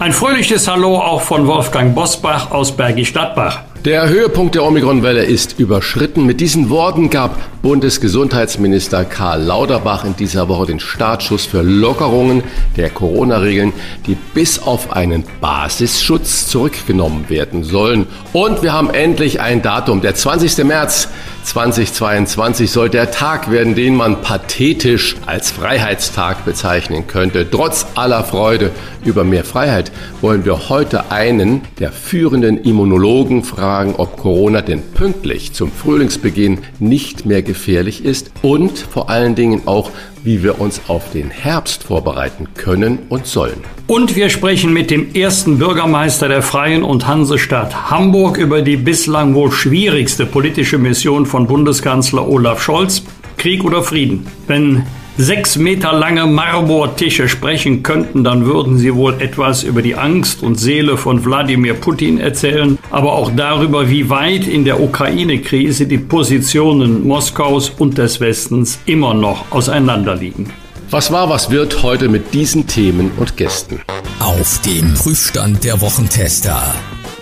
Ein fröhliches Hallo auch von Wolfgang Bosbach aus Bergisch Gladbach. Der Höhepunkt der Omikron-Welle ist überschritten. Mit diesen Worten gab Bundesgesundheitsminister Karl Lauterbach in dieser Woche den Startschuss für Lockerungen der Corona-Regeln, die bis auf einen Basisschutz zurückgenommen werden sollen. Und wir haben endlich ein Datum. Der 20. März 2022 soll der Tag werden, den man pathetisch als Freiheitstag bezeichnen könnte. Trotz aller Freude über mehr Freiheit wollen wir heute einen der führenden Immunologen fragen, ob Corona denn pünktlich zum Frühlingsbeginn nicht mehr gefährlich ist und vor allen Dingen auch, wie wir uns auf den Herbst vorbereiten können und sollen. Und wir sprechen mit dem ersten Bürgermeister der Freien und Hansestadt Hamburg über die bislang wohl schwierigste politische Mission von Bundeskanzler Olaf Scholz. Krieg oder Frieden? Wenn sechs Meter lange Marmortische sprechen könnten, dann würden sie wohl etwas über die Angst und Seele von Wladimir Putin erzählen, aber auch darüber, wie weit in der Ukraine-Krise die Positionen Moskaus und des Westens immer noch auseinanderliegen. Was war, was wird heute mit diesen Themen und Gästen? Auf dem Prüfstand der Wochentester.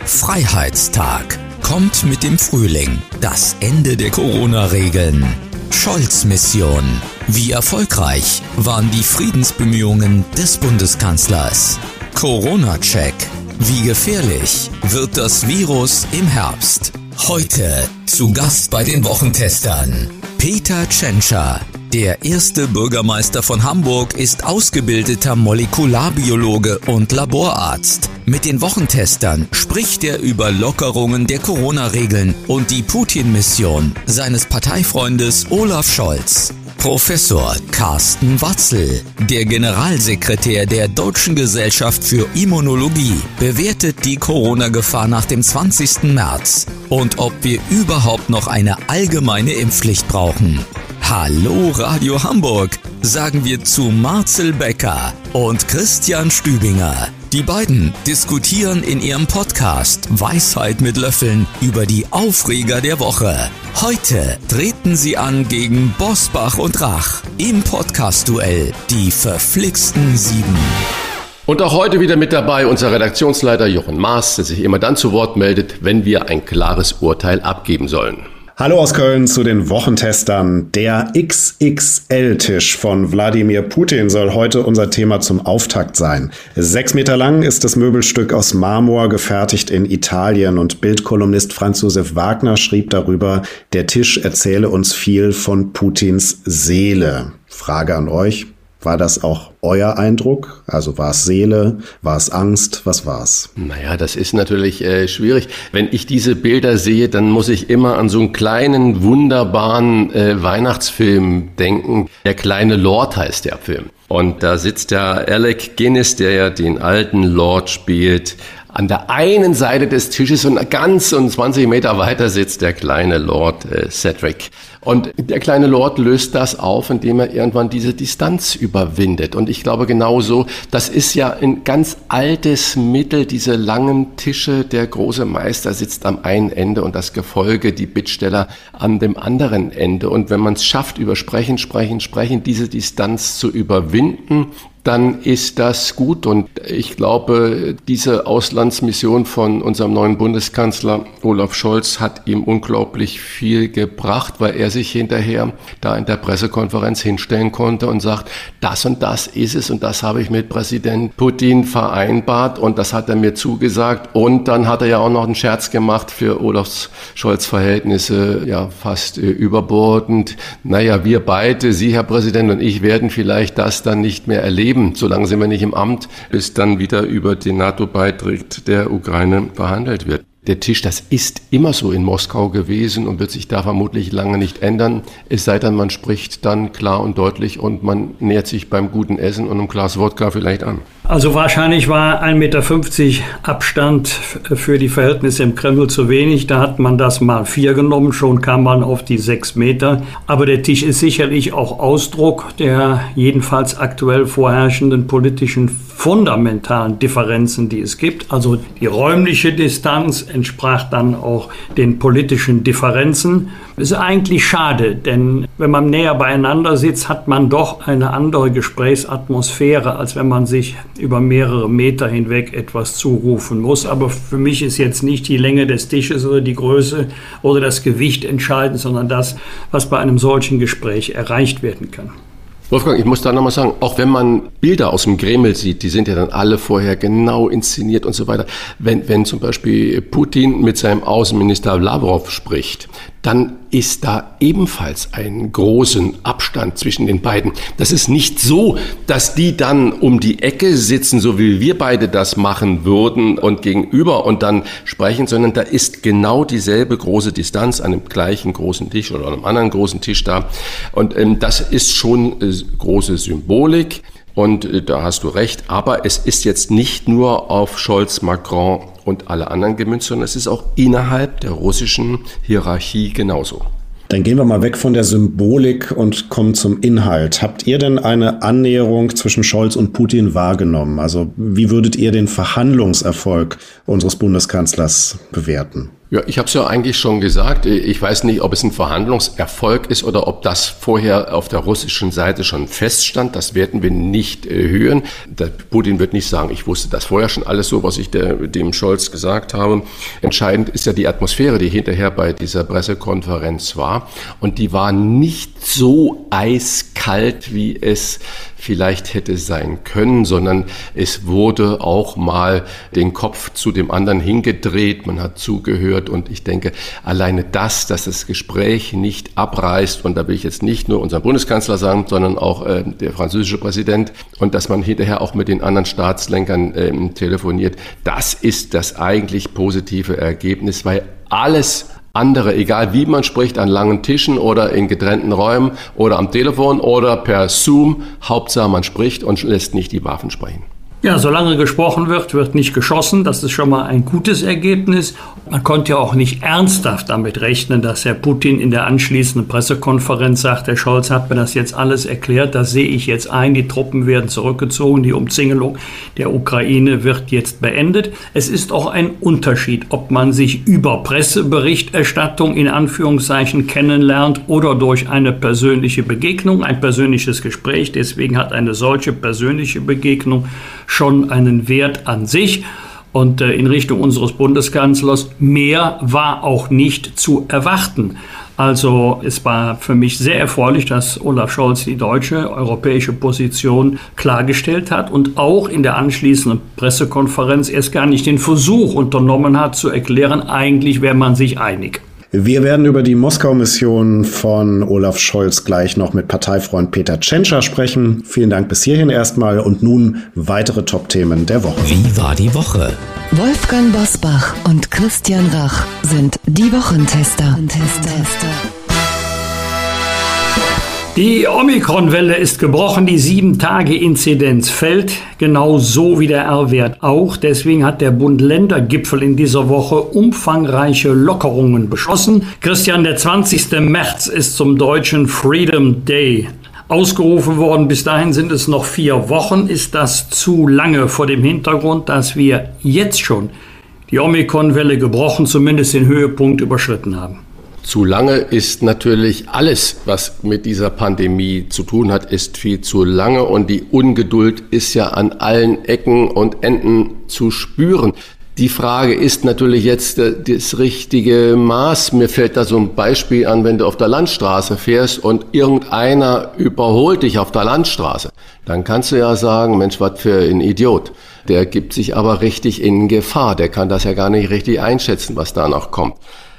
Freiheitstag kommt mit dem Frühling. Das Ende der Corona-Regeln. Scholz-Mission. Wie erfolgreich waren die Friedensbemühungen des Bundeskanzlers? Corona-Check. Wie gefährlich wird das Virus im Herbst? Heute zu Gast bei den Wochentestern. Peter Tschentscher, der erste Bürgermeister von Hamburg ist ausgebildeter Molekularbiologe und Laborarzt. Mit den Wochentestern spricht er über Lockerungen der Corona-Regeln und die Putin-Mission seines Parteifreundes Olaf Scholz. Professor Carsten Watzel, der Generalsekretär der Deutschen Gesellschaft für Immunologie, bewertet die Corona-Gefahr nach dem 20. März und ob wir überhaupt noch eine allgemeine Impfpflicht brauchen. Hallo Radio Hamburg, sagen wir zu Marcel Becker und Christian Stübinger. Die beiden diskutieren in ihrem Podcast Weisheit mit Löffeln über die Aufreger der Woche. Heute treten sie an gegen Bosbach und Rach im Podcast-Duell Die verflixten Sieben. Und auch heute wieder mit dabei unser Redaktionsleiter Jochen Maas, der sich immer dann zu Wort meldet, wenn wir ein klares Urteil abgeben sollen. Hallo aus Köln zu den Wochentestern. Der XXL-Tisch von Wladimir Putin soll heute unser Thema zum Auftakt sein. Sechs Meter lang ist das Möbelstück aus Marmor, gefertigt in Italien und Bildkolumnist Franz Josef Wagner schrieb darüber, der Tisch erzähle uns viel von Putins Seele. Frage an euch, war das auch euer Eindruck? Also war es Seele, war es Angst, was war es? Naja, das ist natürlich äh, schwierig. Wenn ich diese Bilder sehe, dann muss ich immer an so einen kleinen, wunderbaren äh, Weihnachtsfilm denken. Der kleine Lord heißt der Film. Und da sitzt der Alec Guinness, der ja den alten Lord spielt, an der einen Seite des Tisches und ganz und 20 Meter weiter sitzt der kleine Lord äh, Cedric. Und der kleine Lord löst das auf, indem er irgendwann diese Distanz überwindet. Und ich glaube genauso, das ist ja ein ganz altes Mittel, diese langen Tische. Der große Meister sitzt am einen Ende und das Gefolge, die Bittsteller an dem anderen Ende. Und wenn man es schafft, über Sprechen, Sprechen, Sprechen, diese Distanz zu überwinden, dann ist das gut. Und ich glaube, diese Auslandsmission von unserem neuen Bundeskanzler Olaf Scholz hat ihm unglaublich viel gebracht, weil er sich hinterher da in der Pressekonferenz hinstellen konnte und sagt, das und das ist es und das habe ich mit Präsident Putin vereinbart und das hat er mir zugesagt. Und dann hat er ja auch noch einen Scherz gemacht für Olaf Scholz Verhältnisse, ja, fast äh, überbordend. Naja, wir beide, Sie, Herr Präsident, und ich werden vielleicht das dann nicht mehr erleben leben, solange sind wir nicht im Amt, bis dann wieder über den NATO-Beitritt der Ukraine verhandelt wird. Der Tisch, das ist immer so in Moskau gewesen und wird sich da vermutlich lange nicht ändern. Es sei denn, man spricht dann klar und deutlich und man nähert sich beim guten Essen und einem Glas Wodka vielleicht an. Also wahrscheinlich war 1,50 Meter Abstand für die Verhältnisse im Kreml zu wenig. Da hat man das mal vier genommen, schon kam man auf die sechs Meter. Aber der Tisch ist sicherlich auch Ausdruck der jedenfalls aktuell vorherrschenden politischen fundamentalen Differenzen, die es gibt. Also die räumliche Distanz entsprach dann auch den politischen Differenzen. Das ist eigentlich schade, denn wenn man näher beieinander sitzt, hat man doch eine andere Gesprächsatmosphäre, als wenn man sich über mehrere Meter hinweg etwas zurufen muss. Aber für mich ist jetzt nicht die Länge des Tisches oder die Größe oder das Gewicht entscheidend, sondern das, was bei einem solchen Gespräch erreicht werden kann. Wolfgang, ich muss da nochmal sagen, auch wenn man Bilder aus dem Kreml sieht, die sind ja dann alle vorher genau inszeniert und so weiter. Wenn, wenn zum Beispiel Putin mit seinem Außenminister Lavrov spricht, dann ist da ebenfalls ein großen Abstand zwischen den beiden. Das ist nicht so, dass die dann um die Ecke sitzen, so wie wir beide das machen würden und gegenüber und dann sprechen, sondern da ist genau dieselbe große Distanz an dem gleichen großen Tisch oder an einem anderen großen Tisch da. Und ähm, das ist schon äh, große Symbolik. Und äh, da hast du recht, aber es ist jetzt nicht nur auf Scholz, Macron und alle anderen gemünzt, sondern es ist auch innerhalb der russischen Hierarchie genauso. Dann gehen wir mal weg von der Symbolik und kommen zum Inhalt. Habt ihr denn eine Annäherung zwischen Scholz und Putin wahrgenommen? Also wie würdet ihr den Verhandlungserfolg unseres Bundeskanzlers bewerten? Ja, ich habe es ja eigentlich schon gesagt. Ich weiß nicht, ob es ein Verhandlungserfolg ist oder ob das vorher auf der russischen Seite schon feststand. Das werden wir nicht äh, hören. Der Putin wird nicht sagen, ich wusste das vorher schon alles so, was ich der, dem Scholz gesagt habe. Entscheidend ist ja die Atmosphäre, die hinterher bei dieser Pressekonferenz war. Und die war nicht so eiskalt, wie es vielleicht hätte sein können, sondern es wurde auch mal den Kopf zu dem anderen hingedreht, man hat zugehört und ich denke, alleine das, dass das Gespräch nicht abreißt, und da will ich jetzt nicht nur unseren Bundeskanzler sagen, sondern auch äh, der französische Präsident und dass man hinterher auch mit den anderen Staatslenkern äh, telefoniert, das ist das eigentlich positive Ergebnis, weil alles andere, egal wie man spricht, an langen Tischen oder in getrennten Räumen oder am Telefon oder per Zoom. Hauptsache man spricht und lässt nicht die Waffen sprechen. Ja, solange gesprochen wird, wird nicht geschossen. Das ist schon mal ein gutes Ergebnis. Man konnte ja auch nicht ernsthaft damit rechnen, dass Herr Putin in der anschließenden Pressekonferenz sagt, Herr Scholz hat mir das jetzt alles erklärt, das sehe ich jetzt ein, die Truppen werden zurückgezogen, die Umzingelung der Ukraine wird jetzt beendet. Es ist auch ein Unterschied, ob man sich über Presseberichterstattung in Anführungszeichen kennenlernt oder durch eine persönliche Begegnung, ein persönliches Gespräch. Deswegen hat eine solche persönliche Begegnung schon einen Wert an sich. Und äh, in Richtung unseres Bundeskanzlers, mehr war auch nicht zu erwarten. Also es war für mich sehr erfreulich, dass Olaf Scholz die deutsche europäische Position klargestellt hat und auch in der anschließenden Pressekonferenz erst gar nicht den Versuch unternommen hat zu erklären, eigentlich wäre man sich einig. Wir werden über die Moskau-Mission von Olaf Scholz gleich noch mit Parteifreund Peter Tschentscher sprechen. Vielen Dank bis hierhin erstmal und nun weitere Top-Themen der Woche. Wie war die Woche? Wolfgang Bosbach und Christian Rach sind die Wochentester. Wochentester. Die Omikron-Welle ist gebrochen, die 7-Tage-Inzidenz fällt, genau so wie der R-Wert auch. Deswegen hat der Bund-Länder-Gipfel in dieser Woche umfangreiche Lockerungen beschlossen. Christian, der 20. März ist zum deutschen Freedom Day ausgerufen worden. Bis dahin sind es noch vier Wochen. Ist das zu lange vor dem Hintergrund, dass wir jetzt schon die Omikron-Welle gebrochen, zumindest den Höhepunkt überschritten haben? Zu lange ist natürlich alles, was mit dieser Pandemie zu tun hat, ist viel zu lange und die Ungeduld ist ja an allen Ecken und Enden zu spüren. Die Frage ist natürlich jetzt äh, das richtige Maß. Mir fällt da so ein Beispiel an, wenn du auf der Landstraße fährst und irgendeiner überholt dich auf der Landstraße. Dann kannst du ja sagen, Mensch, was für ein Idiot. Der gibt sich aber richtig in Gefahr. Der kann das ja gar nicht richtig einschätzen, was da noch kommt.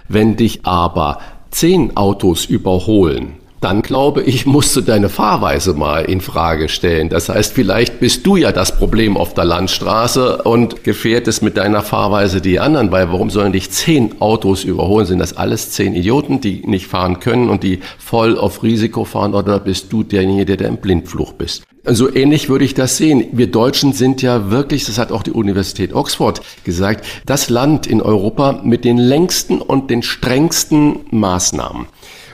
Wenn dich aber zehn Autos überholen, dann glaube ich, musst du deine Fahrweise mal in Frage stellen. Das heißt, vielleicht bist du ja das Problem auf der Landstraße und gefährdest mit deiner Fahrweise die anderen, weil warum sollen dich zehn Autos überholen? Sind das alles zehn Idioten, die nicht fahren können und die voll auf Risiko fahren oder bist du derjenige, der im Blindfluch bist? So ähnlich würde ich das sehen. Wir Deutschen sind ja wirklich, das hat auch die Universität Oxford gesagt, das Land in Europa mit den längsten und den strengsten Maßnahmen.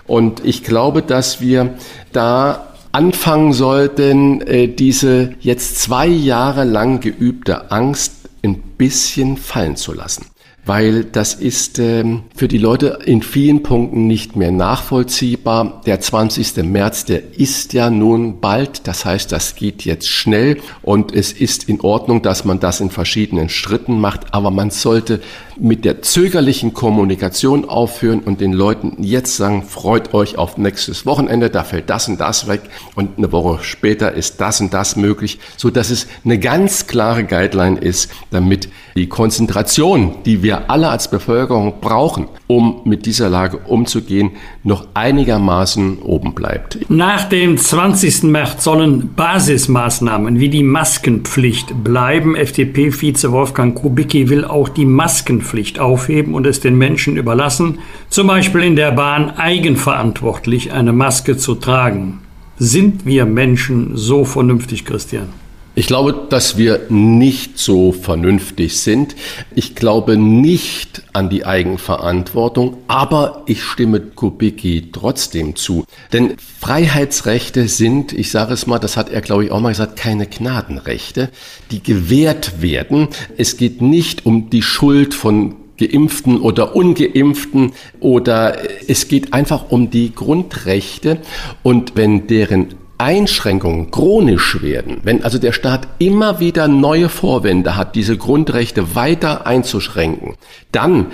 Und ich glaube, dass wir da anfangen sollten, äh, diese jetzt zwei Jahre lang geübte Angst ein bisschen fallen zu lassen weil das ist ähm, für die Leute in vielen Punkten nicht mehr nachvollziehbar. Der 20. März, der ist ja nun bald, das heißt, das geht jetzt schnell und es ist in Ordnung, dass man das in verschiedenen Schritten macht, aber man sollte mit der zögerlichen Kommunikation aufhören und den Leuten jetzt sagen, freut euch auf nächstes Wochenende, da fällt das und das weg und eine Woche später ist das und das möglich, so dass es eine ganz klare Guideline ist, damit die Konzentration, die wir alle als Bevölkerung brauchen, um mit dieser Lage umzugehen, noch einigermaßen oben bleibt. Nach dem 20. März sollen Basismaßnahmen wie die Maskenpflicht bleiben. FDP-Vize Wolfgang Kubicki will auch die Maskenpflicht aufheben und es den Menschen überlassen, zum Beispiel in der Bahn eigenverantwortlich eine Maske zu tragen. Sind wir Menschen so vernünftig, Christian? Ich glaube, dass wir nicht so vernünftig sind. Ich glaube nicht an die Eigenverantwortung, aber ich stimme Kubicki trotzdem zu. Denn Freiheitsrechte sind, ich sage es mal, das hat er, glaube ich, auch mal gesagt, keine Gnadenrechte, die gewährt werden. Es geht nicht um die Schuld von Geimpften oder Ungeimpften oder es geht einfach um die Grundrechte und wenn deren Einschränkungen chronisch werden, wenn also der Staat immer wieder neue Vorwände hat, diese Grundrechte weiter einzuschränken, dann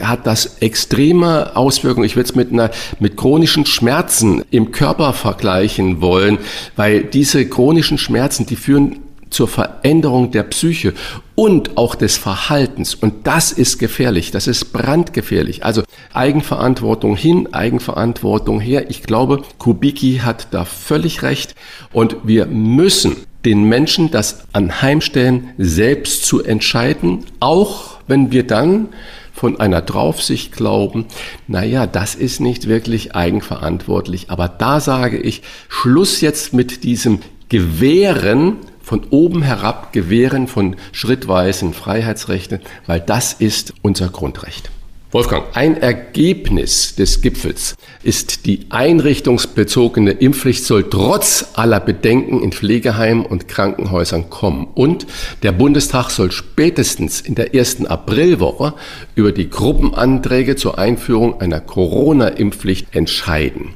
hat das extreme Auswirkungen. Ich will es mit einer, mit chronischen Schmerzen im Körper vergleichen wollen, weil diese chronischen Schmerzen, die führen zur Veränderung der Psyche und auch des Verhaltens. Und das ist gefährlich, das ist brandgefährlich. Also Eigenverantwortung hin, Eigenverantwortung her. Ich glaube, Kubicki hat da völlig recht. Und wir müssen den Menschen das anheimstellen, selbst zu entscheiden, auch wenn wir dann von einer Draufsicht glauben, naja, das ist nicht wirklich eigenverantwortlich. Aber da sage ich, Schluss jetzt mit diesem Gewähren von oben herab gewähren von schrittweisen Freiheitsrechten, weil das ist unser Grundrecht. Wolfgang, ein Ergebnis des Gipfels ist die einrichtungsbezogene Impfpflicht soll trotz aller Bedenken in Pflegeheimen und Krankenhäusern kommen. Und der Bundestag soll spätestens in der ersten Aprilwoche über die Gruppenanträge zur Einführung einer Corona-Impfpflicht entscheiden.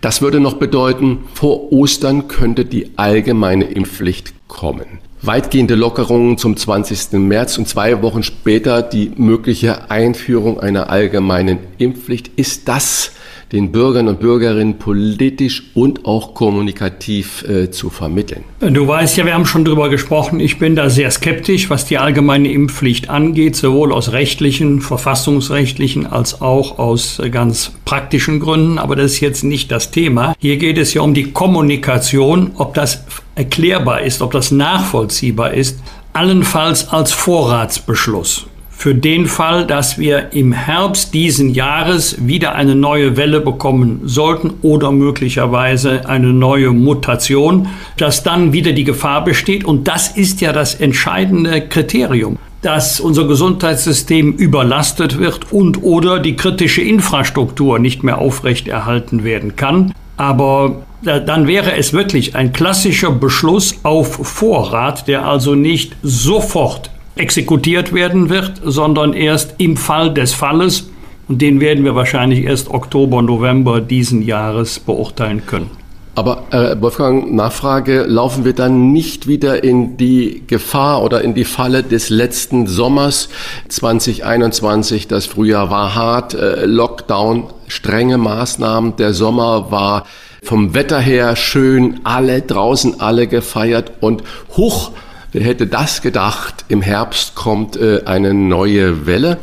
Das würde noch bedeuten, vor Ostern könnte die allgemeine Impfpflicht kommen. Weitgehende Lockerungen zum 20. März und zwei Wochen später die mögliche Einführung einer allgemeinen Impfpflicht. Ist das den Bürgern und Bürgerinnen politisch und auch kommunikativ äh, zu vermitteln. Du weißt ja, wir haben schon darüber gesprochen, ich bin da sehr skeptisch, was die allgemeine Impfpflicht angeht, sowohl aus rechtlichen, verfassungsrechtlichen als auch aus äh, ganz praktischen Gründen, aber das ist jetzt nicht das Thema. Hier geht es ja um die Kommunikation, ob das erklärbar ist, ob das nachvollziehbar ist, allenfalls als Vorratsbeschluss für den Fall, dass wir im Herbst diesen Jahres wieder eine neue Welle bekommen sollten oder möglicherweise eine neue Mutation, dass dann wieder die Gefahr besteht. Und das ist ja das entscheidende Kriterium dass unser Gesundheitssystem überlastet wird und oder die kritische Infrastruktur nicht mehr aufrechterhalten werden kann. Aber dann wäre es wirklich ein klassischer Beschluss auf Vorrat, der also nicht sofort exekutiert werden wird, sondern erst im Fall des Falles. Und den werden wir wahrscheinlich erst Oktober, November diesen Jahres beurteilen können. Aber äh, Wolfgang, Nachfrage, laufen wir dann nicht wieder in die Gefahr oder in die Falle des letzten Sommers 2021? Das Frühjahr war hart, äh, Lockdown, strenge Maßnahmen, der Sommer war vom Wetter her schön, alle draußen, alle gefeiert und hoch Wer hätte das gedacht? Im Herbst kommt äh, eine neue Welle.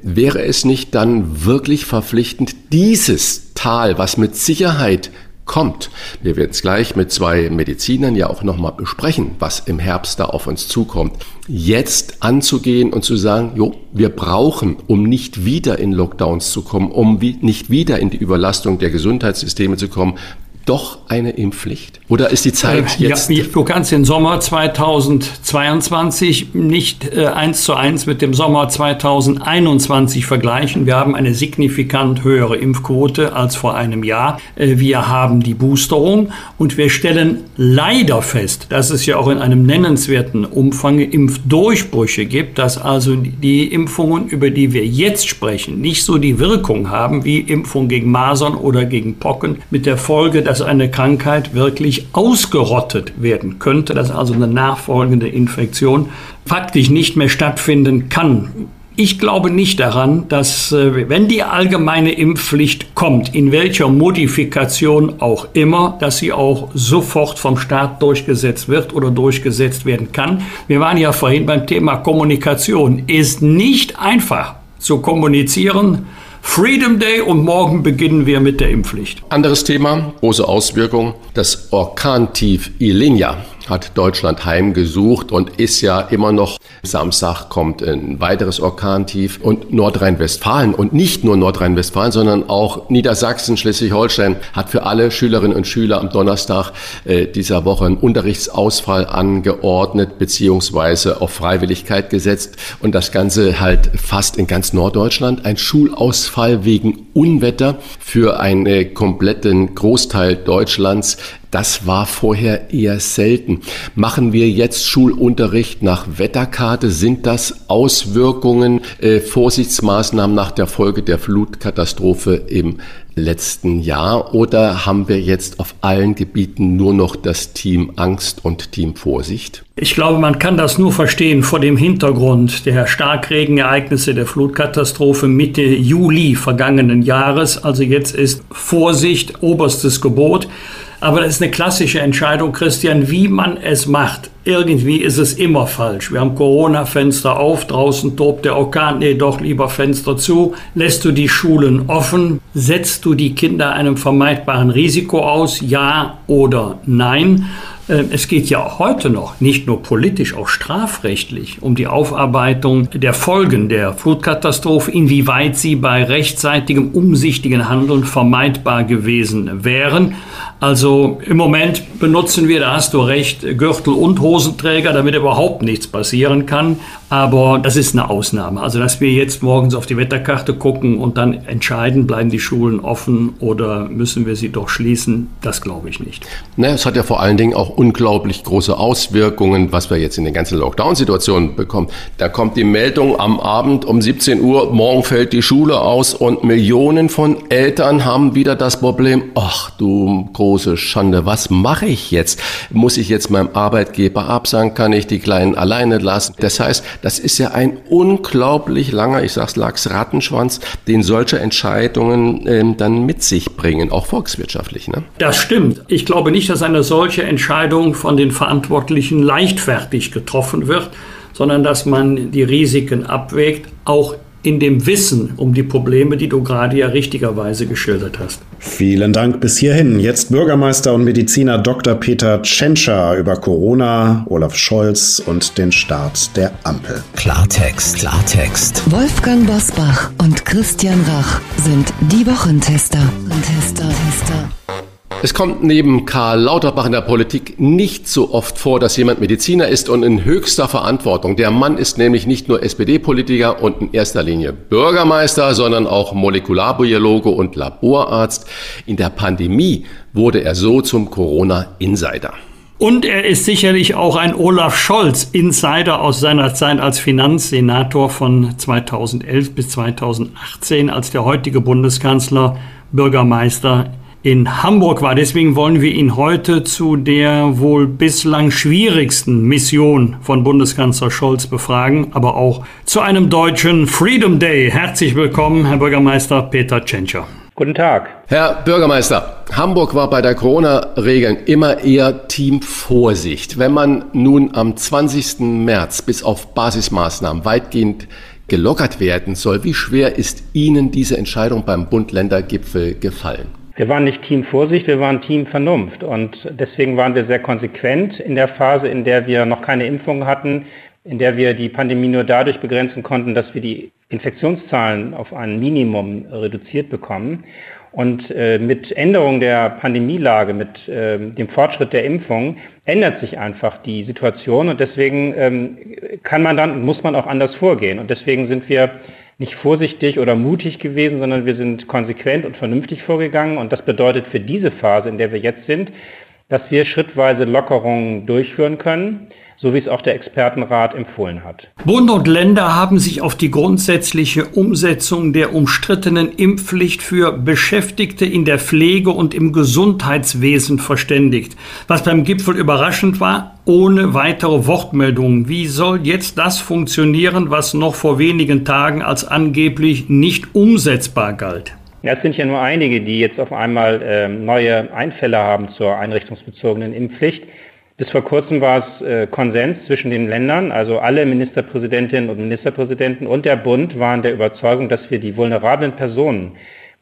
Wäre es nicht dann wirklich verpflichtend, dieses Tal, was mit Sicherheit kommt. Wir werden es gleich mit zwei Medizinern ja auch nochmal besprechen, was im Herbst da auf uns zukommt. Jetzt anzugehen und zu sagen, jo, wir brauchen, um nicht wieder in Lockdowns zu kommen, um wie, nicht wieder in die Überlastung der Gesundheitssysteme zu kommen, doch eine Impfpflicht? Oder ist die Zeit äh, jetzt? Ja, du kannst den Sommer 2022 nicht äh, eins zu eins mit dem Sommer 2021 vergleichen. Wir haben eine signifikant höhere Impfquote als vor einem Jahr. Äh, wir haben die Boosterung und wir stellen leider fest, dass es ja auch in einem nennenswerten Umfang Impfdurchbrüche gibt, dass also die Impfungen, über die wir jetzt sprechen, nicht so die Wirkung haben wie Impfung gegen Masern oder gegen Pocken, mit der Folge, dass eine Krankheit wirklich ausgerottet werden könnte, dass also eine nachfolgende Infektion faktisch nicht mehr stattfinden kann. Ich glaube nicht daran, dass äh, wenn die allgemeine Impfpflicht kommt, in welcher Modifikation auch immer, dass sie auch sofort vom Staat durchgesetzt wird oder durchgesetzt werden kann. Wir waren ja vorhin beim Thema Kommunikation. Ist nicht einfach zu kommunizieren, Freedom Day und morgen beginnen wir mit der Impfpflicht. Anderes Thema, große Auswirkung, das Orkantief Ilenia hat Deutschland heimgesucht und ist ja immer noch. Samstag kommt ein weiteres Orkantief und Nordrhein-Westfalen und nicht nur Nordrhein-Westfalen, sondern auch Niedersachsen, Schleswig-Holstein hat für alle Schülerinnen und Schüler am Donnerstag äh, dieser Woche einen Unterrichtsausfall angeordnet beziehungsweise auf Freiwilligkeit gesetzt und das Ganze halt fast in ganz Norddeutschland ein Schulausfall wegen Unwetter für einen kompletten Großteil Deutschlands das war vorher eher selten. Machen wir jetzt Schulunterricht nach Wetterkarte? Sind das Auswirkungen, äh, Vorsichtsmaßnahmen nach der Folge der Flutkatastrophe im letzten Jahr? Oder haben wir jetzt auf allen Gebieten nur noch das Team Angst und Team Vorsicht? Ich glaube, man kann das nur verstehen vor dem Hintergrund der Starkregenereignisse der Flutkatastrophe Mitte Juli vergangenen Jahres. Also jetzt ist Vorsicht oberstes Gebot. Aber das ist eine klassische Entscheidung, Christian, wie man es macht. Irgendwie ist es immer falsch. Wir haben Corona-Fenster auf, draußen tobt der Orkan, nee, doch lieber Fenster zu. Lässt du die Schulen offen? Setzt du die Kinder einem vermeidbaren Risiko aus? Ja oder nein? Äh, es geht ja heute noch, nicht nur politisch, auch strafrechtlich, um die Aufarbeitung der Folgen der Flutkatastrophe, inwieweit sie bei rechtzeitigem, umsichtigen Handeln vermeidbar gewesen wären. Also im Moment benutzen wir, da hast du recht, Gürtel und Hosenträger, damit überhaupt nichts passieren kann. Aber das ist eine Ausnahme. Also dass wir jetzt morgens auf die Wetterkarte gucken und dann entscheiden, bleiben die Schulen offen oder müssen wir sie doch schließen, das glaube ich nicht. Ne, es hat ja vor allen Dingen auch unglaublich große Auswirkungen, was wir jetzt in den ganzen Lockdown-Situationen bekommen. Da kommt die Meldung am Abend um 17 Uhr, morgen fällt die Schule aus und Millionen von Eltern haben wieder das Problem, ach du große Schande, was mache ich jetzt? Muss ich jetzt meinem Arbeitgeber absagen? Kann ich die Kleinen alleine lassen? Das heißt, das ist ja ein unglaublich langer, ich sag's Lachs Rattenschwanz, den solche Entscheidungen ähm, dann mit sich bringen, auch volkswirtschaftlich. Ne? Das stimmt. Ich glaube nicht, dass eine solche Entscheidung von den Verantwortlichen leichtfertig getroffen wird, sondern dass man die Risiken abwägt, auch in dem Wissen um die Probleme, die du gerade ja richtigerweise geschildert hast. Vielen Dank bis hierhin. Jetzt Bürgermeister und Mediziner Dr. Peter Tschentscher über Corona, Olaf Scholz und den Start der Ampel. Klartext, Klartext. Wolfgang Bosbach und Christian Rach sind die Wochentester. Tester, Tester. Es kommt neben Karl Lauterbach in der Politik nicht so oft vor, dass jemand Mediziner ist und in höchster Verantwortung. Der Mann ist nämlich nicht nur SPD-Politiker und in erster Linie Bürgermeister, sondern auch Molekularbiologe und Laborarzt. In der Pandemie wurde er so zum Corona-Insider. Und er ist sicherlich auch ein Olaf Scholz-Insider aus seiner Zeit als Finanzsenator von 2011 bis 2018, als der heutige Bundeskanzler Bürgermeister in Hamburg war. Deswegen wollen wir ihn heute zu der wohl bislang schwierigsten Mission von Bundeskanzler Scholz befragen, aber auch zu einem deutschen Freedom Day. Herzlich willkommen, Herr Bürgermeister Peter Tschentscher. Guten Tag. Herr Bürgermeister, Hamburg war bei der Corona-Regeln immer eher Team Vorsicht. Wenn man nun am 20. März bis auf Basismaßnahmen weitgehend gelockert werden soll, wie schwer ist Ihnen diese Entscheidung beim Bund-Länder-Gipfel gefallen? Wir waren nicht Team Vorsicht, wir waren Team Vernunft. Und deswegen waren wir sehr konsequent in der Phase, in der wir noch keine Impfung hatten, in der wir die Pandemie nur dadurch begrenzen konnten, dass wir die Infektionszahlen auf ein Minimum reduziert bekommen. Und äh, mit Änderung der Pandemielage, mit äh, dem Fortschritt der Impfung ändert sich einfach die Situation und deswegen ähm, kann man dann, muss man auch anders vorgehen. Und deswegen sind wir nicht vorsichtig oder mutig gewesen, sondern wir sind konsequent und vernünftig vorgegangen. Und das bedeutet für diese Phase, in der wir jetzt sind, dass wir schrittweise Lockerungen durchführen können so wie es auch der Expertenrat empfohlen hat. Bund und Länder haben sich auf die grundsätzliche Umsetzung der umstrittenen Impfpflicht für Beschäftigte in der Pflege und im Gesundheitswesen verständigt. Was beim Gipfel überraschend war, ohne weitere Wortmeldungen. Wie soll jetzt das funktionieren, was noch vor wenigen Tagen als angeblich nicht umsetzbar galt? Es sind ja nur einige, die jetzt auf einmal äh, neue Einfälle haben zur einrichtungsbezogenen Impfpflicht. Bis vor kurzem war es äh, Konsens zwischen den Ländern, also alle Ministerpräsidentinnen und Ministerpräsidenten und der Bund waren der Überzeugung, dass wir die vulnerablen Personen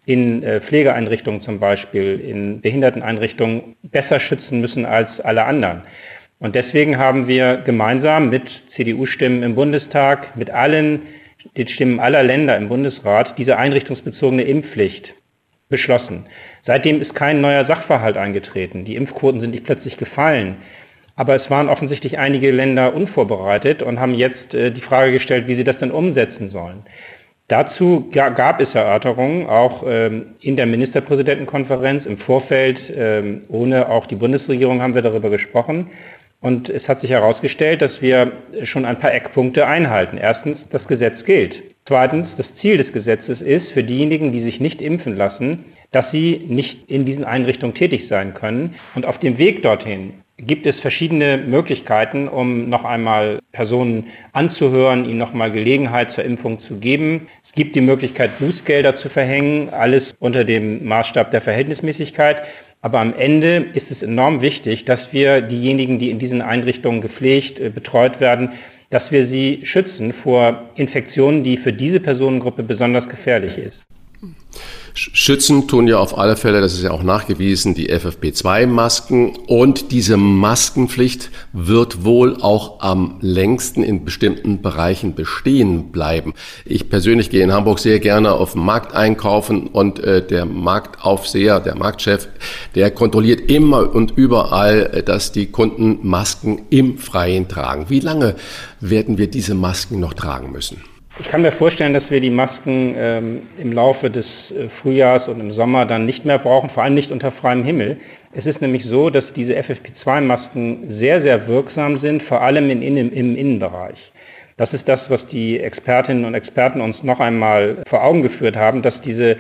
in äh, Pflegeeinrichtungen zum Beispiel, in Behinderteneinrichtungen besser schützen müssen als alle anderen. Und deswegen haben wir gemeinsam mit CDU-Stimmen im Bundestag, mit allen, den Stimmen aller Länder im Bundesrat, diese einrichtungsbezogene Impfpflicht beschlossen. Seitdem ist kein neuer Sachverhalt eingetreten. Die Impfquoten sind nicht plötzlich gefallen. Aber es waren offensichtlich einige Länder unvorbereitet und haben jetzt äh, die Frage gestellt, wie sie das denn umsetzen sollen. Dazu gab es Erörterungen, auch ähm, in der Ministerpräsidentenkonferenz im Vorfeld, ähm, ohne auch die Bundesregierung haben wir darüber gesprochen. Und es hat sich herausgestellt, dass wir schon ein paar Eckpunkte einhalten. Erstens, das Gesetz gilt. Zweitens, das Ziel des Gesetzes ist, für diejenigen, die sich nicht impfen lassen, dass sie nicht in diesen Einrichtungen tätig sein können. Und auf dem Weg dorthin gibt es verschiedene Möglichkeiten, um noch einmal Personen anzuhören, ihnen noch mal Gelegenheit zur Impfung zu geben. Es gibt die Möglichkeit, Bußgelder zu verhängen, alles unter dem Maßstab der Verhältnismäßigkeit. Aber am Ende ist es enorm wichtig, dass wir diejenigen, die in diesen Einrichtungen gepflegt, äh, betreut werden, dass wir sie schützen vor Infektionen, die für diese Personengruppe besonders gefährlich ist. Schützen tun ja auf alle Fälle, das ist ja auch nachgewiesen, die FFP2-Masken. Und diese Maskenpflicht wird wohl auch am längsten in bestimmten Bereichen bestehen bleiben. Ich persönlich gehe in Hamburg sehr gerne auf den Markt einkaufen und äh, der Marktaufseher, der Marktchef, der kontrolliert immer und überall, äh, dass die Kunden Masken im Freien tragen. Wie lange werden wir diese Masken noch tragen müssen? Ich kann mir vorstellen, dass wir die Masken ähm, im Laufe des äh, Frühjahrs und im Sommer dann nicht mehr brauchen, vor allem nicht unter freiem Himmel. Es ist nämlich so, dass diese FFP2-Masken sehr, sehr wirksam sind, vor allem in, in, im Innenbereich. Das ist das, was die Expertinnen und Experten uns noch einmal vor Augen geführt haben, dass diese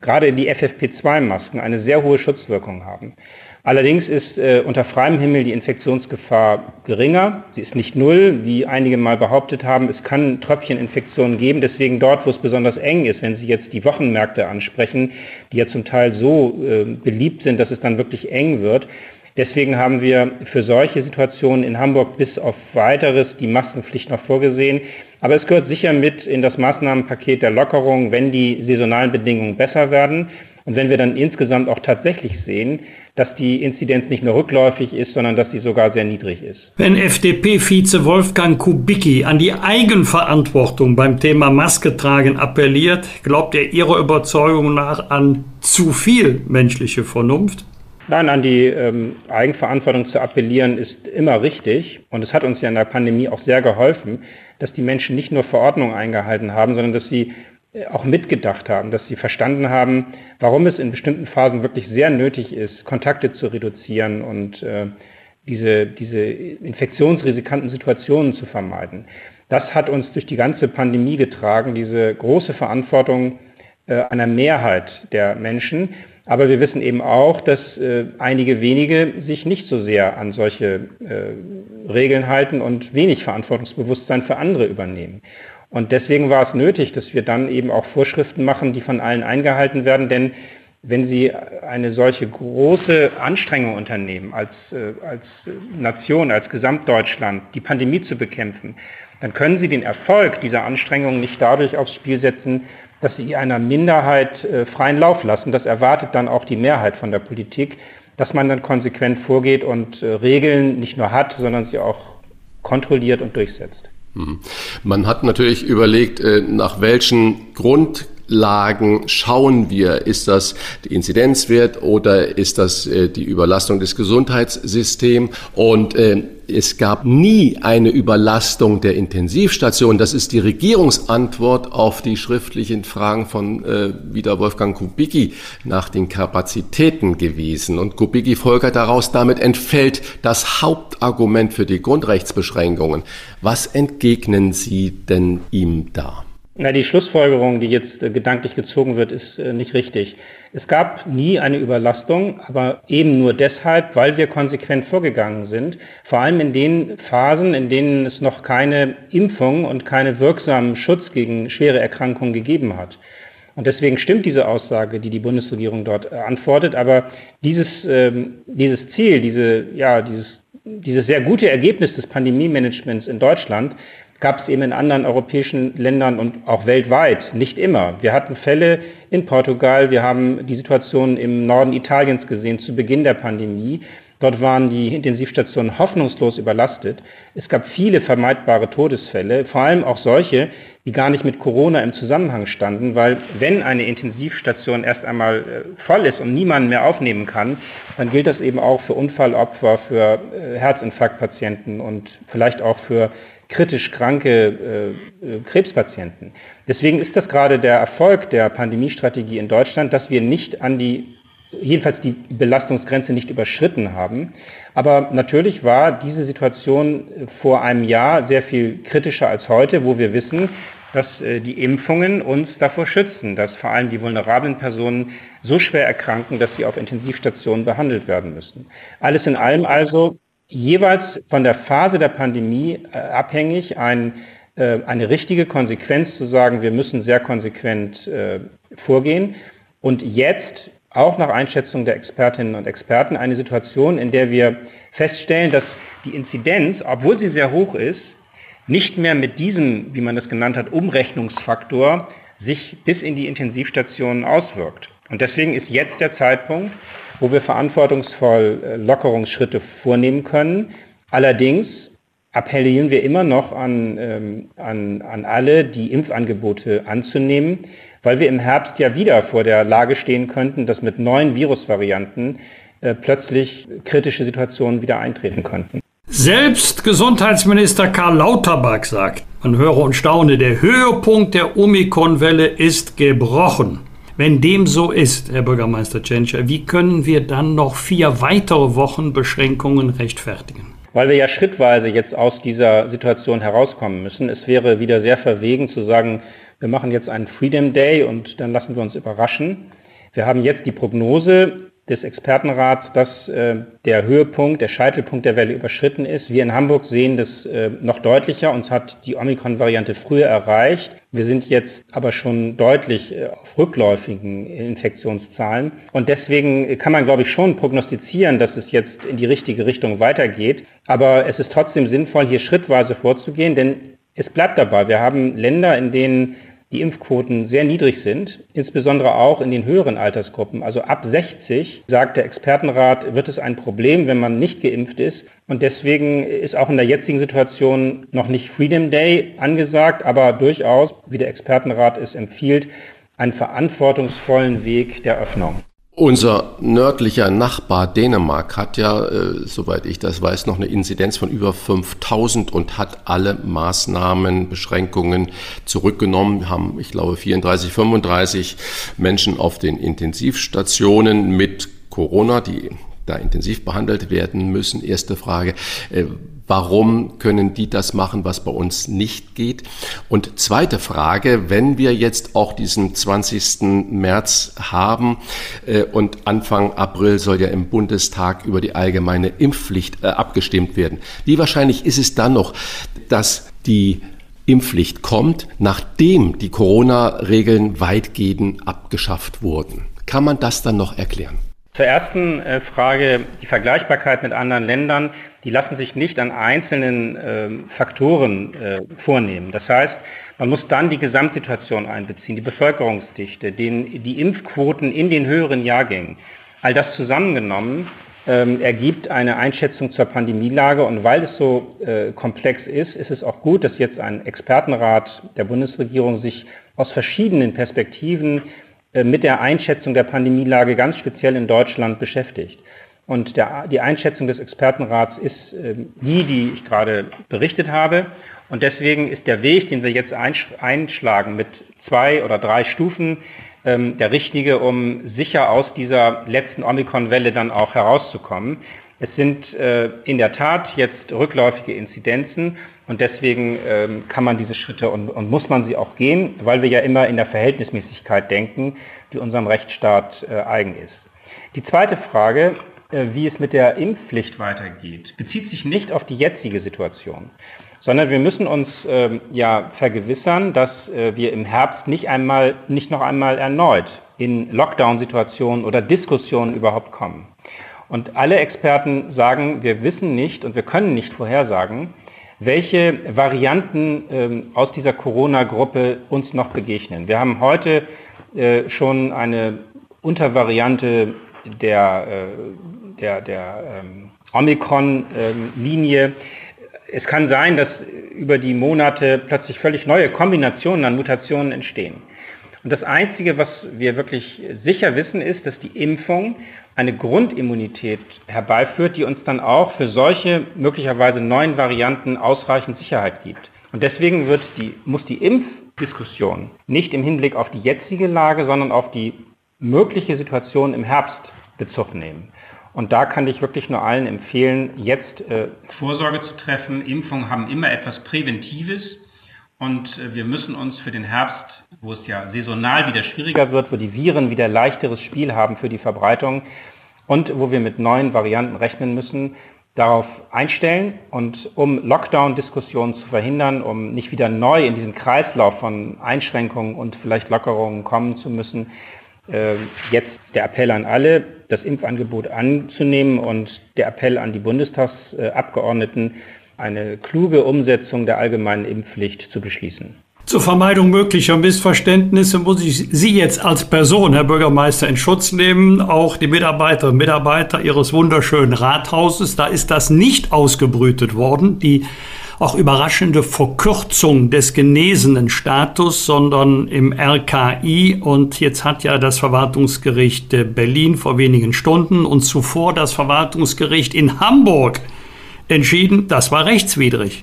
gerade die FFP2-Masken eine sehr hohe Schutzwirkung haben. Allerdings ist äh, unter freiem Himmel die Infektionsgefahr geringer. Sie ist nicht null, wie einige mal behauptet haben. Es kann Tröpfcheninfektionen geben. Deswegen dort, wo es besonders eng ist, wenn Sie jetzt die Wochenmärkte ansprechen, die ja zum Teil so äh, beliebt sind, dass es dann wirklich eng wird. Deswegen haben wir für solche Situationen in Hamburg bis auf weiteres die Maskenpflicht noch vorgesehen. Aber es gehört sicher mit in das Maßnahmenpaket der Lockerung, wenn die saisonalen Bedingungen besser werden und wenn wir dann insgesamt auch tatsächlich sehen, dass die Inzidenz nicht nur rückläufig ist, sondern dass sie sogar sehr niedrig ist. Wenn FDP-Vize Wolfgang Kubicki an die Eigenverantwortung beim Thema Maske tragen appelliert, glaubt er Ihrer Überzeugung nach an zu viel menschliche Vernunft? Nein, an die ähm, Eigenverantwortung zu appellieren ist immer richtig. Und es hat uns ja in der Pandemie auch sehr geholfen, dass die Menschen nicht nur Verordnungen eingehalten haben, sondern dass sie auch mitgedacht haben, dass sie verstanden haben, warum es in bestimmten Phasen wirklich sehr nötig ist, Kontakte zu reduzieren und äh, diese, diese infektionsrisikanten Situationen zu vermeiden. Das hat uns durch die ganze Pandemie getragen, diese große Verantwortung äh, einer Mehrheit der Menschen. Aber wir wissen eben auch, dass äh, einige wenige sich nicht so sehr an solche äh, Regeln halten und wenig Verantwortungsbewusstsein für andere übernehmen. Und deswegen war es nötig, dass wir dann eben auch Vorschriften machen, die von allen eingehalten werden. Denn wenn Sie eine solche große Anstrengung unternehmen, als, äh, als Nation, als Gesamtdeutschland, die Pandemie zu bekämpfen, dann können Sie den Erfolg dieser Anstrengung nicht dadurch aufs Spiel setzen, dass Sie einer Minderheit äh, freien Lauf lassen. Das erwartet dann auch die Mehrheit von der Politik, dass man dann konsequent vorgeht und äh, Regeln nicht nur hat, sondern sie auch kontrolliert und durchsetzt. Mhm. Man hat natürlich überlegt, äh, nach welchen Grund Lagen schauen wir? Ist das der Inzidenzwert oder ist das äh, die Überlastung des Gesundheitssystems? Und äh, es gab nie eine Überlastung der Intensivstation. Das ist die Regierungsantwort auf die schriftlichen Fragen von äh, wieder Wolfgang Kubicki nach den Kapazitäten gewesen. Und Kubicki folgert daraus, damit entfällt das Hauptargument für die Grundrechtsbeschränkungen. Was entgegnen Sie denn ihm da? Na, die Schlussfolgerung, die jetzt äh, gedanklich gezogen wird, ist äh, nicht richtig. Es gab nie eine Überlastung, aber eben nur deshalb, weil wir konsequent vorgegangen sind, vor allem in den Phasen, in denen es noch keine Impfung und keinen wirksamen Schutz gegen schwere Erkrankungen gegeben hat. Und deswegen stimmt diese Aussage, die die Bundesregierung dort äh, antwortet. Aber dieses, ähm, dieses Ziel, diese, ja, dieses, dieses sehr gute Ergebnis des Pandemie-Managements in Deutschland gab es eben in anderen europäischen Ländern und auch weltweit nicht immer. Wir hatten Fälle in Portugal, wir haben die Situation im Norden Italiens gesehen zu Beginn der Pandemie. Dort waren die Intensivstationen hoffnungslos überlastet. Es gab viele vermeidbare Todesfälle, vor allem auch solche, die gar nicht mit Corona im Zusammenhang standen, weil wenn eine Intensivstation erst einmal äh, voll ist und niemanden mehr aufnehmen kann, dann gilt das eben auch für Unfallopfer, für äh, Herzinfarktpatienten und vielleicht auch für kritisch kranke äh, äh, Krebspatienten. Deswegen ist das gerade der Erfolg der Pandemiestrategie in Deutschland, dass wir nicht an die, jedenfalls die Belastungsgrenze nicht überschritten haben. Aber natürlich war diese Situation vor einem Jahr sehr viel kritischer als heute, wo wir wissen, dass äh, die Impfungen uns davor schützen, dass vor allem die vulnerablen Personen so schwer erkranken, dass sie auf Intensivstationen behandelt werden müssen. Alles in allem also jeweils von der Phase der Pandemie äh, abhängig, ein, äh, eine richtige Konsequenz zu sagen, wir müssen sehr konsequent äh, vorgehen. Und jetzt, auch nach Einschätzung der Expertinnen und Experten, eine Situation, in der wir feststellen, dass die Inzidenz, obwohl sie sehr hoch ist, nicht mehr mit diesem, wie man das genannt hat, Umrechnungsfaktor sich bis in die Intensivstationen auswirkt. Und deswegen ist jetzt der Zeitpunkt, wo wir verantwortungsvoll äh, Lockerungsschritte vornehmen können. Allerdings appellieren wir immer noch an, ähm, an, an alle, die Impfangebote anzunehmen, weil wir im Herbst ja wieder vor der Lage stehen könnten, dass mit neuen Virusvarianten äh, plötzlich kritische Situationen wieder eintreten könnten. Selbst Gesundheitsminister Karl Lauterbach sagt, man höre und staune, der Höhepunkt der Omikron-Welle ist gebrochen. Wenn dem so ist, Herr Bürgermeister Tschentscher, wie können wir dann noch vier weitere Wochen Beschränkungen rechtfertigen? Weil wir ja schrittweise jetzt aus dieser Situation herauskommen müssen. Es wäre wieder sehr verwegen zu sagen, wir machen jetzt einen Freedom Day und dann lassen wir uns überraschen. Wir haben jetzt die Prognose des Expertenrats, dass äh, der Höhepunkt, der Scheitelpunkt der Welle überschritten ist. Wir in Hamburg sehen das äh, noch deutlicher. Uns hat die Omikron-Variante früher erreicht. Wir sind jetzt aber schon deutlich äh, auf rückläufigen Infektionszahlen. Und deswegen kann man, glaube ich, schon prognostizieren, dass es jetzt in die richtige Richtung weitergeht. Aber es ist trotzdem sinnvoll, hier schrittweise vorzugehen, denn es bleibt dabei. Wir haben Länder, in denen die Impfquoten sehr niedrig sind, insbesondere auch in den höheren Altersgruppen. Also ab 60, sagt der Expertenrat, wird es ein Problem, wenn man nicht geimpft ist. Und deswegen ist auch in der jetzigen Situation noch nicht Freedom Day angesagt, aber durchaus, wie der Expertenrat es empfiehlt, einen verantwortungsvollen Weg der Öffnung. Unser nördlicher Nachbar Dänemark hat ja, äh, soweit ich das weiß, noch eine Inzidenz von über 5000 und hat alle Maßnahmen, Beschränkungen zurückgenommen. Wir haben, ich glaube, 34, 35 Menschen auf den Intensivstationen mit Corona, die da intensiv behandelt werden müssen. Erste Frage, äh, warum können die das machen, was bei uns nicht geht? Und zweite Frage, wenn wir jetzt auch diesen 20. März haben äh, und Anfang April soll ja im Bundestag über die allgemeine Impfpflicht äh, abgestimmt werden, wie wahrscheinlich ist es dann noch, dass die Impfpflicht kommt, nachdem die Corona-Regeln weitgehend abgeschafft wurden? Kann man das dann noch erklären? Zur ersten äh, Frage, die Vergleichbarkeit mit anderen Ländern, die lassen sich nicht an einzelnen äh, Faktoren äh, vornehmen. Das heißt, man muss dann die Gesamtsituation einbeziehen, die Bevölkerungsdichte, den, die Impfquoten in den höheren Jahrgängen. All das zusammengenommen ähm, ergibt eine Einschätzung zur Pandemielage. Und weil es so äh, komplex ist, ist es auch gut, dass jetzt ein Expertenrat der Bundesregierung sich aus verschiedenen Perspektiven mit der Einschätzung der Pandemielage ganz speziell in Deutschland beschäftigt. Und der, die Einschätzung des Expertenrats ist äh, die, die ich gerade berichtet habe. Und deswegen ist der Weg, den wir jetzt einschlagen mit zwei oder drei Stufen, ähm, der richtige, um sicher aus dieser letzten Omikron-Welle dann auch herauszukommen. Es sind äh, in der Tat jetzt rückläufige Inzidenzen und deswegen ähm, kann man diese Schritte und, und, muss man sie auch gehen, weil wir ja immer in der Verhältnismäßigkeit denken, die unserem Rechtsstaat äh, eigen ist. Die zweite Frage, äh, wie es mit der Impfpflicht weitergeht, bezieht sich nicht auf die jetzige Situation sondern wir müssen uns ähm, ja vergewissern, dass äh, wir im Herbst nicht einmal, nicht noch einmal erneut in Lockdown-Situationen oder Diskussionen überhaupt kommen. Und alle Experten sagen, wir wissen nicht und wir können nicht vorhersagen, welche Varianten ähm, aus dieser Corona-Gruppe uns noch begegnen. Wir haben heute äh, schon eine Untervariante der, äh, der, der ähm, Omikron-Linie. Ähm, es kann sein, dass über die Monate plötzlich völlig neue Kombinationen an Mutationen entstehen. Und das Einzige, was wir wirklich sicher wissen, ist, dass die Impfung eine Grundimmunität herbeiführt, die uns dann auch für solche möglicherweise neuen Varianten ausreichend Sicherheit gibt. Und deswegen wird die, muss die Impfdiskussion nicht im Hinblick auf die jetzige Lage, sondern auf die mögliche Situation im Herbst Bezug nehmen. Und da kann ich wirklich nur allen empfehlen, jetzt äh, Vorsorge zu treffen. Impfungen haben immer etwas Präventives. Und äh, wir müssen uns für den Herbst, wo es ja saisonal wieder schwieriger wird, wo die Viren wieder leichteres Spiel haben für die Verbreitung und wo wir mit neuen Varianten rechnen müssen, darauf einstellen und um Lockdown-Diskussionen zu verhindern, um nicht wieder neu in diesen Kreislauf von Einschränkungen und vielleicht Lockerungen kommen zu müssen, äh, jetzt der Appell an alle, das Impfangebot anzunehmen und der Appell an die Bundestagsabgeordneten, eine kluge Umsetzung der allgemeinen Impfpflicht zu beschließen. Zur Vermeidung möglicher Missverständnisse muss ich Sie jetzt als Person, Herr Bürgermeister, in Schutz nehmen. Auch die Mitarbeiterinnen und Mitarbeiter Ihres wunderschönen Rathauses. Da ist das nicht ausgebrütet worden. Die auch überraschende Verkürzung des genesenen Status, sondern im RKI. Und jetzt hat ja das Verwaltungsgericht Berlin vor wenigen Stunden und zuvor das Verwaltungsgericht in Hamburg entschieden, das war rechtswidrig.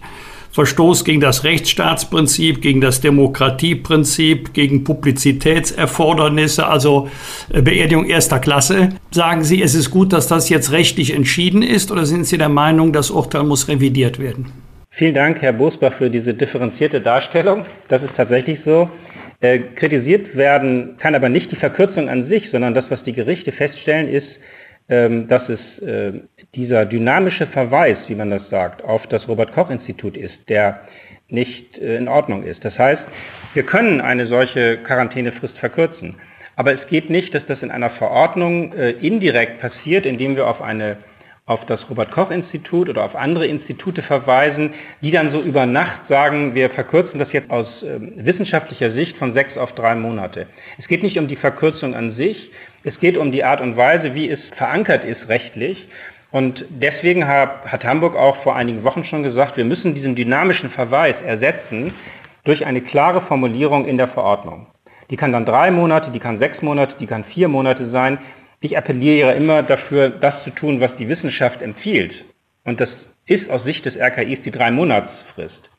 Verstoß gegen das Rechtsstaatsprinzip, gegen das Demokratieprinzip, gegen Publizitätserfordernisse, also äh, Beerdigung erster Klasse. Sagen Sie, es ist gut, dass das jetzt rechtlich entschieden ist oder sind Sie der Meinung, das Urteil muss revidiert werden? Vielen Dank, Herr Bosbach, für diese differenzierte Darstellung. Das ist tatsächlich so. Äh, kritisiert werden kann aber nicht die Verkürzung an sich, sondern das, was die Gerichte feststellen, ist, ähm, dass es äh, dieser dynamische Verweis, wie man das sagt, auf das Robert-Koch-Institut ist, der nicht äh, in Ordnung ist. Das heißt, wir können eine solche Quarantänefrist verkürzen. Aber es geht nicht, dass das in einer Verordnung äh, indirekt passiert, indem wir auf eine auf das Robert-Koch-Institut oder auf andere Institute verweisen, die dann so über Nacht sagen, wir verkürzen das jetzt aus äh, wissenschaftlicher Sicht von sechs auf drei Monate. Es geht nicht um die Verkürzung an sich, es geht um die Art und Weise, wie es verankert ist rechtlich. Und deswegen hat, hat Hamburg auch vor einigen Wochen schon gesagt, wir müssen diesen dynamischen Verweis ersetzen durch eine klare Formulierung in der Verordnung. Die kann dann drei Monate, die kann sechs Monate, die kann vier Monate sein. Ich appelliere immer dafür, das zu tun, was die Wissenschaft empfiehlt. Und das ist aus Sicht des RKIs die drei Monatsfrist.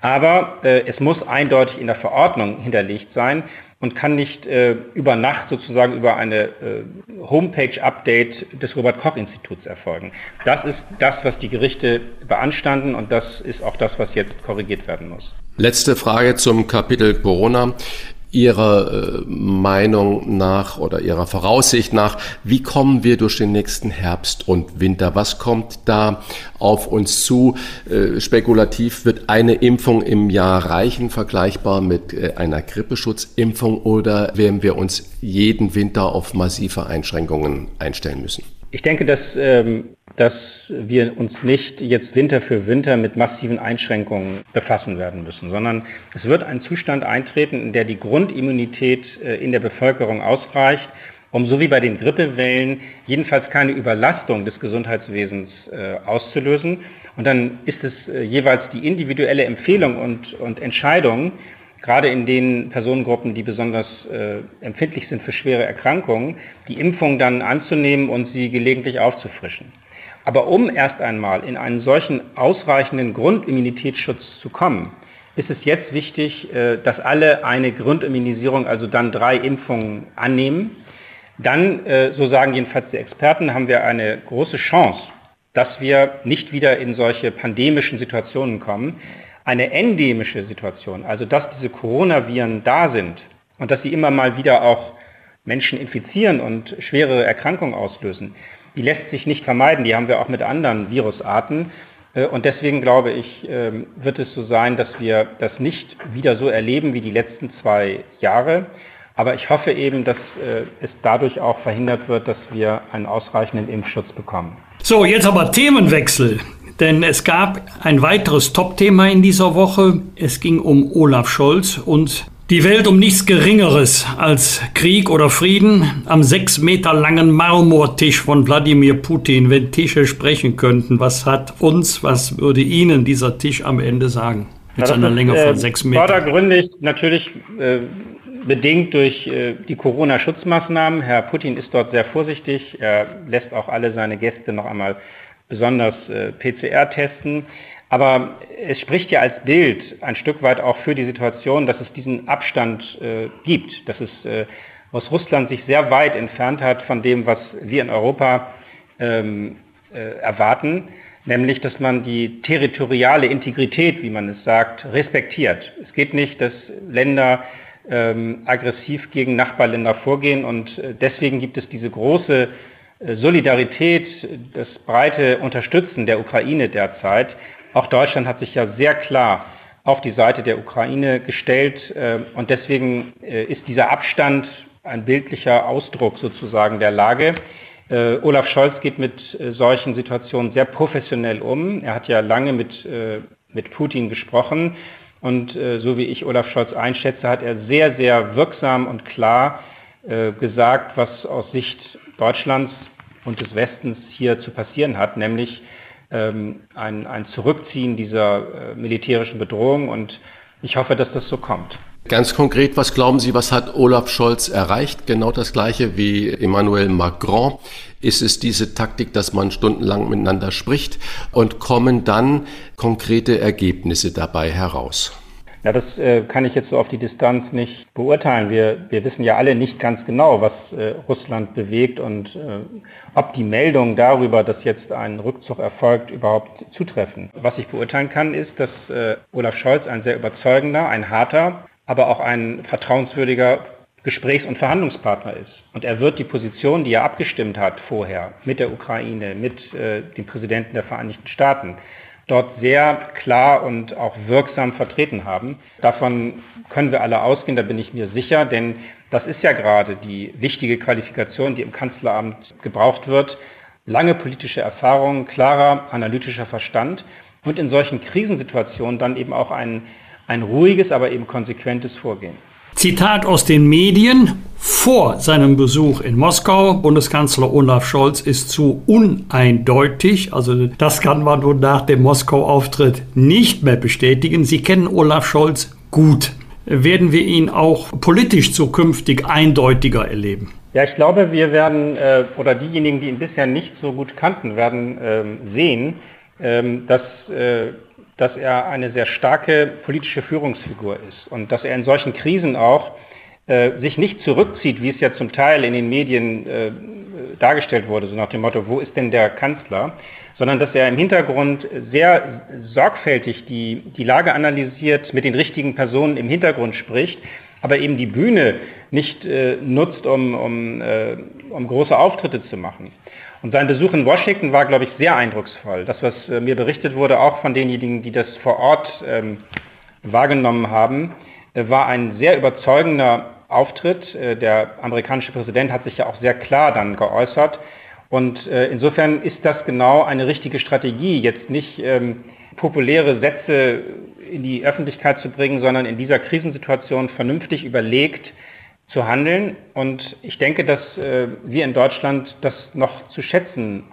Aber äh, es muss eindeutig in der Verordnung hinterlegt sein und kann nicht äh, über Nacht sozusagen über eine äh, Homepage-Update des Robert-Koch-Instituts erfolgen. Das ist das, was die Gerichte beanstanden und das ist auch das, was jetzt korrigiert werden muss. Letzte Frage zum Kapitel Corona. Ihrer äh, Meinung nach oder Ihrer Voraussicht nach, wie kommen wir durch den nächsten Herbst und Winter? Was kommt da auf uns zu? Äh, spekulativ wird eine Impfung im Jahr reichen, vergleichbar mit äh, einer Grippeschutzimpfung oder werden wir uns jeden Winter auf massive Einschränkungen einstellen müssen? Ich denke, dass ähm, dass wir uns nicht jetzt Winter für Winter mit massiven Einschränkungen befassen werden müssen, sondern es wird ein Zustand eintreten, in der die Grundimmunität äh, in der Bevölkerung ausreicht, um so wie bei den Grippewellen jedenfalls keine Überlastung des Gesundheitswesens äh, auszulösen. Und dann ist es äh, jeweils die individuelle Empfehlung und, und Entscheidung, gerade in den Personengruppen, die besonders äh, empfindlich sind für schwere Erkrankungen, die Impfung dann anzunehmen und sie gelegentlich aufzufrischen. Aber um erst einmal in einen solchen ausreichenden Grundimmunitätsschutz zu kommen, ist es jetzt wichtig, äh, dass alle eine Grundimmunisierung, also dann drei Impfungen annehmen. Dann, äh, so sagen jedenfalls die Experten, haben wir eine große Chance, dass wir nicht wieder in solche pandemischen Situationen kommen. Eine endemische Situation, also dass diese Coronaviren da sind und dass sie immer mal wieder auch Menschen infizieren und schwere Erkrankungen auslösen, die lässt sich nicht vermeiden. Die haben wir auch mit anderen Virusarten. Äh, und deswegen glaube ich, ähm, wird es so sein, dass wir das nicht wieder so erleben wie die letzten zwei Jahre. Aber ich hoffe eben, dass äh, es dadurch auch verhindert wird, dass wir einen ausreichenden Impfschutz bekommen. So, jetzt aber Themenwechsel. Denn es gab ein weiteres Top-Thema in dieser Woche. Es ging um Olaf Scholz und die Welt um nichts Geringeres als Krieg oder Frieden am sechs Meter langen Marmortisch von Wladimir Putin. Wenn Tische sprechen könnten, was hat uns, was würde Ihnen dieser Tisch am Ende sagen? Mit ja, einer Länge von äh, sechs Metern. Vordergründig natürlich äh, bedingt durch äh, die Corona-Schutzmaßnahmen. Herr Putin ist dort sehr vorsichtig. Er lässt auch alle seine Gäste noch einmal besonders äh, PCR testen. Aber es spricht ja als Bild ein Stück weit auch für die Situation, dass es diesen Abstand äh, gibt, dass es äh, aus Russland sich sehr weit entfernt hat von dem, was wir in Europa ähm, äh, erwarten, nämlich dass man die territoriale Integrität, wie man es sagt, respektiert. Es geht nicht, dass Länder ähm, aggressiv gegen Nachbarländer vorgehen und äh, deswegen gibt es diese große Solidarität, das breite Unterstützen der Ukraine derzeit. Auch Deutschland hat sich ja sehr klar auf die Seite der Ukraine gestellt äh, und deswegen äh, ist dieser Abstand ein bildlicher Ausdruck sozusagen der Lage. Äh, Olaf Scholz geht mit solchen Situationen sehr professionell um. Er hat ja lange mit, mit Putin gesprochen und so wie ich Olaf Scholz einschätze, hat er sehr, sehr wirksam und klar gesagt, was aus Sicht Deutschlands und des Westens hier zu passieren hat, nämlich ähm, ein, ein Zurückziehen dieser äh, militärischen Bedrohung und ich hoffe, dass das so kommt. Ganz konkret, was glauben Sie, was hat Olaf Scholz erreicht? Genau das gleiche wie Emmanuel Macron. Ist es diese Taktik, dass man stundenlang miteinander spricht und kommen dann konkrete Ergebnisse dabei heraus? Ja, das äh, kann ich jetzt so auf die Distanz nicht beurteilen. Wir, wir wissen ja alle nicht ganz genau, was äh, Russland bewegt und äh, ob die Meldungen darüber, dass jetzt ein Rückzug erfolgt, überhaupt zutreffen. Was ich beurteilen kann, ist, dass äh, Olaf Scholz ein sehr überzeugender, ein harter, aber auch ein vertrauenswürdiger Gesprächs- und Verhandlungspartner ist. Und er wird die Position, die er abgestimmt hat vorher mit der Ukraine, mit äh, dem Präsidenten der Vereinigten Staaten, dort sehr klar und auch wirksam vertreten haben. Davon können wir alle ausgehen, da bin ich mir sicher, denn das ist ja gerade die wichtige Qualifikation, die im Kanzleramt gebraucht wird. Lange politische Erfahrung, klarer analytischer Verstand und in solchen Krisensituationen dann eben auch ein, ein ruhiges, aber eben konsequentes Vorgehen. Zitat aus den Medien. Vor seinem Besuch in Moskau, Bundeskanzler Olaf Scholz ist zu uneindeutig. Also das kann man nun nach dem Moskau-Auftritt nicht mehr bestätigen. Sie kennen Olaf Scholz gut. Werden wir ihn auch politisch zukünftig eindeutiger erleben? Ja, ich glaube, wir werden, äh, oder diejenigen, die ihn bisher nicht so gut kannten, werden äh, sehen, äh, dass äh, dass er eine sehr starke politische Führungsfigur ist und dass er in solchen Krisen auch äh, sich nicht zurückzieht, wie es ja zum Teil in den Medien äh, dargestellt wurde, so nach dem Motto, wo ist denn der Kanzler, sondern dass er im Hintergrund sehr sorgfältig die, die Lage analysiert, mit den richtigen Personen im Hintergrund spricht, aber eben die Bühne nicht äh, nutzt, um, um, äh, um große Auftritte zu machen. Und sein Besuch in Washington war, glaube ich, sehr eindrucksvoll. Das, was äh, mir berichtet wurde, auch von denjenigen, die das vor Ort ähm, wahrgenommen haben, äh, war ein sehr überzeugender Auftritt. Äh, der amerikanische Präsident hat sich ja auch sehr klar dann geäußert. Und äh, insofern ist das genau eine richtige Strategie, jetzt nicht ähm, populäre Sätze in die Öffentlichkeit zu bringen, sondern in dieser Krisensituation vernünftig überlegt zu handeln. Und ich denke, dass äh, wir in Deutschland das noch zu schätzen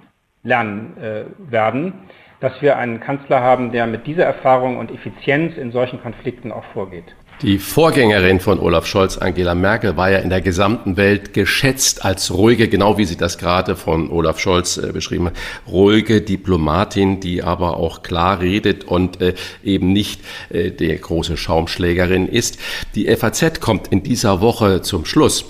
lernen äh, werden, dass wir einen Kanzler haben, der mit dieser Erfahrung und Effizienz in solchen Konflikten auch vorgeht. Die Vorgängerin von Olaf Scholz, Angela Merkel, war ja in der gesamten Welt geschätzt als ruhige, genau wie sie das gerade von Olaf Scholz äh, beschrieben hat, ruhige Diplomatin, die aber auch klar redet und äh, eben nicht äh, die große Schaumschlägerin ist. Die FAZ kommt in dieser Woche zum Schluss.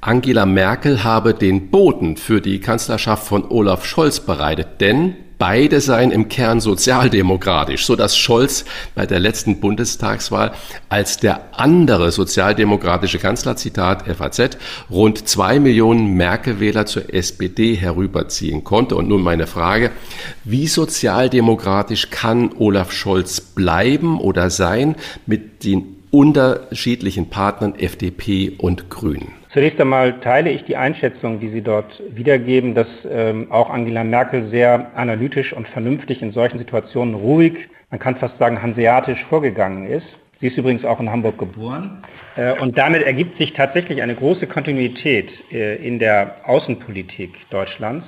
Angela Merkel habe den Boden für die Kanzlerschaft von Olaf Scholz bereitet, denn Beide seien im Kern sozialdemokratisch, so dass Scholz bei der letzten Bundestagswahl als der andere sozialdemokratische Kanzler, Zitat FAZ, rund zwei Millionen Merkel-Wähler zur SPD herüberziehen konnte. Und nun meine Frage, wie sozialdemokratisch kann Olaf Scholz bleiben oder sein mit den unterschiedlichen Partnern FDP und Grünen? Zunächst einmal teile ich die Einschätzung, die Sie dort wiedergeben, dass ähm, auch Angela Merkel sehr analytisch und vernünftig in solchen Situationen ruhig, man kann fast sagen hanseatisch vorgegangen ist. Sie ist übrigens auch in Hamburg geboren. Äh, und damit ergibt sich tatsächlich eine große Kontinuität äh, in der Außenpolitik Deutschlands.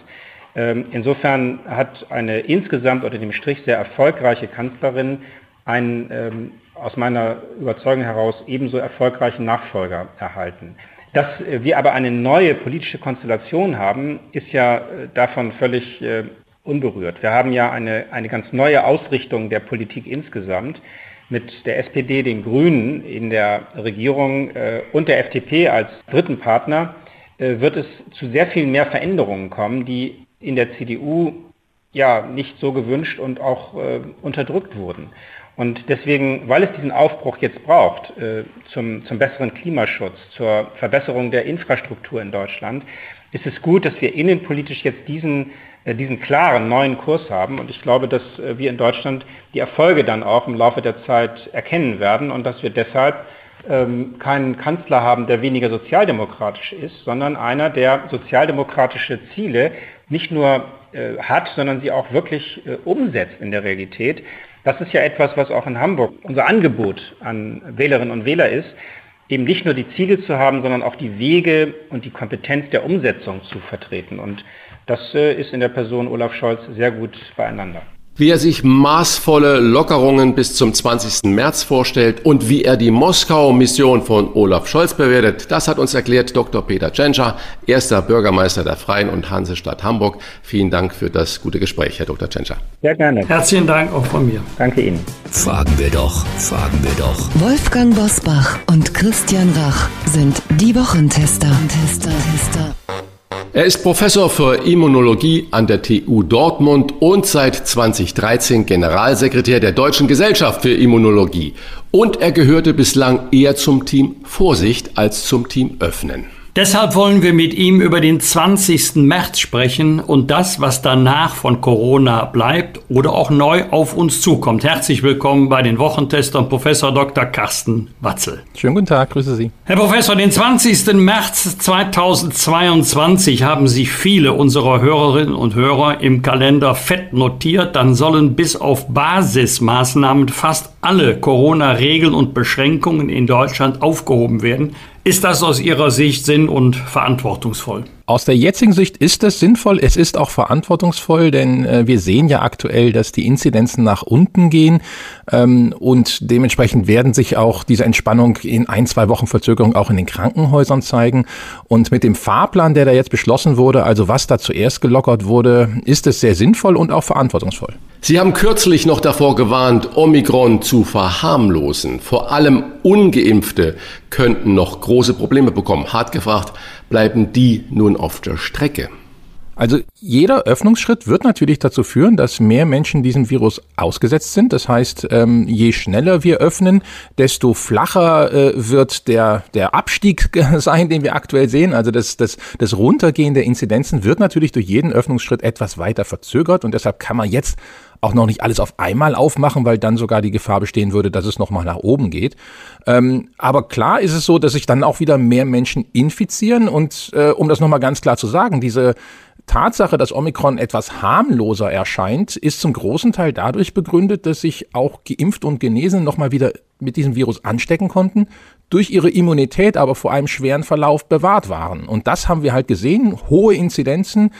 Ähm, insofern hat eine insgesamt unter dem Strich sehr erfolgreiche Kanzlerin einen ähm, aus meiner Überzeugung heraus ebenso erfolgreichen Nachfolger erhalten. Dass wir aber eine neue politische Konstellation haben, ist ja äh, davon völlig äh, unberührt. Wir haben ja eine, eine ganz neue Ausrichtung der Politik insgesamt mit der SPD, den Grünen in der Regierung äh, und der FDP als dritten Partner wird es zu sehr viel mehr Veränderungen kommen, die in der CDU ja nicht so gewünscht und auch unterdrückt wurden. Und deswegen, weil es diesen Aufbruch jetzt braucht äh, zum, zum besseren Klimaschutz, zur Verbesserung der Infrastruktur in Deutschland, ist es gut, dass wir innenpolitisch jetzt diesen, äh, diesen klaren neuen Kurs haben. Und ich glaube, dass äh, wir in Deutschland die Erfolge dann auch im Laufe der Zeit erkennen werden und dass wir deshalb ähm, keinen Kanzler haben, der weniger sozialdemokratisch ist, sondern einer, der sozialdemokratische Ziele nicht nur äh, hat, sondern sie auch wirklich äh, umsetzt in der Realität. Das ist ja etwas, was auch in Hamburg unser Angebot an Wählerinnen und Wähler ist, eben nicht nur die Ziele zu haben, sondern auch die Wege und die Kompetenz der Umsetzung zu vertreten. Und das äh, ist in der Person Olaf Scholz sehr gut beieinander wie er sich maßvolle Lockerungen bis zum 20. März vorstellt und wie er die Moskau-Mission von Olaf Scholz bewertet, das hat uns erklärt Dr. Peter Tschentscher, erster Bürgermeister der Freien und Hansestadt Hamburg. Vielen Dank für das gute Gespräch, Herr Dr. Tschentscher. Sehr gerne. Herzlichen Dank auch von mir. Danke Ihnen. Fragen wir doch, fragen wir doch. Wolfgang Bosbach und Christian Rach sind die Wochentester. Tester, Tester. Er ist Professor für Immunologie an der TU Dortmund und seit 2013 Generalsekretär der Deutschen Gesellschaft für Immunologie. Und er gehörte bislang eher zum Team Vorsicht als zum Team Öffnen. Deshalb wollen wir mit ihm über den 20. März sprechen und das, was danach von Corona bleibt oder auch neu auf uns zukommt. Herzlich willkommen bei den Wochentestern Professor Dr. Carsten Watzel. Schönen guten Tag, grüße Sie. Herr Professor, den 20. März 2022 haben sich viele unserer Hörerinnen und Hörer im Kalender fett notiert. Dann sollen bis auf Basismaßnahmen fast alle Corona-Regeln und Beschränkungen in Deutschland aufgehoben werden. Ist das aus Ihrer Sicht sinn- und verantwortungsvoll? Aus der jetzigen Sicht ist es sinnvoll, es ist auch verantwortungsvoll, denn äh, wir sehen ja aktuell, dass die Inzidenzen nach unten gehen ähm, und dementsprechend werden sich auch diese Entspannung in ein, zwei Wochen Verzögerung auch in den Krankenhäusern zeigen. Und mit dem Fahrplan, der da jetzt beschlossen wurde, also was da zuerst gelockert wurde, ist es sehr sinnvoll und auch verantwortungsvoll. Sie haben kürzlich noch davor gewarnt, Omikron zu verharmlosen. Vor allem ungeimpfte könnten noch große Probleme bekommen. Hart gefragt, bleiben die nun auf der Strecke? Also jeder Öffnungsschritt wird natürlich dazu führen, dass mehr Menschen diesem Virus ausgesetzt sind. Das heißt, ähm, je schneller wir öffnen, desto flacher äh, wird der, der Abstieg sein, den wir aktuell sehen. Also das, das, das Runtergehen der Inzidenzen wird natürlich durch jeden Öffnungsschritt etwas weiter verzögert und deshalb kann man jetzt auch noch nicht alles auf einmal aufmachen, weil dann sogar die Gefahr bestehen würde, dass es nochmal nach oben geht. Ähm, aber klar ist es so, dass sich dann auch wieder mehr Menschen infizieren. Und äh, um das nochmal ganz klar zu sagen, diese Tatsache, dass Omikron etwas harmloser erscheint, ist zum großen Teil dadurch begründet, dass sich auch geimpft und genesen nochmal wieder mit diesem Virus anstecken konnten, durch ihre Immunität aber vor einem schweren Verlauf bewahrt waren. Und das haben wir halt gesehen, hohe Inzidenzen,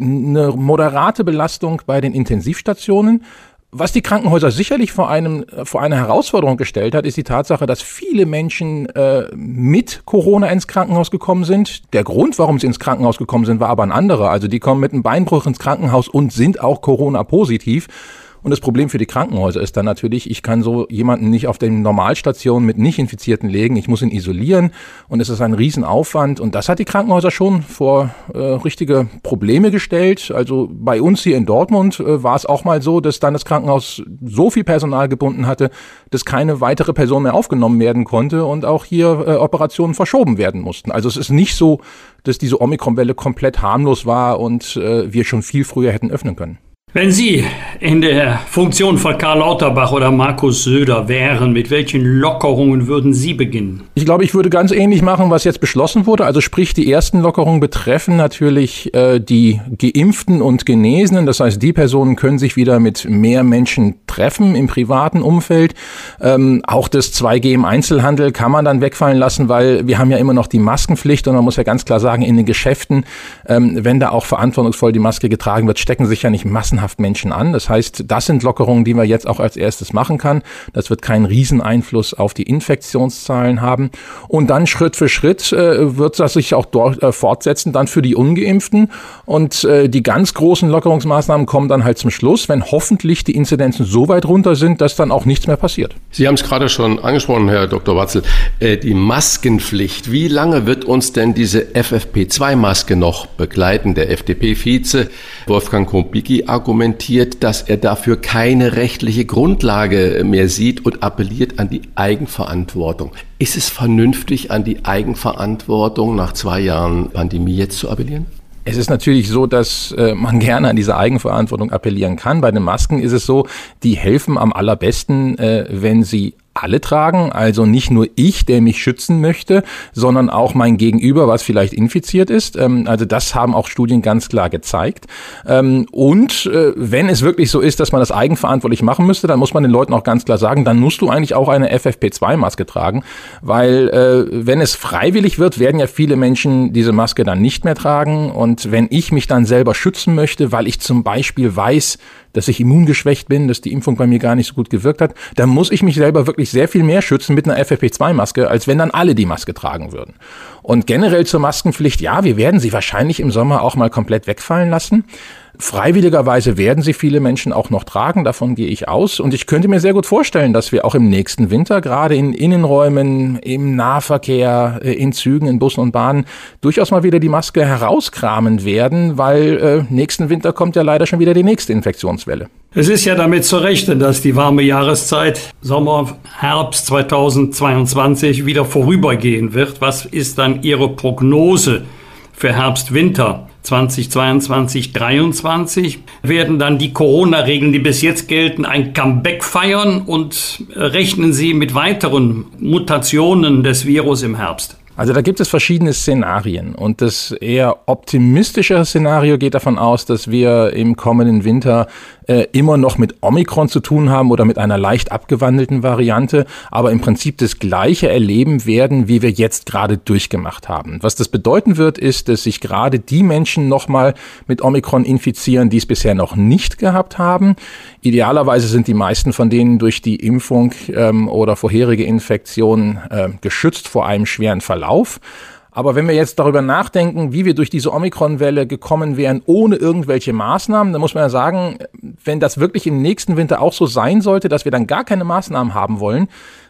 eine moderate Belastung bei den Intensivstationen. Was die Krankenhäuser sicherlich vor, einem, vor eine Herausforderung gestellt hat, ist die Tatsache, dass viele Menschen äh, mit Corona ins Krankenhaus gekommen sind. Der Grund, warum sie ins Krankenhaus gekommen sind, war aber ein anderer. Also die kommen mit einem Beinbruch ins Krankenhaus und sind auch Corona-positiv. Und das Problem für die Krankenhäuser ist dann natürlich, ich kann so jemanden nicht auf den Normalstationen mit nicht Infizierten legen. Ich muss ihn isolieren und es ist ein Riesenaufwand. Und das hat die Krankenhäuser schon vor äh, richtige Probleme gestellt. Also bei uns hier in Dortmund äh, war es auch mal so, dass dann das Krankenhaus so viel Personal gebunden hatte, dass keine weitere Person mehr aufgenommen werden konnte und auch hier äh, Operationen verschoben werden mussten. Also es ist nicht so, dass diese Omikron-Welle komplett harmlos war und äh, wir schon viel früher hätten öffnen können. Wenn Sie in der Funktion von Karl Lauterbach oder Markus Söder wären, mit welchen Lockerungen würden Sie beginnen? Ich glaube, ich würde ganz ähnlich machen, was jetzt beschlossen wurde. Also sprich, die ersten Lockerungen betreffen natürlich äh, die Geimpften und Genesenen. Das heißt, die Personen können sich wieder mit mehr Menschen treffen im privaten Umfeld. Ähm, auch das 2G im Einzelhandel kann man dann wegfallen lassen, weil wir haben ja immer noch die Maskenpflicht und man muss ja ganz klar sagen, in den Geschäften, ähm, wenn da auch verantwortungsvoll die Maske getragen wird, stecken sich ja nicht Massen massenhaft Menschen an. Das heißt, das sind Lockerungen, die man jetzt auch als erstes machen kann. Das wird keinen Rieseneinfluss auf die Infektionszahlen haben. Und dann Schritt für Schritt äh, wird das sich auch dort äh, fortsetzen, dann für die Ungeimpften. Und äh, die ganz großen Lockerungsmaßnahmen kommen dann halt zum Schluss, wenn hoffentlich die Inzidenzen so weit runter sind, dass dann auch nichts mehr passiert. Sie haben es gerade schon angesprochen, Herr Dr. Watzel. Äh, die Maskenpflicht. Wie lange wird uns denn diese FFP2-Maske noch begleiten? Der FDP-Vize Wolfgang Kubicki argumentiert, dass er dafür keine rechtliche Grundlage mehr sieht und appelliert an die Eigenverantwortung. Ist es vernünftig, an die Eigenverantwortung nach zwei Jahren Pandemie jetzt zu appellieren? Es ist natürlich so, dass äh, man gerne an diese Eigenverantwortung appellieren kann. Bei den Masken ist es so, die helfen am allerbesten, äh, wenn sie alle tragen, also nicht nur ich, der mich schützen möchte, sondern auch mein Gegenüber, was vielleicht infiziert ist. Ähm, also das haben auch Studien ganz klar gezeigt. Ähm, und äh, wenn es wirklich so ist, dass man das eigenverantwortlich machen müsste, dann muss man den Leuten auch ganz klar sagen, dann musst du eigentlich auch eine FFP2-Maske tragen, weil äh, wenn es freiwillig wird, werden ja viele Menschen diese Maske dann nicht mehr tragen. Und wenn ich mich dann selber schützen möchte, weil ich zum Beispiel weiß, dass ich immungeschwächt bin, dass die Impfung bei mir gar nicht so gut gewirkt hat, dann muss ich mich selber wirklich sehr viel mehr schützen mit einer FFP2-Maske, als wenn dann alle die Maske tragen würden. Und generell zur Maskenpflicht, ja, wir werden sie wahrscheinlich im Sommer auch mal komplett wegfallen lassen. Freiwilligerweise werden sie viele Menschen auch noch tragen, davon gehe ich aus. Und ich könnte mir sehr gut vorstellen, dass wir auch im nächsten Winter, gerade in Innenräumen, im Nahverkehr, äh, in Zügen, in Bussen und Bahnen, durchaus mal wieder die Maske herauskramen werden, weil äh, nächsten Winter kommt ja leider schon wieder die nächste Infektionswelle. Es ist ja damit zu rechnen, dass die warme Jahreszeit Sommer, Herbst 2022 wieder vorübergehen wird. Was ist dann Ihre Prognose für Herbst, Winter? 2022, 2023 werden dann die Corona-Regeln, die bis jetzt gelten, ein Comeback feiern und rechnen Sie mit weiteren Mutationen des Virus im Herbst? Also da gibt es verschiedene Szenarien und das eher optimistische Szenario geht davon aus, dass wir im kommenden Winter äh, immer noch mit Omikron zu tun haben oder mit einer leicht abgewandelten Variante, aber im Prinzip das gleiche erleben werden, wie wir jetzt gerade durchgemacht haben. Was das bedeuten wird, ist, dass sich gerade die Menschen nochmal mit Omikron infizieren, die es bisher noch nicht gehabt haben. Idealerweise sind die meisten von denen durch die Impfung ähm, oder vorherige Infektion äh, geschützt vor einem schweren Verlauf. Aber wenn wir jetzt darüber nachdenken, wie wir durch diese Omikron-Welle gekommen wären, ohne irgendwelche Maßnahmen, dann muss man ja sagen, wenn das wirklich im nächsten Winter auch so sein sollte, dass wir dann gar keine Maßnahmen haben wollen,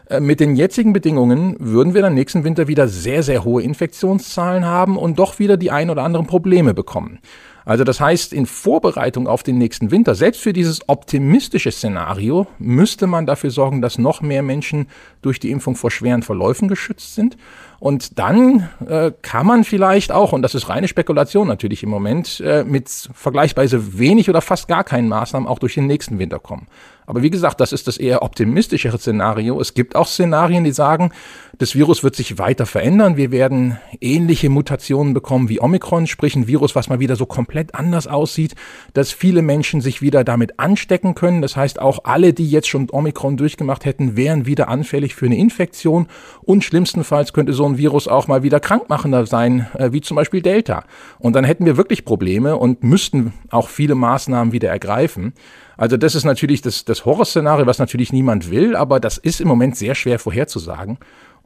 äh, mit den jetzigen Bedingungen würden wir dann nächsten Winter wieder sehr, sehr hohe Infektionszahlen haben und doch wieder die ein oder anderen Probleme bekommen. Also das heißt, in Vorbereitung auf den nächsten Winter, selbst für dieses optimistische Szenario, müsste man dafür sorgen, dass noch mehr Menschen durch die Impfung vor schweren Verläufen geschützt sind. Und dann äh, kann man vielleicht auch, und das ist reine Spekulation natürlich im Moment, äh, mit vergleichsweise wenig oder fast gar keinen Maßnahmen auch durch den nächsten Winter kommen. Aber wie gesagt, das ist das eher optimistischere Szenario. Es gibt auch Szenarien, die sagen, Das Virus wird sich weiter verändern. Wir werden ähnliche Mutationen bekommen wie Omikron, sprich ein Virus, was mal wieder so komplett anders aussieht, dass viele Menschen sich wieder damit anstecken können. Das heißt, auch alle, die jetzt schon Omikron durchgemacht hätten, wären wieder anfällig für eine Infektion. Und schlimmstenfalls könnte so ein Virus auch mal wieder krankmachender sein, äh, wie zum Beispiel Delta. Und dann hätten wir wirklich Probleme und müssten auch viele Maßnahmen wieder ergreifen. Also das ist natürlich das, das Horrorszenario, was natürlich niemand will, aber das ist im Moment sehr schwer vorherzusagen.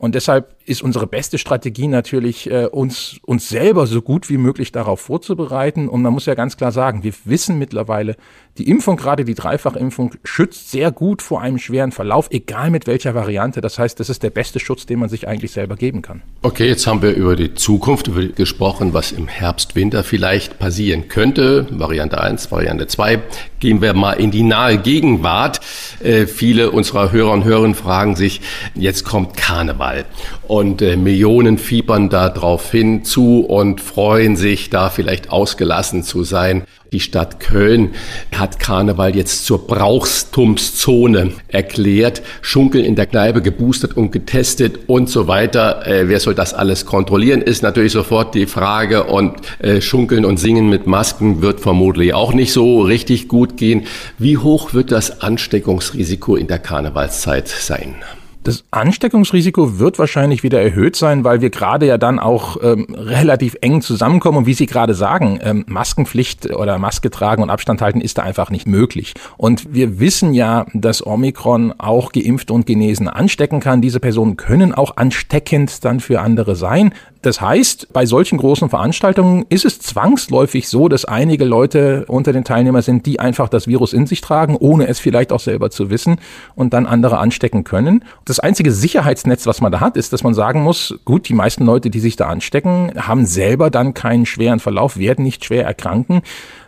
Und deshalb ist unsere beste Strategie natürlich, äh, uns, uns selber so gut wie möglich darauf vorzubereiten. Und man muss ja ganz klar sagen, wir wissen mittlerweile, die Impfung, gerade die Dreifachimpfung, schützt sehr gut vor einem schweren Verlauf, egal mit welcher Variante. Das heißt, das ist der beste Schutz, den man sich eigentlich selber geben kann. Okay, jetzt haben wir über die Zukunft gesprochen, was im Herbst, Winter vielleicht passieren könnte. Variante 1, Variante 2. Gehen wir mal in die nahe Gegenwart. Äh, viele unserer Hörer und Hörerinnen fragen sich, jetzt kommt Karneval und äh, Millionen fiebern da drauf hin zu und freuen sich, da vielleicht ausgelassen zu sein. Die Stadt Köln hat Karneval jetzt zur Brauchstumszone erklärt. Schunkeln in der Kneipe geboostert und getestet und so weiter. Äh, wer soll das alles kontrollieren, ist natürlich sofort die Frage. Und äh, Schunkeln und Singen mit Masken wird vermutlich auch nicht so richtig gut gehen. Wie hoch wird das Ansteckungsrisiko in der Karnevalszeit sein? Das Ansteckungsrisiko wird wahrscheinlich wieder erhöht sein, weil wir gerade ja dann auch ähm, relativ eng zusammenkommen. Und wie Sie gerade sagen, ähm, Maskenpflicht oder Maske tragen und Abstand halten ist da einfach nicht möglich. Und wir wissen ja, dass Omikron auch geimpft und genesen anstecken kann. Diese Personen können auch ansteckend dann für andere sein. Das heißt, bei solchen großen Veranstaltungen ist es zwangsläufig so, dass einige Leute unter den Teilnehmern sind, die einfach das Virus in sich tragen, ohne es vielleicht auch selber zu wissen und dann andere anstecken können. Das einzige Sicherheitsnetz, was man da hat, ist, dass man sagen muss, gut, die meisten Leute, die sich da anstecken, haben selber dann keinen schweren Verlauf, werden nicht schwer erkranken.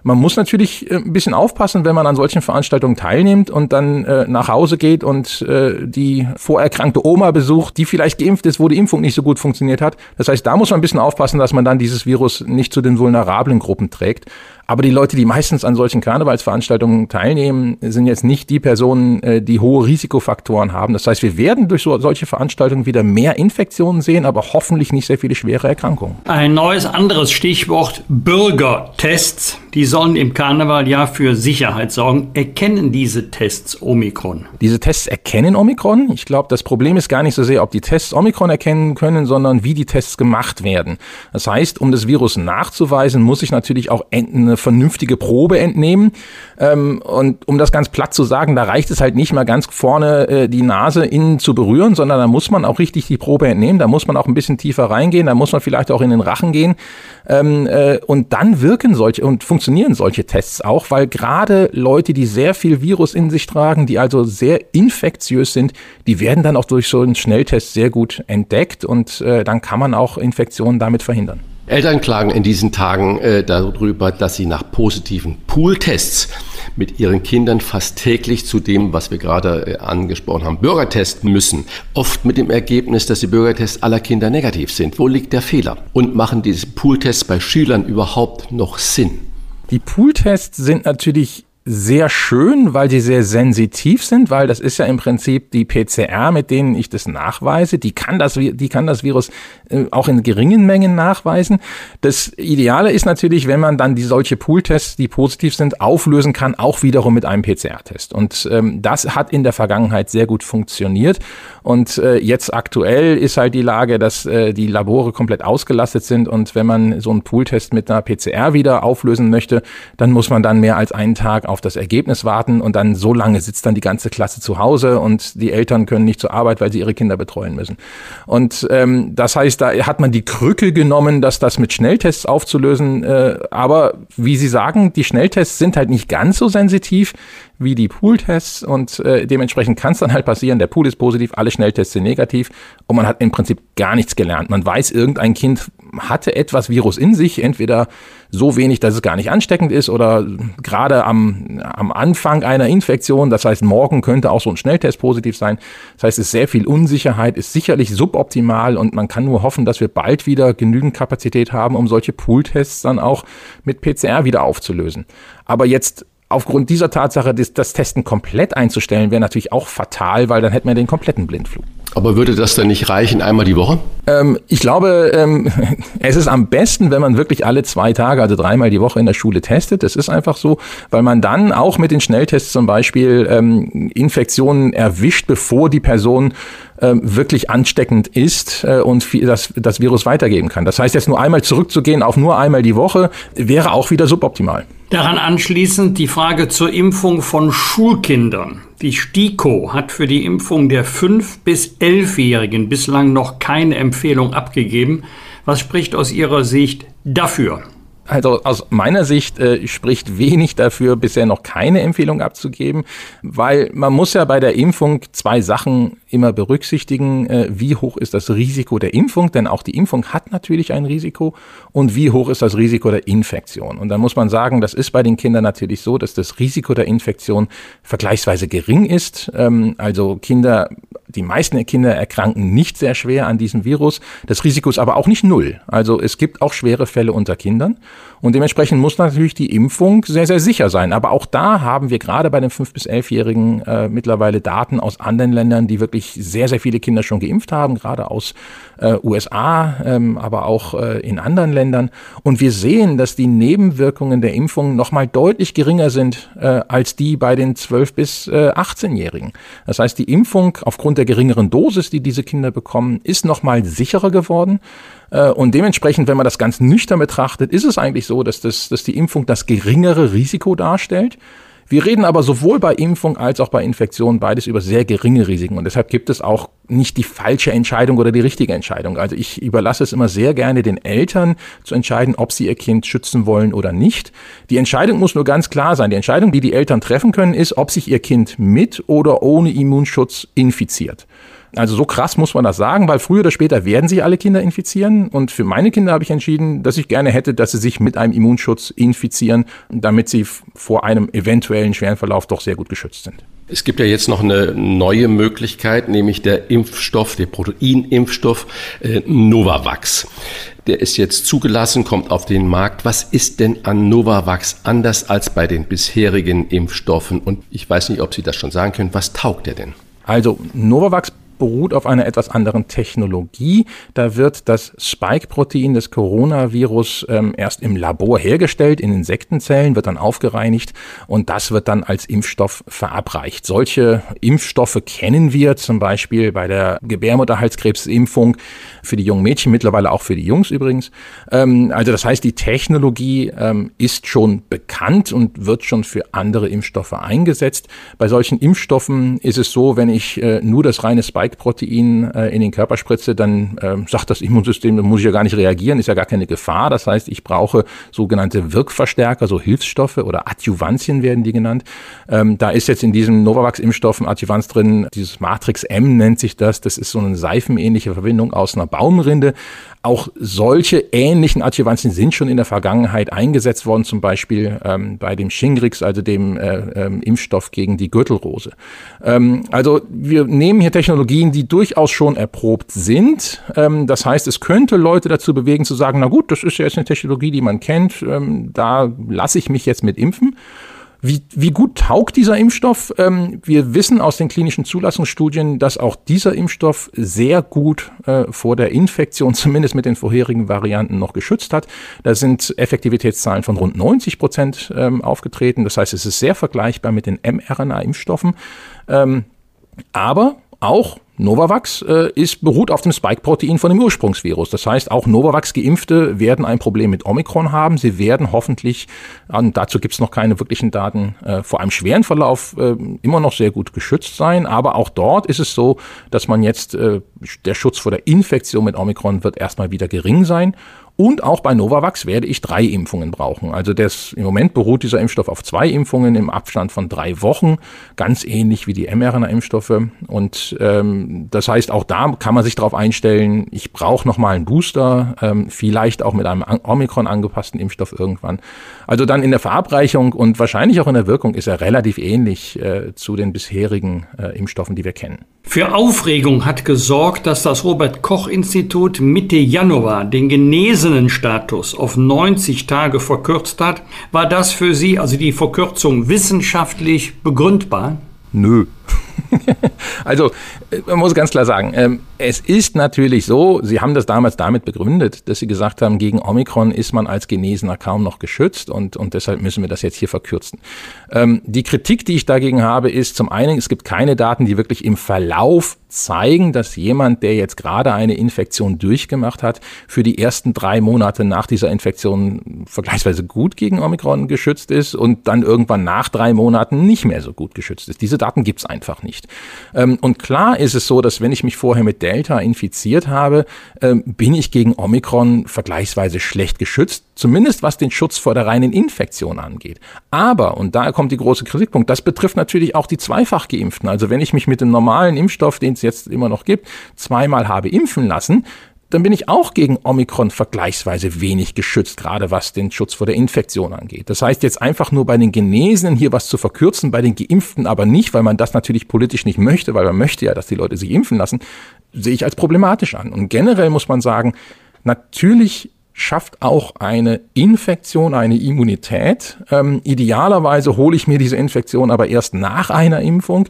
Man muss natürlich äh, ein bisschen aufpassen, wenn man an solchen Veranstaltungen teilnimmt und dann äh, nach Hause geht und äh, die vorerkrankte Oma besucht, die vielleicht geimpft ist, wo die Impfung nicht so gut funktioniert hat. Das heißt, da muss man ein bisschen aufpassen, dass man dann dieses Virus nicht zu den vulnerablen Gruppen trägt. Aber die Leute, die meistens an solchen Karnevalsveranstaltungen teilnehmen, sind jetzt nicht die Personen, äh, die hohe Risikofaktoren haben. Das heißt, wir werden durch so, solche Veranstaltungen wieder mehr Infektionen sehen, aber hoffentlich nicht sehr viele schwere Erkrankungen. Ein neues anderes Stichwort Bürgertests. Die sollen im Karneval ja für Sicherheit sorgen. Erkennen diese Tests Omikron? Diese Tests erkennen Omikron. Ich glaube, das Problem ist gar nicht so sehr, ob die Tests Omikron erkennen können, sondern wie die Tests gemacht werden. Das heißt, um das Virus nachzuweisen, muss ich natürlich auch eine vernünftige Probe entnehmen. Ähm, und um das ganz platt zu sagen, da reicht es halt nicht mal ganz vorne äh, die Nase innen zu berühren, sondern da muss man auch richtig die Probe entnehmen. Da muss man auch ein bisschen tiefer reingehen. Da muss man vielleicht auch in den Rachen gehen. Ähm, äh, und dann wirken solche und funktionieren solche Tests auch, weil gerade Leute, die sehr viel Virus in sich tragen, die also sehr infektiös sind, die werden dann auch durch so einen Schnelltest sehr gut entdeckt und äh, dann kann man auch Infektionen damit verhindern. Eltern klagen in diesen Tagen äh, darüber, dass sie nach positiven Pooltests mit ihren Kindern fast täglich zu dem, was wir gerade äh, angesprochen haben, Bürgertest müssen. Oft mit dem Ergebnis, dass die Bürgertests aller Kinder negativ sind. Wo liegt der Fehler? Und machen diese Pooltests bei Schülern überhaupt noch Sinn? Die Pooltests sind natürlich sehr schön, weil sie sehr sensitiv sind, weil das ist ja im Prinzip die PCR, mit denen ich das nachweise. Die kann das, die kann das Virus äh, auch in geringen Mengen nachweisen. Das Ideale ist natürlich, wenn man dann die solche Pooltests, die positiv sind, auflösen kann, auch wiederum mit einem PCR-Test. Und ähm, das hat in der Vergangenheit sehr gut funktioniert. Und äh, jetzt aktuell ist halt die Lage, dass äh, die Labore komplett ausgelastet sind. Und wenn man so einen Pooltest mit einer PCR wieder auflösen möchte, dann muss man dann mehr als einen Tag auf das Ergebnis warten und dann so lange sitzt dann die ganze Klasse zu Hause und die Eltern können nicht zur Arbeit, weil sie ihre Kinder betreuen müssen. Und ähm, das heißt, da hat man die Krücke genommen, dass das mit Schnelltests aufzulösen. Äh, aber wie Sie sagen, die Schnelltests sind halt nicht ganz so sensitiv wie die Pooltests und äh, dementsprechend kann es dann halt passieren, der Pool ist positiv, alle Schnelltests sind negativ und man hat im Prinzip gar nichts gelernt. Man weiß, irgendein Kind hatte etwas Virus in sich, entweder so wenig, dass es gar nicht ansteckend ist oder gerade am, am Anfang einer Infektion, das heißt morgen könnte auch so ein Schnelltest positiv sein. Das heißt, es ist sehr viel Unsicherheit, ist sicherlich suboptimal und man kann nur hoffen, dass wir bald wieder genügend Kapazität haben, um solche Pooltests dann auch mit PCR wieder aufzulösen. Aber jetzt aufgrund dieser Tatsache das, das Testen komplett einzustellen, wäre natürlich auch fatal, weil dann hätten wir den kompletten Blindflug. Aber würde das dann nicht reichen, einmal die Woche? Ähm, ich glaube, ähm, es ist am besten, wenn man wirklich alle zwei Tage, also dreimal die Woche in der Schule testet. Das ist einfach so, weil man dann auch mit den Schnelltests zum Beispiel ähm, Infektionen erwischt, bevor die Person ähm, wirklich ansteckend ist äh, und das, das Virus weitergeben kann. Das heißt, jetzt nur einmal zurückzugehen auf nur einmal die Woche, wäre auch wieder suboptimal. Daran anschließend die Frage zur Impfung von Schulkindern. Die STIKO hat für die Impfung der 5- bis 11-Jährigen bislang noch keine Empfehlung abgegeben. Was spricht aus Ihrer Sicht dafür? Also aus meiner Sicht äh, spricht wenig dafür, bisher noch keine Empfehlung abzugeben, weil man muss ja bei der Impfung zwei Sachen immer berücksichtigen. Äh, wie hoch ist das Risiko der Impfung? Denn auch die Impfung hat natürlich ein Risiko. Und wie hoch ist das Risiko der Infektion? Und da muss man sagen, das ist bei den Kindern natürlich so, dass das Risiko der Infektion vergleichsweise gering ist. Ähm, also Kinder die meisten Kinder erkranken nicht sehr schwer an diesem Virus. Das Risiko ist aber auch nicht null. Also es gibt auch schwere Fälle unter Kindern. Und dementsprechend muss natürlich die Impfung sehr, sehr sicher sein. Aber auch da haben wir gerade bei den 5- bis 11-Jährigen äh, mittlerweile Daten aus anderen Ländern, die wirklich sehr, sehr viele Kinder schon geimpft haben, gerade aus äh, USA, ähm, aber auch äh, in anderen Ländern. Und wir sehen, dass die Nebenwirkungen der Impfung nochmal deutlich geringer sind äh, als die bei den 12- bis äh, 18-Jährigen. Das heißt, die Impfung aufgrund der geringeren Dosis, die diese Kinder bekommen, ist nochmal sicherer geworden. Äh, und dementsprechend, wenn man das ganz nüchtern betrachtet, ist es eigentlich so, dass, das, dass die Impfung das geringere Risiko darstellt. Wir reden aber sowohl bei Impfung als auch bei Infektionen beides über sehr geringe Risiken und deshalb gibt es auch nicht die falsche Entscheidung oder die richtige Entscheidung. Also ich überlasse es immer sehr gerne den Eltern zu entscheiden, ob sie ihr Kind schützen wollen oder nicht. Die Entscheidung muss nur ganz klar sein. Die Entscheidung, die die Eltern treffen können, ist, ob sich ihr Kind mit oder ohne Immunschutz infiziert. Also so krass muss man das sagen, weil früher oder später werden sich alle Kinder infizieren. Und für meine Kinder habe ich entschieden, dass ich gerne hätte, dass sie sich mit einem Immunschutz infizieren, damit sie vor einem eventuellen schweren Verlauf doch sehr gut geschützt sind. Es gibt ja jetzt noch eine neue Möglichkeit, nämlich der Impfstoff, der Proteinimpfstoff äh, Novavax. Der ist jetzt zugelassen, kommt auf den Markt. Was ist denn an Novavax anders als bei den bisherigen Impfstoffen? Und ich weiß nicht, ob Sie das schon sagen können. Was taugt der denn? Also Novavax beruht auf einer etwas anderen Technologie. Da wird das Spike-Protein des Coronavirus ähm, erst im Labor hergestellt, in Insektenzellen, wird dann aufgereinigt und das wird dann als Impfstoff verabreicht. Solche Impfstoffe kennen wir zum Beispiel bei der Gebärmutterhalskrebsimpfung für die jungen Mädchen, mittlerweile auch für die Jungs übrigens. Ähm, also das heißt, die Technologie ähm, ist schon bekannt und wird schon für andere Impfstoffe eingesetzt. Bei solchen Impfstoffen ist es so, wenn ich äh, nur das reine Spike Spike-Protein äh, in den Körper spritze, dann äh, sagt das Immunsystem, da muss ich ja gar nicht reagieren, ist ja gar keine Gefahr. Das heißt, ich brauche sogenannte Wirkverstärker, so Hilfsstoffe oder Adjuvantien werden die genannt. Ähm, da ist jetzt in diesem Novavax-Impfstoff ein Adjuvans drin, dieses Matrix M nennt sich das. Das ist so eine seifenähnliche Verbindung aus einer Baumrinde. Auch solche ähnlichen Adjuvantien sind schon in der Vergangenheit eingesetzt worden, zum Beispiel ähm, bei dem Shingrix, also dem äh, ähm, Impfstoff gegen die Gürtelrose. Ähm, also wir nehmen hier Technologien, die durchaus schon erprobt sind. Ähm, das heißt, es könnte Leute dazu bewegen zu sagen, na gut, das ist ja jetzt eine Technologie, die man kennt, ähm, da lasse ich mich jetzt mit impfen. Wie, wie gut taugt dieser Impfstoff? Ähm, wir wissen aus den klinischen Zulassungsstudien, dass auch dieser Impfstoff sehr gut äh, vor der Infektion, zumindest mit den vorherigen Varianten, noch geschützt hat. Da sind Effektivitätszahlen von rund 90 Prozent ähm, aufgetreten. Das heißt, es ist sehr vergleichbar mit den mRNA-Impfstoffen. Ähm, aber auch Novavax äh, ist, beruht auf dem Spike-Protein von dem Ursprungsvirus. Das heißt, auch Novavax-Geimpfte werden ein Problem mit Omikron haben. Sie werden hoffentlich, und dazu gibt es noch keine wirklichen Daten, äh, vor einem schweren Verlauf äh, immer noch sehr gut geschützt sein. Aber auch dort ist es so, dass man jetzt, äh, der Schutz vor der Infektion mit Omikron wird erstmal wieder gering sein. Und auch bei Novavax werde ich drei Impfungen brauchen. Also das, im Moment beruht dieser Impfstoff auf zwei Impfungen im Abstand von drei Wochen, ganz ähnlich wie die mRNA-Impfstoffe. Und ähm, das heißt, auch da kann man sich darauf einstellen, ich brauche nochmal einen Booster, ähm, vielleicht auch mit einem Omikron angepassten Impfstoff irgendwann. Also dann in der Verabreichung und wahrscheinlich auch in der Wirkung ist er relativ ähnlich äh, zu den bisherigen äh, Impfstoffen, die wir kennen. Für Aufregung hat gesorgt, dass das Robert Koch Institut Mitte Januar den genesenen Status auf 90 Tage verkürzt hat. War das für Sie, also die Verkürzung, wissenschaftlich begründbar? Nö, also, äh, man muss ganz klar sagen, ähm, es ist natürlich so, Sie haben das damals damit begründet, dass Sie gesagt haben, gegen Omikron ist man als Genesener kaum noch geschützt und, und deshalb müssen wir das jetzt hier verkürzen. Ähm, die Kritik, die ich dagegen habe, ist zum einen, es gibt keine Daten, die wirklich im Verlauf zeigen, dass jemand, der jetzt gerade eine Infektion durchgemacht hat, für die ersten drei Monate nach dieser Infektion vergleichsweise gut gegen Omikron geschützt ist und dann irgendwann nach drei Monaten nicht mehr so gut geschützt ist. Diese Daten gibt es einfach nicht. Ähm, und klar ist es so, dass wenn ich mich vorher mit Delta infiziert habe, ähm, bin ich gegen Omikron vergleichsweise schlecht geschützt, zumindest was den Schutz vor der reinen Infektion angeht. Aber, und da kommt die große Kritikpunkt, das betrifft natürlich auch die zweifach geimpften. Also wenn ich mich mit dem normalen Impfstoff, den es jetzt immer noch gibt, zweimal habe impfen lassen, dann bin ich auch gegen Omikron vergleichsweise wenig geschützt, gerade was den Schutz vor der Infektion angeht. Das heißt, jetzt einfach nur bei den Genesenen hier was zu verkürzen, bei den Geimpften aber nicht, weil man das natürlich politisch nicht möchte, weil man möchte ja, dass die Leute sich impfen lassen, sehe ich als problematisch an. Und generell muss man sagen, natürlich schafft auch eine Infektion eine Immunität. Ähm, idealerweise hole ich mir diese Infektion aber erst nach einer Impfung.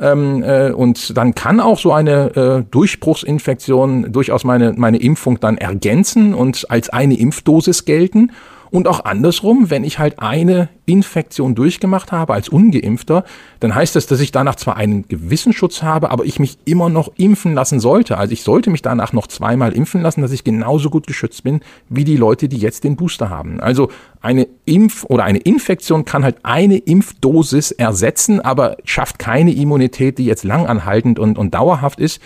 Ähm, äh, und dann kann auch so eine äh, Durchbruchsinfektion durchaus meine, meine Impfung dann ergänzen und als eine Impfdosis gelten. Und auch andersrum, wenn ich halt eine Infektion durchgemacht habe als ungeimpfter, dann heißt das, dass ich danach zwar einen gewissen Schutz habe, aber ich mich immer noch impfen lassen sollte. Also ich sollte mich danach noch zweimal impfen lassen, dass ich genauso gut geschützt bin wie die Leute, die jetzt den Booster haben. Also eine Impf- oder eine Infektion kann halt eine Impfdosis ersetzen, aber schafft keine Immunität, die jetzt langanhaltend und, und dauerhaft ist.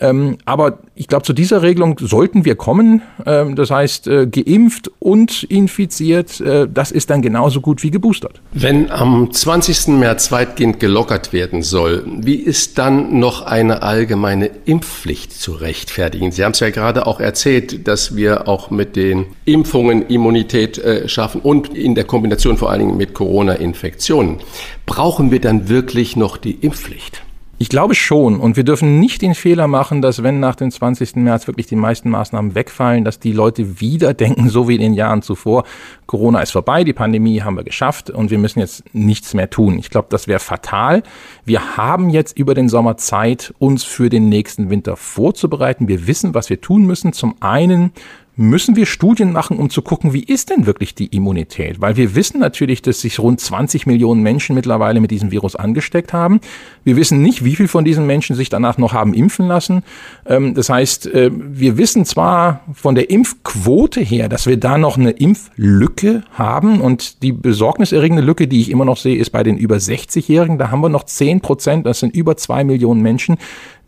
Ähm, aber ich glaube, zu dieser Regelung sollten wir kommen. Ähm, das heißt, äh, geimpft und infiziert, äh, das ist dann genauso gut wie geboostert. Wenn am 20. März weitgehend gelockert werden soll, wie ist dann noch eine allgemeine Impfpflicht zu rechtfertigen? Sie haben es ja gerade auch erzählt, dass wir auch mit den Impfungen Immunität äh, schaffen und in der Kombination vor allen Dingen mit Corona-Infektionen. Brauchen wir dann wirklich noch die Impfpflicht? Ich glaube schon. Und wir dürfen nicht den Fehler machen, dass wenn nach dem 20. März wirklich die meisten Maßnahmen wegfallen, dass die Leute wieder denken, so wie in den Jahren zuvor, Corona ist vorbei, die Pandemie haben wir geschafft und wir müssen jetzt nichts mehr tun. Ich glaube, das wäre fatal. Wir haben jetzt über den Sommer Zeit, uns für den nächsten Winter vorzubereiten. Wir wissen, was wir tun müssen. Zum einen müssen wir Studien machen, um zu gucken, wie ist denn wirklich die Immunität? Weil wir wissen natürlich, dass sich rund 20 Millionen Menschen mittlerweile mit diesem Virus angesteckt haben. Wir wissen nicht, wie viel von diesen Menschen sich danach noch haben impfen lassen. Ähm, das heißt, äh, wir wissen zwar von der Impfquote her, dass wir da noch eine Impflücke haben und die besorgniserregende Lücke, die ich immer noch sehe, ist bei den über 60-Jährigen. Da haben wir noch 10 Prozent, das sind über zwei Millionen Menschen,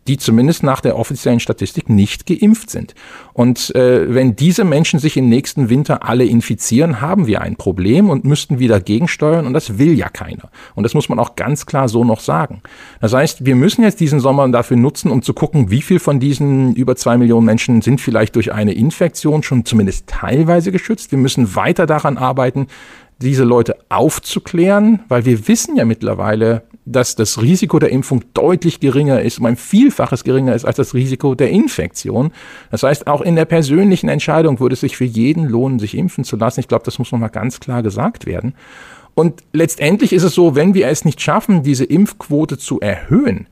die zumindest nach der offiziellen Statistik nicht geimpft sind. Und äh, wenn diese Menschen sich im nächsten Winter alle infizieren, haben wir ein Problem und müssten wieder gegensteuern und das will ja keiner. Und das muss man auch ganz klar so noch sagen. Das heißt, wir müssen jetzt diesen Sommer dafür nutzen, um zu gucken, wie viel von diesen über zwei Millionen Menschen sind vielleicht durch eine Infektion schon zumindest teilweise geschützt. Wir müssen weiter daran arbeiten, diese Leute aufzuklären, weil wir wissen ja mittlerweile, dass das Risiko der Impfung deutlich geringer ist, um ein Vielfaches geringer ist als das Risiko der Infektion. Das heißt, auch in der persönlichen Entscheidung würde es sich für jeden lohnen, sich impfen zu lassen. Ich glaube, das muss nochmal ganz klar gesagt werden. Und letztendlich ist es so, wenn wir es nicht schaffen, diese Impfquote zu erhöhen,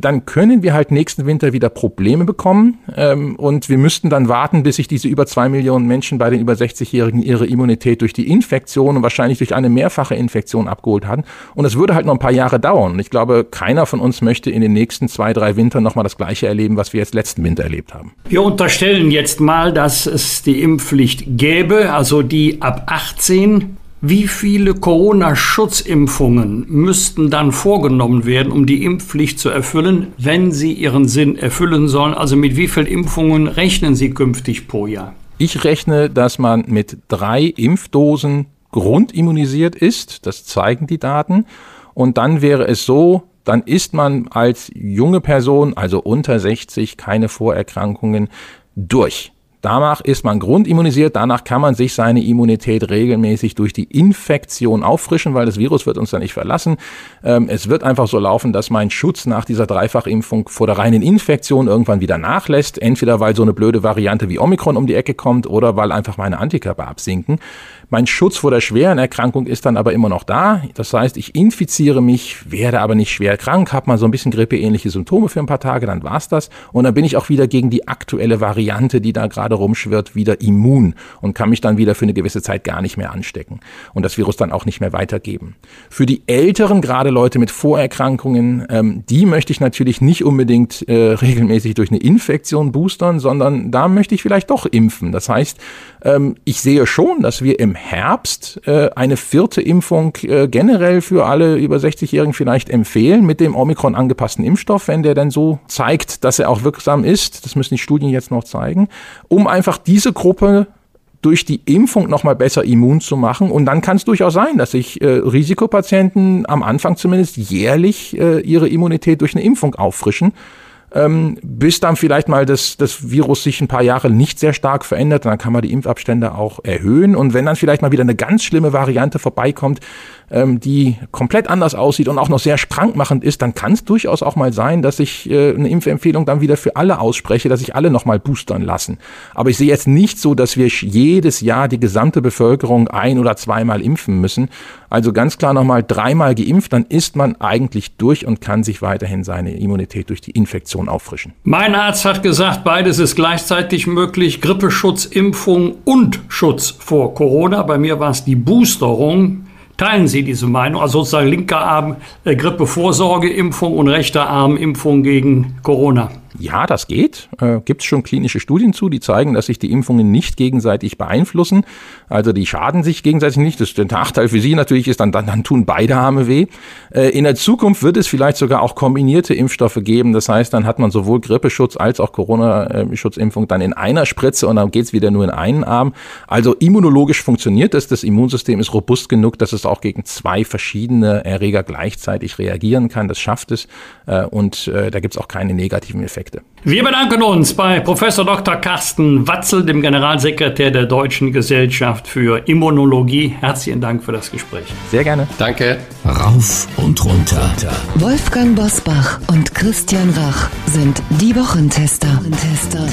dann können wir halt nächsten Winter wieder Probleme bekommen ähm, und wir müssten dann warten, bis sich diese über zwei Millionen Menschen bei den über 60-Jährigen ihre Immunität durch die Infektion und wahrscheinlich durch eine mehrfache Infektion abgeholt haben. Und es würde halt noch ein paar Jahre dauern. Ich glaube, keiner von uns möchte in den nächsten zwei, drei Wintern nochmal das Gleiche erleben, was wir jetzt letzten Winter erlebt haben. Wir unterstellen jetzt mal, dass es die Impfpflicht gäbe, also die ab 18 wie viele Corona-Schutzimpfungen müssten dann vorgenommen werden, um die Impfpflicht zu erfüllen, wenn sie ihren Sinn erfüllen sollen? Also mit wie vielen Impfungen rechnen Sie künftig pro Jahr? Ich rechne, dass man mit drei Impfdosen grundimmunisiert ist. Das zeigen die Daten. Und dann wäre es so, dann ist man als junge Person, also unter 60, keine Vorerkrankungen durch. Danach ist man grundimmunisiert, danach kann man sich seine Immunität regelmäßig durch die Infektion auffrischen, weil das Virus wird uns dann nicht verlassen. Ähm, es wird einfach so laufen, dass mein Schutz nach dieser Dreifachimpfung vor der reinen Infektion irgendwann wieder nachlässt. Entweder weil so eine blöde Variante wie Omikron um die Ecke kommt oder weil einfach meine Antikörper absinken. Mein Schutz vor der schweren Erkrankung ist dann aber immer noch da. Das heißt, ich infiziere mich, werde aber nicht schwer krank, habe mal so ein bisschen grippeähnliche Symptome für ein paar Tage, dann war's das. Und dann bin ich auch wieder gegen die aktuelle Variante, die da gerade rumschwirrt, wieder immun und kann mich dann wieder für eine gewisse Zeit gar nicht mehr anstecken und das Virus dann auch nicht mehr weitergeben. Für die Älteren, gerade Leute mit Vorerkrankungen, ähm, die möchte ich natürlich nicht unbedingt äh, regelmäßig durch eine Infektion boostern, sondern da möchte ich vielleicht doch impfen. Das heißt, ähm, ich sehe schon, dass wir im Herbst äh, eine vierte Impfung äh, generell für alle über 60-Jährigen vielleicht empfehlen mit dem Omikron angepassten Impfstoff, wenn der denn so zeigt, dass er auch wirksam ist. Das müssen die Studien jetzt noch zeigen, um einfach diese Gruppe durch die Impfung nochmal besser immun zu machen. Und dann kann es durchaus sein, dass sich äh, Risikopatienten am Anfang zumindest jährlich äh, ihre Immunität durch eine Impfung auffrischen ähm, bis dann vielleicht mal das, das Virus sich ein paar Jahre nicht sehr stark verändert. Dann kann man die Impfabstände auch erhöhen. Und wenn dann vielleicht mal wieder eine ganz schlimme Variante vorbeikommt, ähm, die komplett anders aussieht und auch noch sehr krankmachend ist, dann kann es durchaus auch mal sein, dass ich äh, eine Impfempfehlung dann wieder für alle ausspreche, dass sich alle nochmal boostern lassen. Aber ich sehe jetzt nicht so, dass wir jedes Jahr die gesamte Bevölkerung ein- oder zweimal impfen müssen. Also ganz klar nochmal dreimal geimpft, dann ist man eigentlich durch und kann sich weiterhin seine Immunität durch die Infektion auffrischen. Mein Arzt hat gesagt, beides ist gleichzeitig möglich. Grippeschutz, Impfung und Schutz vor Corona. Bei mir war es die Boosterung. Teilen Sie diese Meinung? Also sozusagen linker Arm äh, Grippevorsorgeimpfung und rechter Arm Impfung gegen Corona. Ja, das geht. Äh, Gibt es schon klinische Studien zu, die zeigen, dass sich die Impfungen nicht gegenseitig beeinflussen. Also die schaden sich gegenseitig nicht. Das, der Nachteil für sie natürlich ist, dann, dann, dann tun beide Arme weh. Äh, in der Zukunft wird es vielleicht sogar auch kombinierte Impfstoffe geben. Das heißt, dann hat man sowohl Grippeschutz als auch Corona-Schutzimpfung dann in einer Spritze und dann geht's wieder nur in einen Arm. Also immunologisch funktioniert das. Das Immunsystem ist robust genug, dass es auch gegen zwei verschiedene Erreger gleichzeitig reagieren kann. Das schafft es. Äh, und äh, da gibt's auch keine negativen Effekte. Effekte. Wir bedanken uns bei Professor Dr. Carsten Watzel, dem Generalsekretär der Deutschen Gesellschaft für Immunologie. Herzlichen Dank für das Gespräch. Sehr gerne. Danke. Rauf und runter. Wolfgang Bosbach und Christian Rach sind die Wochentester. Tester.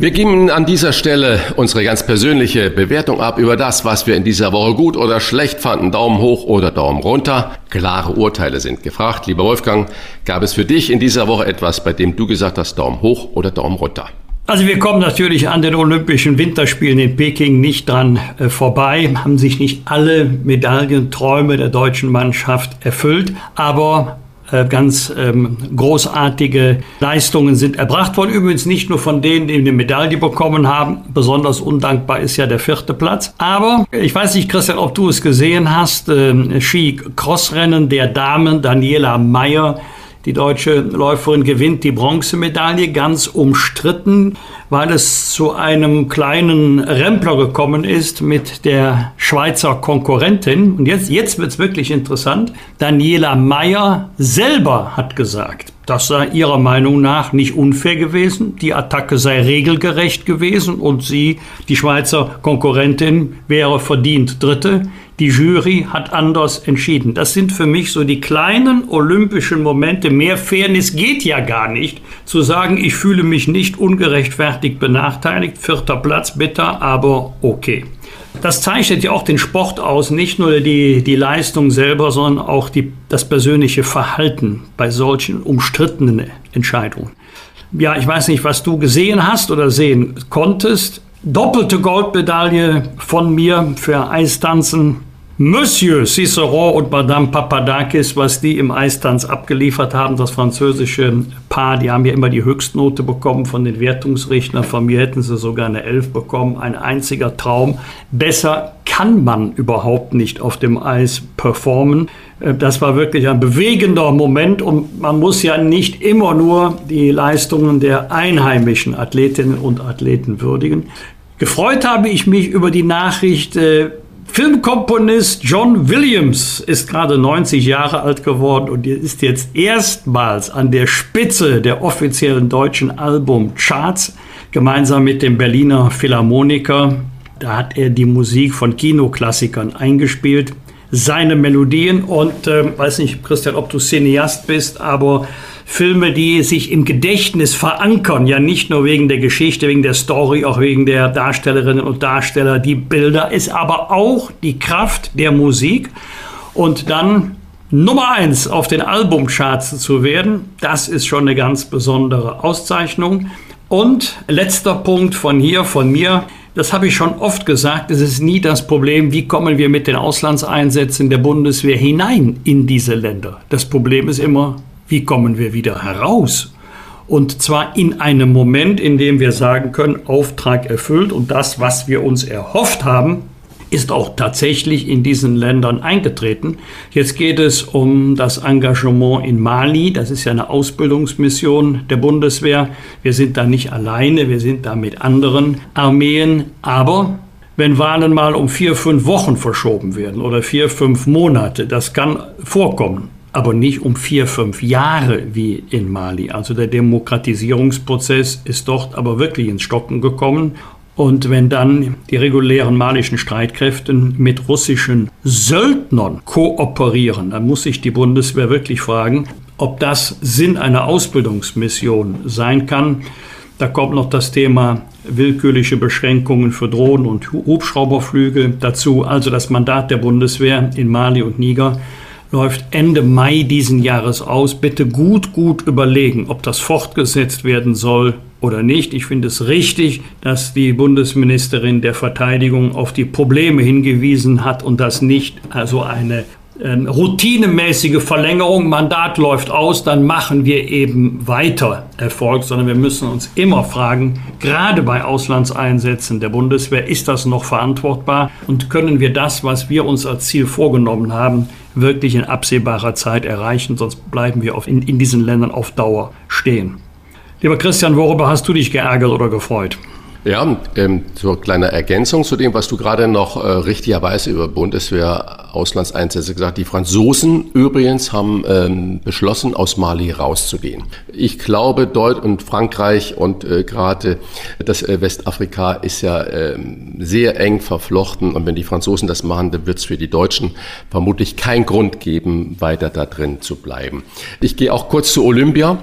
Wir geben an dieser Stelle unsere ganz persönliche Bewertung ab über das, was wir in dieser Woche gut oder schlecht fanden. Daumen hoch oder Daumen runter. Klare Urteile sind gefragt. Lieber Wolfgang, gab es für dich in dieser Woche etwas, bei dem du gesagt hast, Daumen hoch oder Daumen runter? Also wir kommen natürlich an den Olympischen Winterspielen in Peking nicht dran äh, vorbei, haben sich nicht alle Medaillenträume der deutschen Mannschaft erfüllt, aber ganz ähm, großartige Leistungen sind erbracht worden. Übrigens nicht nur von denen, die eine Medaille bekommen haben. Besonders undankbar ist ja der vierte Platz. Aber ich weiß nicht, Christian, ob du es gesehen hast. Äh, Ski-Crossrennen der Damen Daniela Meyer die deutsche Läuferin gewinnt die Bronzemedaille, ganz umstritten, weil es zu einem kleinen Rempler gekommen ist mit der Schweizer Konkurrentin. Und jetzt, jetzt wird es wirklich interessant. Daniela Mayer selber hat gesagt, das sei ihrer Meinung nach nicht unfair gewesen. Die Attacke sei regelgerecht gewesen und sie, die Schweizer Konkurrentin, wäre verdient Dritte. Die Jury hat anders entschieden. Das sind für mich so die kleinen olympischen Momente. Mehr Fairness geht ja gar nicht. Zu sagen, ich fühle mich nicht ungerechtfertigt benachteiligt. Vierter Platz, bitter, aber okay. Das zeichnet ja auch den Sport aus, nicht nur die, die Leistung selber, sondern auch die, das persönliche Verhalten bei solchen umstrittenen Entscheidungen. Ja, ich weiß nicht, was du gesehen hast oder sehen konntest. Doppelte Goldmedaille von mir für Eistanzen Monsieur Cicero und Madame Papadakis, was die im Eistanz abgeliefert haben, das französische Paar, die haben ja immer die Höchstnote bekommen von den Wertungsrichtern. Von mir hätten sie sogar eine Elf bekommen. Ein einziger Traum. Besser kann man überhaupt nicht auf dem Eis performen. Äh, das war wirklich ein bewegender Moment und man muss ja nicht immer nur die Leistungen der einheimischen Athletinnen und Athleten würdigen. Gefreut habe ich mich über die Nachricht, äh, Filmkomponist John Williams ist gerade 90 Jahre alt geworden und ist jetzt erstmals an der Spitze der offiziellen deutschen Albumcharts. gemeinsam mit dem Berliner Philharmoniker. Da hat er die Musik von Kinoklassikern eingespielt seine Melodien und äh, weiß nicht, Christian, ob du Cineast bist, aber Filme, die sich im Gedächtnis verankern, ja nicht nur wegen der Geschichte, wegen der Story, auch wegen der Darstellerinnen und Darsteller, die Bilder, ist aber auch die Kraft der Musik und dann Nummer eins auf den Albumcharts zu werden, das ist schon eine ganz besondere Auszeichnung. Und letzter Punkt von hier, von mir, das habe ich schon oft gesagt, es ist nie das Problem, wie kommen wir mit den Auslandseinsätzen der Bundeswehr hinein in diese Länder. Das Problem ist immer, wie kommen wir wieder heraus? Und zwar in einem Moment, in dem wir sagen können, Auftrag erfüllt und das, was wir uns erhofft haben, ist auch tatsächlich in diesen Ländern eingetreten. Jetzt geht es um das Engagement in Mali. Das ist ja eine Ausbildungsmission der Bundeswehr. Wir sind da nicht alleine, wir sind da mit anderen Armeen. Aber wenn Wahlen mal um vier, fünf Wochen verschoben werden oder vier, fünf Monate, das kann vorkommen aber nicht um vier, fünf Jahre wie in Mali. Also der Demokratisierungsprozess ist dort aber wirklich ins Stocken gekommen und wenn dann die regulären malischen Streitkräfte mit russischen Söldnern kooperieren, dann muss sich die Bundeswehr wirklich fragen, ob das Sinn einer Ausbildungsmission sein kann. Da kommt noch das Thema willkürliche Beschränkungen für Drohnen und Hubschrauberflüge dazu. Also das Mandat der Bundeswehr in Mali und Niger läuft Ende Mai diesen Jahres aus. Bitte gut, gut überlegen, ob das fortgesetzt werden soll oder nicht. Ich finde es richtig, dass die Bundesministerin der Verteidigung auf die Probleme hingewiesen hat und das nicht also eine ähm, routinemäßige Verlängerung, Mandat läuft aus, dann machen wir eben weiter erfolgt, sondern wir müssen uns immer fragen, gerade bei Auslandseinsätzen der Bundeswehr, ist das noch verantwortbar und können wir das, was wir uns als Ziel vorgenommen haben, wirklich in absehbarer Zeit erreichen, sonst bleiben wir in, in diesen Ländern auf Dauer stehen. Lieber Christian, worüber hast du dich geärgert oder gefreut? Ja, ähm, so eine kleine Ergänzung zu dem, was du gerade noch äh, richtigerweise über Bundeswehr-Auslandseinsätze gesagt. Die Franzosen übrigens haben ähm, beschlossen, aus Mali rauszugehen. Ich glaube, Deutschland und Frankreich und äh, gerade das äh, Westafrika ist ja äh, sehr eng verflochten. Und wenn die Franzosen das machen, dann wird es für die Deutschen vermutlich keinen Grund geben, weiter da drin zu bleiben. Ich gehe auch kurz zu Olympia.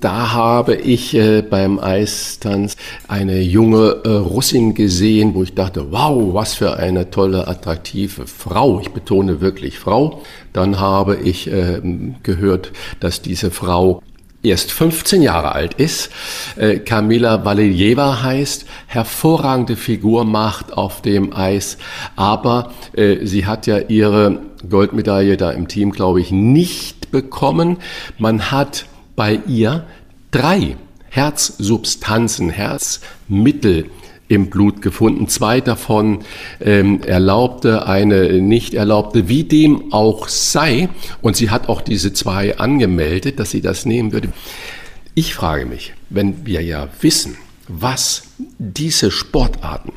Da habe ich äh, beim Eistanz eine junge äh, Russin gesehen, wo ich dachte, wow, was für eine tolle, attraktive Frau. Ich betone wirklich Frau. Dann habe ich äh, gehört, dass diese Frau erst 15 Jahre alt ist, äh, Kamila heißt, hervorragende Figur macht auf dem Eis, aber äh, sie hat ja ihre Goldmedaille da im Team, glaube ich, nicht bekommen. Man hat bei ihr drei Herzsubstanzen, Herzmittel im Blut gefunden. Zwei davon ähm, erlaubte, eine nicht erlaubte, wie dem auch sei. Und sie hat auch diese zwei angemeldet, dass sie das nehmen würde. Ich frage mich, wenn wir ja wissen, was diese Sportarten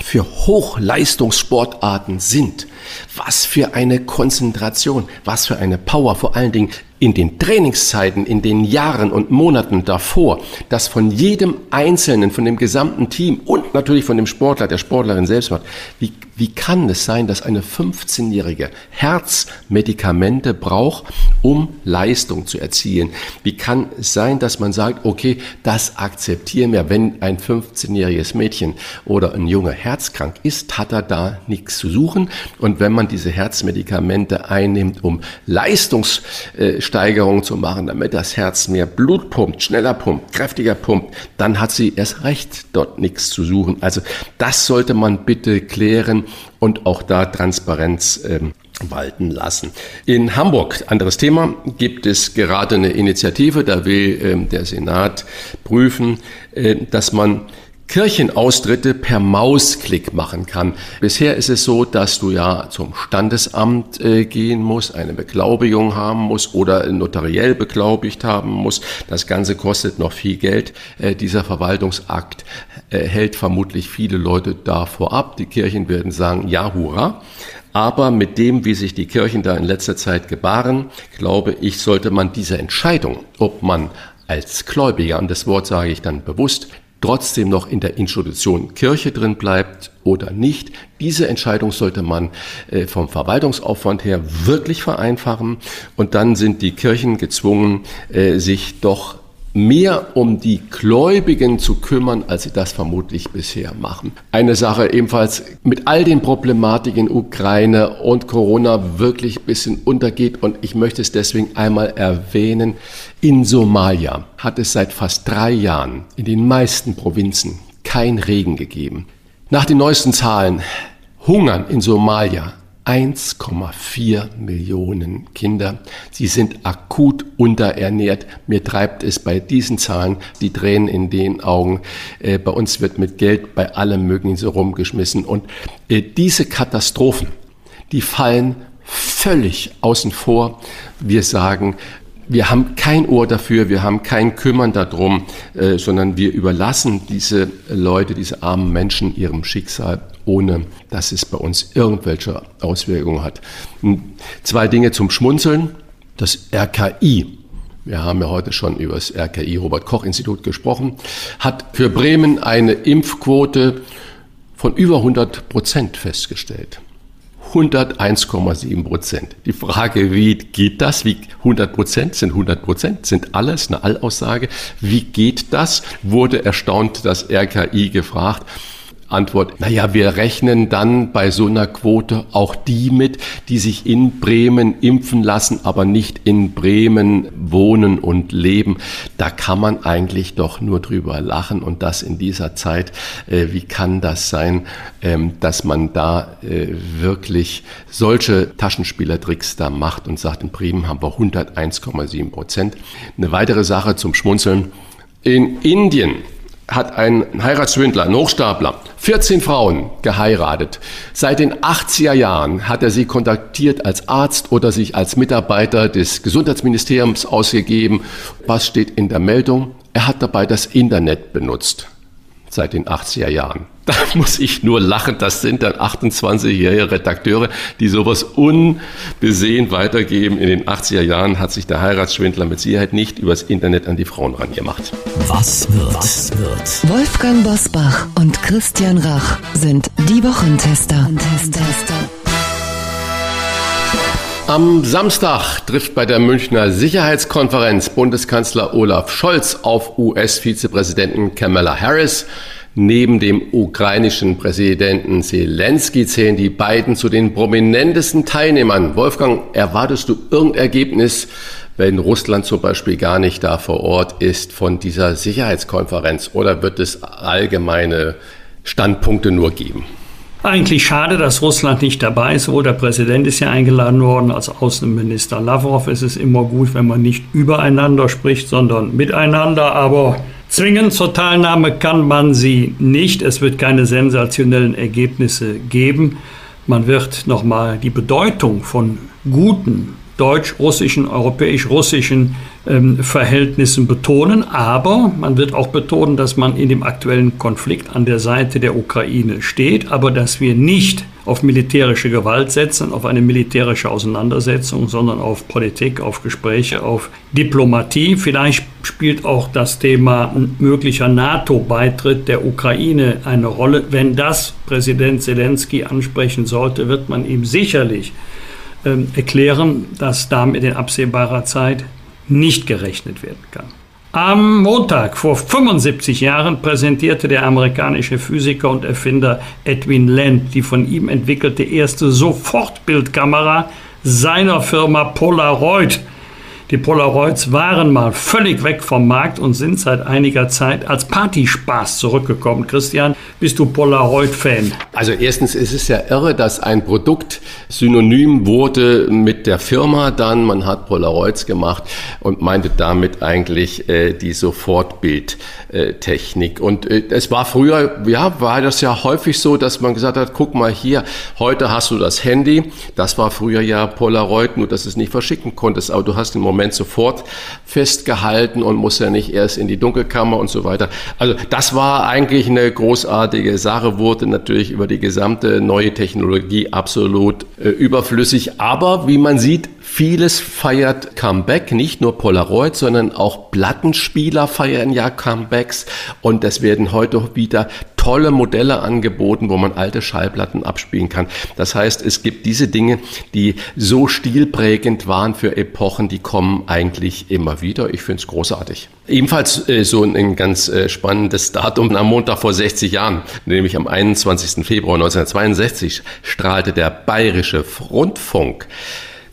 für Hochleistungssportarten sind, was für eine Konzentration, was für eine Power, vor allen Dingen in den Trainingszeiten, in den Jahren und Monaten davor, dass von jedem Einzelnen, von dem gesamten Team und natürlich von dem Sportler, der Sportlerin selbst macht, wie, wie kann es sein, dass eine 15-jährige Herzmedikamente braucht, um Leistung zu erzielen? Wie kann es sein, dass man sagt, okay, das akzeptieren wir, wenn ein 15-jähriges Mädchen oder ein Junge herzkrank ist, hat er da nichts zu suchen. Und wenn man diese Herzmedikamente einnimmt, um Leistungssteigerung zu machen, damit das Herz mehr Blut pumpt, schneller pumpt, kräftiger pumpt, dann hat sie erst recht dort nichts zu suchen. Also das sollte man bitte klären und auch da Transparenz ähm, walten lassen. In Hamburg, anderes Thema, gibt es gerade eine Initiative, da will ähm, der Senat prüfen, äh, dass man Kirchenaustritte per Mausklick machen kann. Bisher ist es so, dass du ja zum Standesamt äh, gehen musst, eine Beglaubigung haben musst oder notariell beglaubigt haben musst. Das Ganze kostet noch viel Geld. Äh, dieser Verwaltungsakt äh, hält vermutlich viele Leute davor ab. Die Kirchen werden sagen, ja, hurra. Aber mit dem, wie sich die Kirchen da in letzter Zeit gebaren, glaube ich, sollte man diese Entscheidung, ob man als Gläubiger, und das Wort sage ich dann bewusst, trotzdem noch in der Institution Kirche drin bleibt oder nicht. Diese Entscheidung sollte man äh, vom Verwaltungsaufwand her wirklich vereinfachen und dann sind die Kirchen gezwungen, äh, sich doch mehr um die Gläubigen zu kümmern, als sie das vermutlich bisher machen. Eine Sache ebenfalls mit all den Problematiken Ukraine und Corona wirklich ein bisschen untergeht und ich möchte es deswegen einmal erwähnen. In Somalia hat es seit fast drei Jahren in den meisten Provinzen kein Regen gegeben. Nach den neuesten Zahlen hungern in Somalia 1,4 Millionen Kinder. Sie sind akut unterernährt. Mir treibt es bei diesen Zahlen die Tränen in den Augen. Äh, bei uns wird mit Geld bei allem Möglichen so rumgeschmissen. Und äh, diese Katastrophen, die fallen völlig außen vor. Wir sagen, wir haben kein Ohr dafür, wir haben kein Kümmern darum, äh, sondern wir überlassen diese Leute, diese armen Menschen ihrem Schicksal, ohne dass es bei uns irgendwelche Auswirkungen hat. Hm, zwei Dinge zum Schmunzeln. Das RKI, wir haben ja heute schon über das RKI Robert Koch Institut gesprochen, hat für Bremen eine Impfquote von über 100 Prozent festgestellt. 101,7 Prozent. Die Frage, wie geht das? Wie 100 Prozent sind 100 Prozent, sind alles eine Allaussage. Wie geht das? Wurde erstaunt das RKI gefragt. Antwort, naja, wir rechnen dann bei so einer Quote auch die mit, die sich in Bremen impfen lassen, aber nicht in Bremen wohnen und leben. Da kann man eigentlich doch nur drüber lachen und das in dieser Zeit. Äh, wie kann das sein, ähm, dass man da äh, wirklich solche Taschenspielertricks da macht und sagt, in Bremen haben wir 101,7 Prozent. Eine weitere Sache zum Schmunzeln. In Indien hat ein Heiratsschwindler, ein Hochstapler, 14 Frauen geheiratet. Seit den 80er Jahren hat er sie kontaktiert als Arzt oder sich als Mitarbeiter des Gesundheitsministeriums ausgegeben. Was steht in der Meldung? Er hat dabei das Internet benutzt. Seit den 80er Jahren. Da muss ich nur lachen. Das sind dann 28-jährige Redakteure, die sowas unbesehen weitergeben. In den 80er Jahren hat sich der Heiratsschwindler mit Sicherheit nicht übers Internet an die Frauen rangemacht. Was wird? Was wird? Wolfgang Bosbach und Christian Rach sind die Wochentester. Am Samstag trifft bei der Münchner Sicherheitskonferenz Bundeskanzler Olaf Scholz auf US-Vizepräsidenten Kamala Harris. Neben dem ukrainischen Präsidenten Zelensky zählen die beiden zu den prominentesten Teilnehmern. Wolfgang, erwartest du irgendein Ergebnis, wenn Russland zum Beispiel gar nicht da vor Ort ist von dieser Sicherheitskonferenz? Oder wird es allgemeine Standpunkte nur geben? Eigentlich schade, dass Russland nicht dabei ist. Sowohl der Präsident ist ja eingeladen worden als Außenminister Lavrov. Es ist immer gut, wenn man nicht übereinander spricht, sondern miteinander. Aber Zwingen zur Teilnahme kann man sie nicht. Es wird keine sensationellen Ergebnisse geben. Man wird nochmal die Bedeutung von guten deutsch-russischen, europäisch-russischen ähm, Verhältnissen betonen. Aber man wird auch betonen, dass man in dem aktuellen Konflikt an der Seite der Ukraine steht, aber dass wir nicht auf militärische Gewalt setzen, auf eine militärische Auseinandersetzung, sondern auf Politik, auf Gespräche, auf Diplomatie. Vielleicht spielt auch das Thema möglicher NATO-Beitritt der Ukraine eine Rolle. Wenn das Präsident Zelensky ansprechen sollte, wird man ihm sicherlich ähm, erklären, dass damit in absehbarer Zeit nicht gerechnet werden kann. Am Montag vor 75 Jahren präsentierte der amerikanische Physiker und Erfinder Edwin Land die von ihm entwickelte erste Sofortbildkamera seiner Firma Polaroid die Polaroids waren mal völlig weg vom Markt und sind seit einiger Zeit als Partyspaß zurückgekommen. Christian, bist du Polaroid-Fan? Also erstens ist es ja irre, dass ein Produkt synonym wurde mit der Firma dann. Man hat Polaroids gemacht und meinte damit eigentlich äh, die Sofortbildtechnik. und äh, es war früher, ja, war das ja häufig so, dass man gesagt hat, guck mal hier, heute hast du das Handy. Das war früher ja Polaroid, nur dass es nicht verschicken konntest. Aber du hast im Moment Moment sofort festgehalten und muss ja nicht erst in die Dunkelkammer und so weiter. Also das war eigentlich eine großartige Sache, wurde natürlich über die gesamte neue Technologie absolut äh, überflüssig. Aber wie man sieht, Vieles feiert Comeback, nicht nur Polaroid, sondern auch Plattenspieler feiern ja Comebacks und es werden heute wieder tolle Modelle angeboten, wo man alte Schallplatten abspielen kann. Das heißt, es gibt diese Dinge, die so stilprägend waren für Epochen, die kommen eigentlich immer wieder. Ich finde es großartig. Ebenfalls äh, so ein, ein ganz äh, spannendes Datum am Montag vor 60 Jahren, nämlich am 21. Februar 1962 strahlte der Bayerische Rundfunk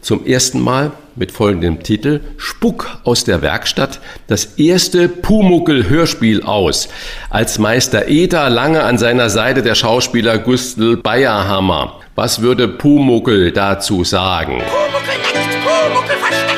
zum ersten Mal mit folgendem Titel Spuck aus der Werkstatt das erste Pumuckel-Hörspiel aus, als Meister Eder lange an seiner Seite der Schauspieler Gustl Bayerhammer. Was würde Pumuckel dazu sagen? Pumuckel leckt,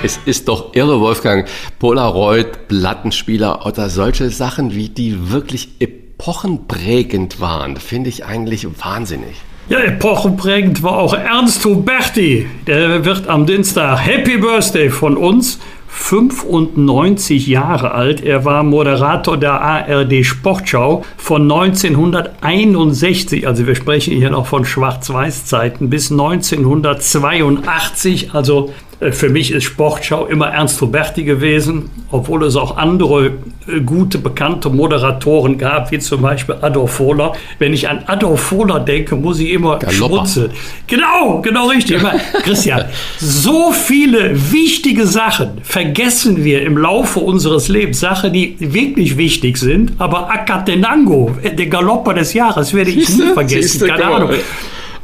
Es ist doch irre, Wolfgang. Polaroid, Plattenspieler oder solche Sachen, wie die wirklich epochenprägend waren, finde ich eigentlich wahnsinnig. Ja, epochenprägend war auch Ernst Huberti. Der wird am Dienstag Happy Birthday von uns. 95 Jahre alt. Er war Moderator der ARD Sportschau von 1961, also wir sprechen hier noch von Schwarz-Weiß-Zeiten, bis 1982, also für mich ist Sportschau immer Ernst Huberti gewesen, obwohl es auch andere äh, gute, bekannte Moderatoren gab, wie zum Beispiel Adolf Fohler. Wenn ich an Adolf Fohler denke, muss ich immer Galopper. schmunzeln. Genau, genau richtig. Christian, so viele wichtige Sachen vergessen wir im Laufe unseres Lebens. Sachen, die wirklich wichtig sind, aber Akatenango, äh, der Galopper des Jahres, werde ich nie vergessen. Keine. Ahnung.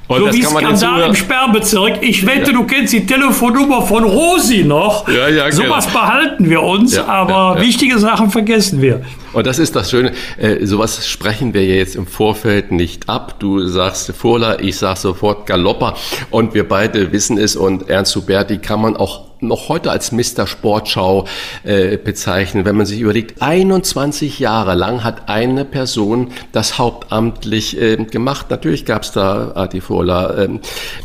Und so wie Skandal im Sperrbezirk. Ich wette, du kennst die Telefonnummer von Rosi noch. Ja, ja, Sowas genau. behalten wir uns, Ja, aber ja, ja. wichtige Sachen vergessen wir. Und das ist das Schöne, äh, sowas sprechen wir ja jetzt im Vorfeld nicht ab. Du sagst Furla, ich sag sofort Galopper und wir beide wissen es und Ernst Huberti kann man auch noch heute als Mr. Sportschau äh, bezeichnen, wenn man sich überlegt, 21 Jahre lang hat eine Person das hauptamtlich äh, gemacht. Natürlich gab es da ähm,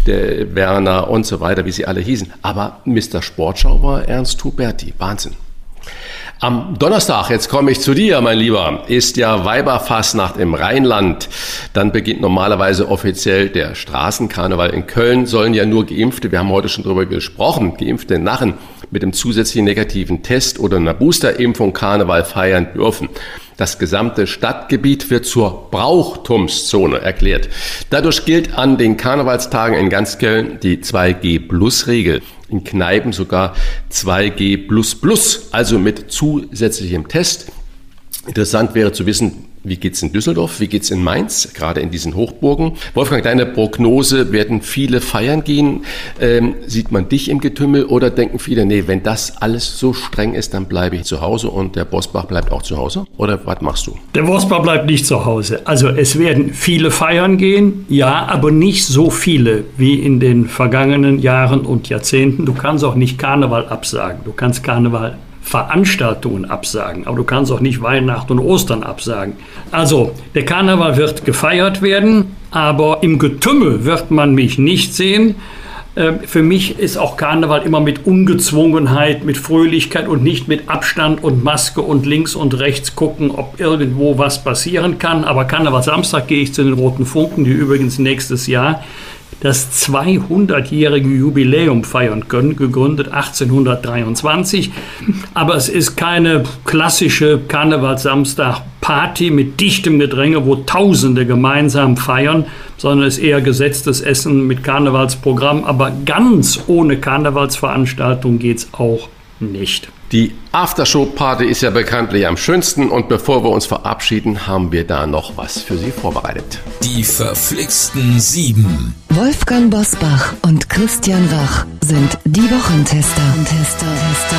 der Werner und so weiter, wie sie alle hießen. Aber Mr. Sportschau war Ernst Huberti. Wahnsinn. Am Donnerstag, jetzt komme ich zu dir, mein Lieber, ist ja Weiberfastnacht im Rheinland. Dann beginnt normalerweise offiziell der Straßenkarneval. In Köln sollen ja nur Geimpfte, wir haben heute schon drüber gesprochen, geimpfte Narren mit dem zusätzlichen negativen Test oder einer Boosterimpfung Karneval feiern dürfen. Das gesamte Stadtgebiet wird zur Brauchtumszone erklärt. Dadurch gilt an den Karnevalstagen in ganz Köln die 2G-Plus-Regel. In Kneipen sogar 2G++, also mit zusätzlichem Test. Interessant wäre zu wissen, wie geht's in Düsseldorf, wie geht's in Mainz, gerade in diesen Hochburgen. Wolfgang, deine Prognose, werden viele feiern gehen? Ähm, sieht man dich im Getümmel oder denken viele, nee, wenn das alles so streng ist, dann bleibe ich zu Hause und der Bosbach bleibt auch zu Hause? Oder was machst du? Der Wurstbar bleibt nicht zu Hause. Also es werden viele feiern gehen, ja, aber nicht so viele wie in den vergangenen Jahren und Jahrzehnten. Du kannst auch nicht Karneval absagen. Du kannst Karneval Veranstaltungen absagen, aber du kannst auch nicht Weihnachten und Ostern absagen. Also, der Karneval wird gefeiert werden, aber im Getümmel wird man mich nicht sehen. Ähm, Für mich ist auch Karneval immer mit Ungezwungenheit, mit Fröhlichkeit und nicht mit Abstand und Maske und links und rechts gucken, ob irgendwo was passieren kann. Aber Karneval Samstag gehe ich zu den Roten Funken, die übrigens nächstes Jahr das 200-jährige Jubiläum feiern können, gegründet 1823. Aber es ist keine klassische Karnevalsamstag-Party mit dichtem Gedränge, wo Tausende gemeinsam feiern, sondern es ist eher gesetztes Essen mit Karnevalsprogramm. Aber ganz ohne Karnevalsveranstaltung geht es auch nicht. Die Aftershow-Party ist ja bekanntlich am schönsten und bevor wir uns verabschieden, haben wir da noch was für Sie vorbereitet. Die verflixten Sieben. Wolfgang Bosbach und Christian Rach sind die Wochentester. Tester, Tester.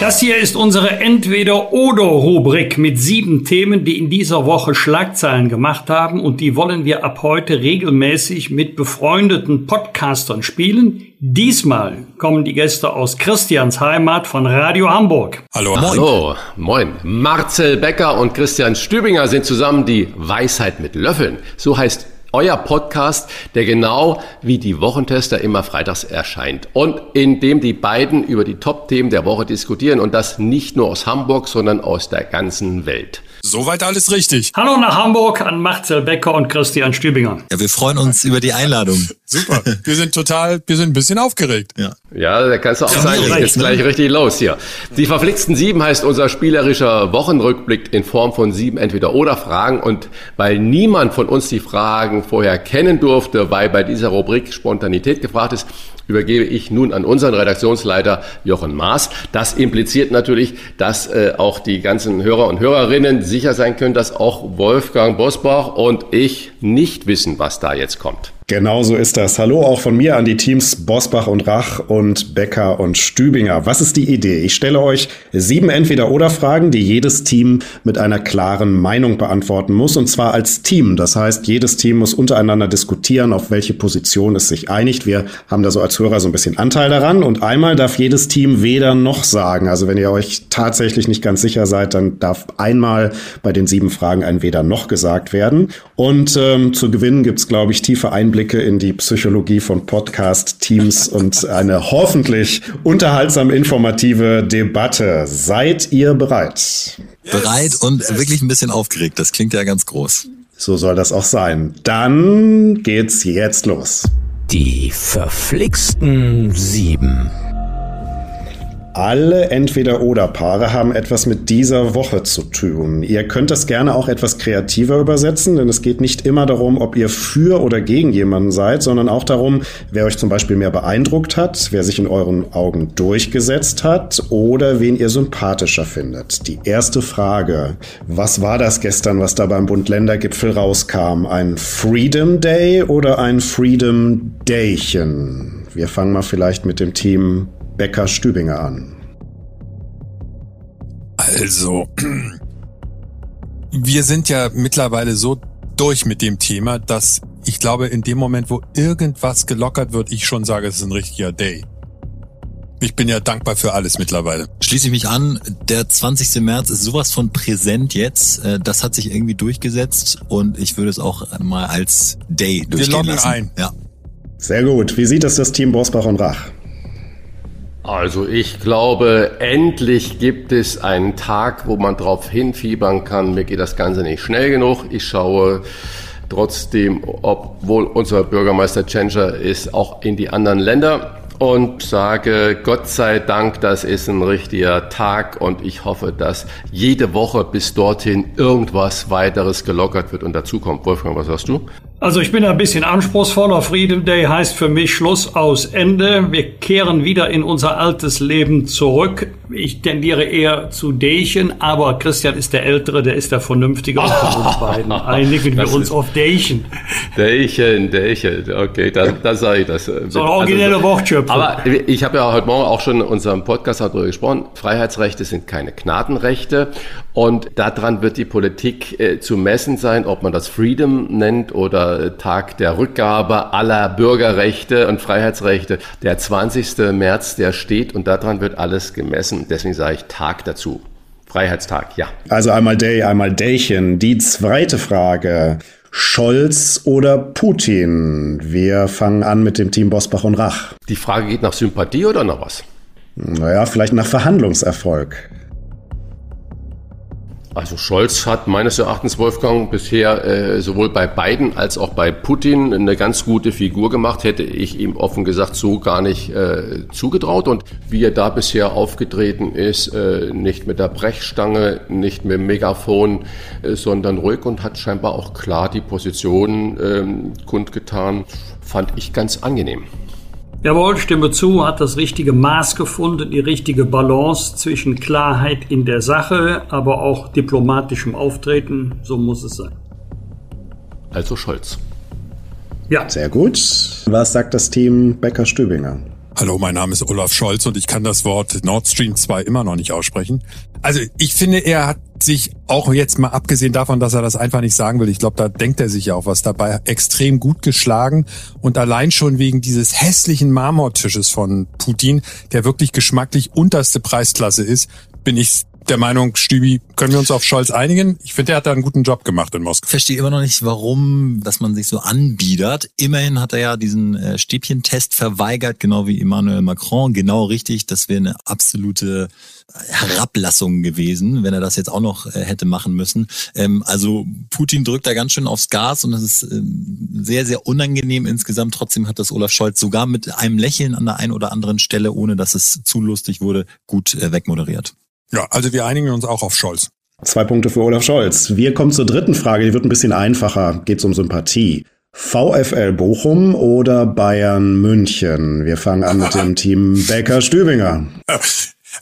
Das hier ist unsere Entweder-Oder-Rubrik mit sieben Themen, die in dieser Woche Schlagzeilen gemacht haben und die wollen wir ab heute regelmäßig mit befreundeten Podcastern spielen. Diesmal kommen die Gäste aus Christians Heimat von Radio Hamburg. Hallo, moin. Hallo, moin. Marcel Becker und Christian Stübinger sind zusammen die Weisheit mit Löffeln. So heißt euer Podcast, der genau wie die Wochentester immer freitags erscheint und in dem die beiden über die Top-Themen der Woche diskutieren und das nicht nur aus Hamburg, sondern aus der ganzen Welt. Soweit alles richtig. Hallo nach Hamburg an Marcel Becker und Christian Stübinger. Ja, wir freuen uns über die Einladung. Super. Wir sind total, wir sind ein bisschen aufgeregt. Ja, Ja, da kannst du auch sagen, es geht gleich richtig los hier. Die verflixten Sieben heißt unser spielerischer Wochenrückblick in Form von sieben Entweder-Oder-Fragen. Und weil niemand von uns die Fragen vorher kennen durfte, weil bei dieser Rubrik Spontanität gefragt ist, übergebe ich nun an unseren Redaktionsleiter Jochen Maas. Das impliziert natürlich, dass äh, auch die ganzen Hörer und Hörerinnen sicher sein können, dass auch Wolfgang Bosbach und ich nicht wissen, was da jetzt kommt. Genau so ist das. Hallo auch von mir an die Teams Bosbach und Rach und Becker und Stübinger. Was ist die Idee? Ich stelle euch sieben Entweder-Oder-Fragen, die jedes Team mit einer klaren Meinung beantworten muss, und zwar als Team. Das heißt, jedes Team muss untereinander diskutieren, auf welche Position es sich einigt. Wir haben da so als Hörer so ein bisschen Anteil daran. Und einmal darf jedes Team weder noch sagen. Also wenn ihr euch tatsächlich nicht ganz sicher seid, dann darf einmal bei den sieben Fragen ein weder noch gesagt werden. Und ähm, zu gewinnen gibt's, glaube ich, tiefe Einblicke in die Psychologie von Podcast-Teams und eine hoffentlich unterhaltsam informative Debatte. Seid ihr bereit? bereit und wirklich ein bisschen aufgeregt. Das klingt ja ganz groß. So soll das auch sein. Dann geht's jetzt los. Die verflixten Sieben. Alle Entweder-Oder-Paare haben etwas mit dieser Woche zu tun. Ihr könnt das gerne auch etwas kreativer übersetzen, denn es geht nicht immer darum, ob ihr für oder gegen jemanden seid, sondern auch darum, wer euch zum Beispiel mehr beeindruckt hat, wer sich in euren Augen durchgesetzt hat oder wen ihr sympathischer findet. Die erste Frage. Was war das gestern, was da beim Bund-Länder-Gipfel rauskam? Ein Freedom Day oder ein Freedom Daychen? Wir fangen mal vielleicht mit dem Team Becker Stübinger an. Also, wir sind ja mittlerweile so durch mit dem Thema, dass ich glaube, in dem Moment, wo irgendwas gelockert wird, ich schon sage, es ist ein richtiger Day. Ich bin ja dankbar für alles mittlerweile. Schließe ich mich an, der 20. März ist sowas von präsent jetzt. Äh, Das hat sich irgendwie durchgesetzt und ich würde es auch mal als Day Wir durchgehen loggen lassen. ein. Ja. Sehr gut. Wie sieht es das Team Bosbach und Rach? Also ich glaube, endlich gibt es einen Tag, wo man drauf hinfiebern kann. Mir geht das Ganze nicht schnell genug. Ich schaue trotzdem, obwohl unser Bürgermeister Tschentscher ist, auch in die anderen Länder und sage, Gott sei Dank, das ist ein richtiger Tag und ich hoffe, dass jede Woche bis dorthin irgendwas weiteres gelockert wird und dazukommt. Wolfgang, was sagst du? Also ich bin ein bisschen anspruchsvoller. Freedom Day heißt für mich Schluss aus Ende. Wir kehren wieder in unser altes Leben zurück. Ich tendiere eher zu Dächen, aber Christian ist der Ältere, der ist der Vernünftige und von uns beiden einigen wir uns auf Dächen. Dächen, Dächen, okay, dann, dann sage ich das. So eine originelle Wortschöpfung. Aber ich habe ja heute Morgen auch schon in unserem Podcast darüber gesprochen, Freiheitsrechte sind keine Gnadenrechte und daran wird die Politik äh, zu messen sein, ob man das Freedom nennt oder Tag der Rückgabe aller Bürgerrechte und Freiheitsrechte. Der 20. März, der steht und daran wird alles gemessen. Deswegen sage ich Tag dazu. Freiheitstag, ja. Also einmal Day, einmal Daychen. Die zweite Frage. Scholz oder Putin? Wir fangen an mit dem Team Bosbach und Rach. Die Frage geht nach Sympathie oder noch was? Naja, vielleicht nach Verhandlungserfolg. Also Scholz hat meines Erachtens, Wolfgang, bisher äh, sowohl bei Biden als auch bei Putin eine ganz gute Figur gemacht. Hätte ich ihm offen gesagt so gar nicht äh, zugetraut. Und wie er da bisher aufgetreten ist, äh, nicht mit der Brechstange, nicht mit dem Megafon, äh, sondern ruhig und hat scheinbar auch klar die Position ähm, kundgetan, fand ich ganz angenehm. Jawohl, stimme zu, hat das richtige Maß gefunden, die richtige Balance zwischen Klarheit in der Sache, aber auch diplomatischem Auftreten. So muss es sein. Also Scholz. Ja. Sehr gut. Was sagt das Team Becker-Stübinger? Hallo, mein Name ist Olaf Scholz und ich kann das Wort Nord Stream 2 immer noch nicht aussprechen. Also ich finde, er hat sich auch jetzt mal abgesehen davon, dass er das einfach nicht sagen will, ich glaube, da denkt er sich ja auch was dabei, extrem gut geschlagen und allein schon wegen dieses hässlichen Marmortisches von Putin, der wirklich geschmacklich unterste Preisklasse ist, bin ich der Meinung, Stübi, können wir uns auf Scholz einigen? Ich finde, er hat da einen guten Job gemacht in Moskau. Verstehe immer noch nicht, warum, dass man sich so anbiedert. Immerhin hat er ja diesen äh, Stäbchentest verweigert, genau wie Emmanuel Macron. Genau richtig, das wäre eine absolute Herablassung gewesen, wenn er das jetzt auch noch äh, hätte machen müssen. Ähm, also Putin drückt da ganz schön aufs Gas und das ist ähm, sehr, sehr unangenehm insgesamt. Trotzdem hat das Olaf Scholz sogar mit einem Lächeln an der einen oder anderen Stelle, ohne dass es zu lustig wurde, gut äh, wegmoderiert. Ja, also wir einigen uns auch auf Scholz. Zwei Punkte für Olaf Scholz. Wir kommen zur dritten Frage, die wird ein bisschen einfacher. Geht es um Sympathie. VfL Bochum oder Bayern München? Wir fangen an mit dem Team Becker-Stübinger.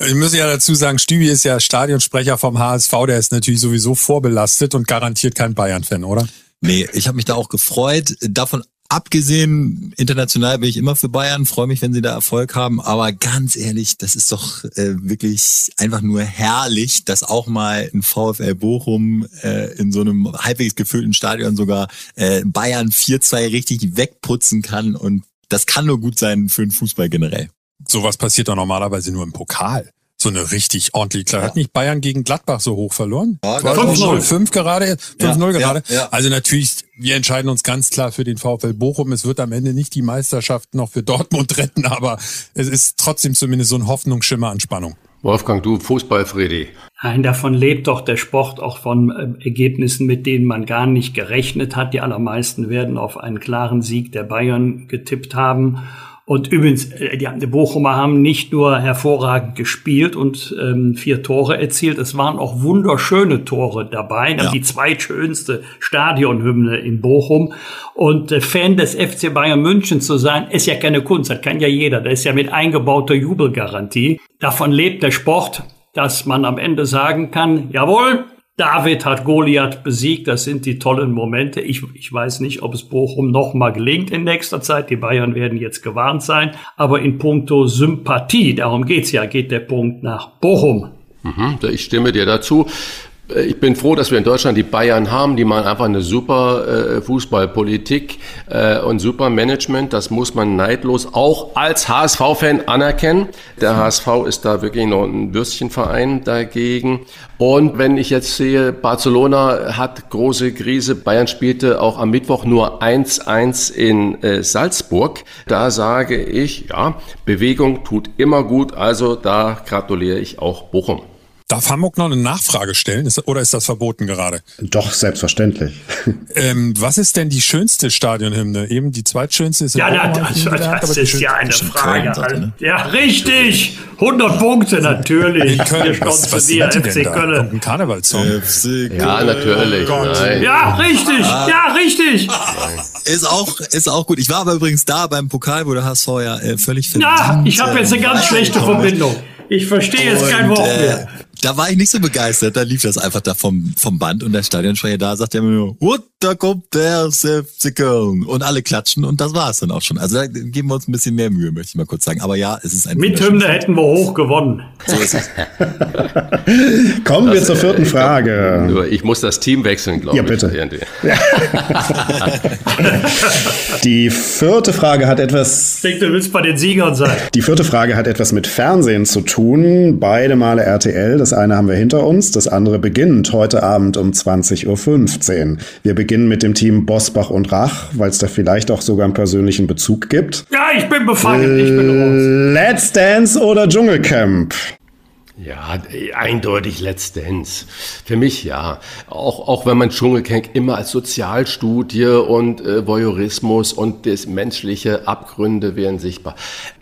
Ich muss ja dazu sagen, Stübi ist ja Stadionsprecher vom HSV, der ist natürlich sowieso vorbelastet und garantiert kein Bayern-Fan, oder? Nee, ich habe mich da auch gefreut. Davon abgesehen, international bin ich immer für Bayern, freue mich, wenn sie da Erfolg haben. Aber ganz ehrlich, das ist doch äh, wirklich einfach nur herrlich, dass auch mal ein VfL Bochum äh, in so einem halbwegs gefüllten Stadion sogar äh, Bayern 4-2 richtig wegputzen kann. Und das kann nur gut sein für den Fußball generell. Sowas passiert doch normalerweise nur im Pokal. So eine richtig ordentlich klar. Hat nicht Bayern gegen Gladbach so hoch verloren? Ja, 5-0 gerade, 5-0 Ja, gerade. ja, ja. Also natürlich, wir entscheiden uns ganz klar für den VfL Bochum. Es wird am Ende nicht die Meisterschaft noch für Dortmund retten, aber es ist trotzdem zumindest so ein Hoffnungsschimmer an Spannung. Wolfgang, du Fußball-Freddy. Nein, davon lebt doch der Sport auch von äh, Ergebnissen, mit denen man gar nicht gerechnet hat. Die allermeisten werden auf einen klaren Sieg der Bayern getippt haben. Und übrigens, äh, die, die Bochumer haben nicht nur hervorragend gespielt und ähm, vier Tore erzielt, es waren auch wunderschöne Tore dabei. Ja. Die zweitschönste Stadionhymne in Bochum. Und äh, Fan des FC Bayern München zu sein, ist ja keine Kunst, das kann ja jeder. Das ist ja mit eingebauter Jubelgarantie. Davon lebt der Sport, dass man am Ende sagen kann, jawohl, David hat Goliath besiegt, das sind die tollen Momente. Ich, ich weiß nicht, ob es Bochum noch mal gelingt in nächster Zeit. Die Bayern werden jetzt gewarnt sein. Aber in puncto Sympathie, darum geht's ja, geht der Punkt nach Bochum. Mhm, ich stimme dir dazu. Ich bin froh, dass wir in Deutschland die Bayern haben. Die machen einfach eine super äh, Fußballpolitik äh, und super Management. Das muss man neidlos auch als HSV-Fan anerkennen. Der HSV ist da wirklich noch ein Würstchenverein dagegen. Und wenn ich jetzt sehe, Barcelona hat große Krise. Bayern spielte auch am Mittwoch nur 1-1 in äh, Salzburg. Da sage ich, ja, Bewegung tut immer gut. Also da gratuliere ich auch Bochum. Darf Hamburg noch eine Nachfrage stellen ist, oder ist das verboten gerade? Doch, selbstverständlich. Ähm, was ist denn die schönste Stadionhymne? Eben die zweitschönste ist Ja, na, das, gedacht, das ist ja eine Frage. Er, ne? Ja, richtig. 100 Punkte natürlich. In Köln, was, was singt die denn FC da? Kommt Köln. ein Karnevalssong. Ja, natürlich. Nein. Ja, richtig. Ja, richtig. Ist auch, ist auch gut. Ich war aber übrigens da beim Pokal, wo der HSV ja äh, völlig verdient. Ja, ich habe jetzt eine ganz schlechte Verbindung. Ich verstehe jetzt kein Wort äh, mehr. Da war ich nicht so begeistert. Da lief das einfach da vom, vom Band und der Stadionsprecher da sagt ja immer nur, und da kommt der FC Köln. Und alle klatschen und das war's dann auch schon. Also da geben wir uns ein bisschen mehr Mühe, möchte ich mal kurz sagen. Aber ja, es ist ein Mit Hymne hätten wir hoch gewonnen. So ist es. Kommen wir zur vierten Frage. Nur Ich muss das Team wechseln, glaube Ja, ich. bitte. irgendwie. Die vierte Frage hat etwas Ich denke, du willst bei den Siegern sein. Die vierte Frage hat etwas mit Fernsehen zu tun. Beide Male RTL. Das eine haben wir hinter uns, das andere beginnt heute Abend um 20.15 Uhr. Wir beginnen mit dem Team Bosbach und Rach, weil es da vielleicht auch sogar einen persönlichen Bezug gibt. Ja, ich bin befangen. Ich bin raus. Let's Dance oder Dschungelcamp? Ja, eindeutig Let's Dance. Für mich ja. Auch, auch wenn man Dschungelcamp immer als Sozialstudie und äh, Voyeurismus und das menschliche Abgründe werden sichtbar.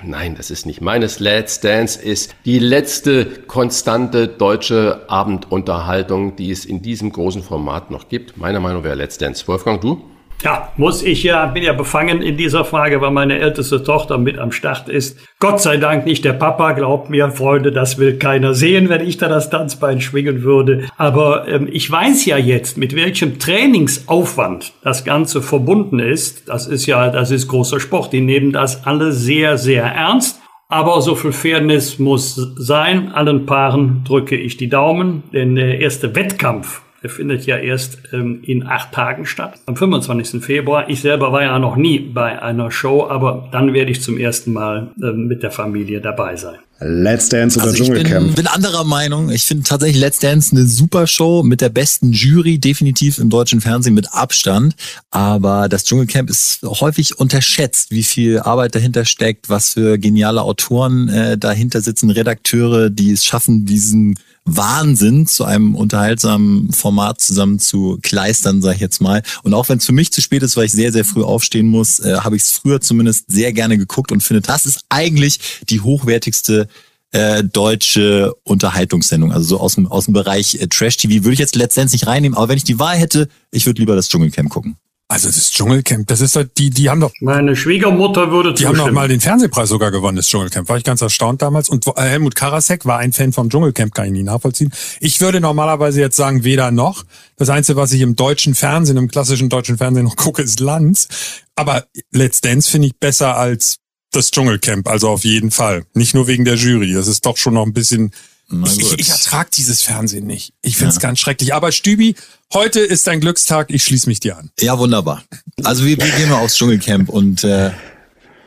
Nein, das ist nicht meines. Let's Dance ist die letzte konstante deutsche Abendunterhaltung, die es in diesem großen Format noch gibt. Meiner Meinung wäre Let's Dance. Wolfgang, du? Ja, muss ich ja, bin ja befangen in dieser Frage, weil meine älteste Tochter mit am Start ist. Gott sei Dank nicht der Papa, glaubt mir, Freunde, das will keiner sehen, wenn ich da das Tanzbein schwingen würde. Aber ähm, ich weiß ja jetzt, mit welchem Trainingsaufwand das Ganze verbunden ist. Das ist ja, das ist großer Sport. Die nehmen das alle sehr, sehr ernst. Aber so viel Fairness muss sein. Allen Paaren drücke ich die Daumen, denn der erste Wettkampf findet ja erst ähm, in acht Tagen statt, am 25. Februar. Ich selber war ja noch nie bei einer Show, aber dann werde ich zum ersten Mal ähm, mit der Familie dabei sein. Let's Dance oder Also ich Dschungelcamp? bin, bin anderer Meinung. Ich finde tatsächlich Let's Dance eine super Show mit der besten Jury, definitiv im deutschen Fernsehen mit Abstand. Aber das Dschungelcamp ist häufig unterschätzt, wie viel Arbeit dahinter steckt, was für geniale Autoren äh, dahinter sitzen, Redakteure, die es schaffen, diesen Wahnsinn zu einem unterhaltsamen Format zusammen zu kleistern, sag ich jetzt mal. Und auch wenn es für mich zu spät ist, weil ich sehr, sehr früh aufstehen muss, äh, habe ich es früher zumindest sehr gerne geguckt und finde, das ist eigentlich die hochwertigste äh, deutsche Unterhaltungssendung. Also so aus dem, aus dem Bereich äh, Trash-TV würde ich jetzt letztendlich reinnehmen, aber wenn ich die Wahl hätte, ich würde lieber das Dschungelcamp gucken. Also das Dschungelcamp, das ist doch, die, die haben doch, Meine Schwiegermutter würde die haben zustimmen. doch mal den Fernsehpreis sogar gewonnen, das Dschungelcamp. War ich ganz erstaunt damals. Und äh, Helmut Karasek war ein Fan vom Dschungelcamp, kann ich nie nachvollziehen. Ich würde normalerweise jetzt sagen, weder noch. Das Einzige, was ich im deutschen Fernsehen, im klassischen deutschen Fernsehen noch gucke, ist Lanz. Aber Let's Dance finde ich besser als das Dschungelcamp, also auf jeden Fall. Nicht nur wegen der Jury. Das ist doch schon noch ein bisschen. Ich, ich, gut. ich ertrag dieses Fernsehen nicht. Ich find's ganz schrecklich. Aber Stübi, heute ist dein Glückstag. Ich schließe mich dir an. Ja, wunderbar. Also wir, wir gehen mal aufs Dschungelcamp und äh,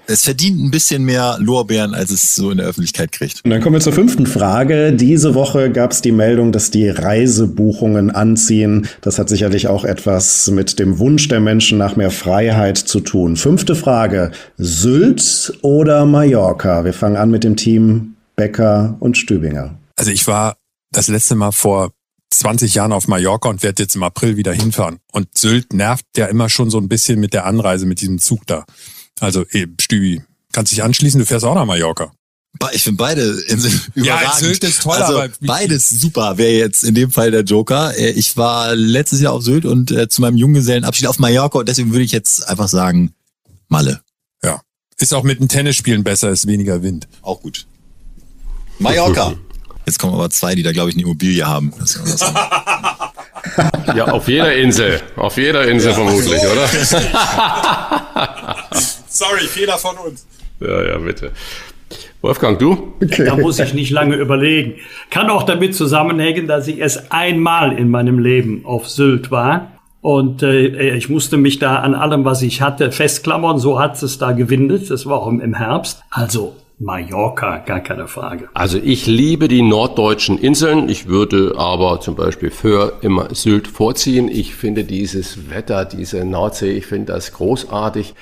es verdient ein bisschen mehr Lorbeeren, als es so in der Öffentlichkeit kriegt. Und dann kommen wir zur fünften Frage. Diese Woche gab es die Meldung, dass die Reisebuchungen anziehen. Das hat sicherlich auch etwas mit dem Wunsch der Menschen nach mehr Freiheit zu tun. Fünfte Frage. Sylt oder Mallorca? Wir fangen an mit dem Team Becker und Stübinger. Also ich war das letzte Mal vor 20 Jahren auf Mallorca und werde jetzt im April wieder hinfahren. Und Sylt nervt ja immer schon so ein bisschen mit der Anreise, mit diesem Zug da. Also eben, Stübi, kannst dich anschließen, du fährst auch nach Mallorca. Ich finde beide Inseln Ja, überragend. Sylt ist toll, also aber- beides super. Wäre jetzt in dem Fall der Joker. Äh, Ich war letztes Jahr auf Sylt und äh, zu meinem Junggesellenabschied auf Mallorca und deswegen würde ich jetzt einfach sagen Malle. Ja. Ist auch mit dem Tennisspielen besser, ist weniger Wind. Auch gut. Mallorca. Jetzt kommen aber zwei, die da glaube ich eine Immobilie haben. Ja. Ja, auf jeder Insel. Auf jeder Insel vermutlich, oder? Sorry, Fehler von uns. Ja, ja, bitte. Wolfgang, du? Da muss ich nicht lange überlegen. Kann auch damit zusammenhängen, dass ich erst einmal in meinem Leben auf Sylt war. Und äh, ich musste mich da an allem, was ich hatte, festklammern. So hat es da gewindet. Das war auch im, im Herbst. Also Mallorca, gar keine Frage. Also ich liebe die norddeutschen Inseln. Ich würde aber zum Beispiel für immer Sylt vorziehen. Ich finde dieses Wetter, diese Nordsee, ich finde das großartig.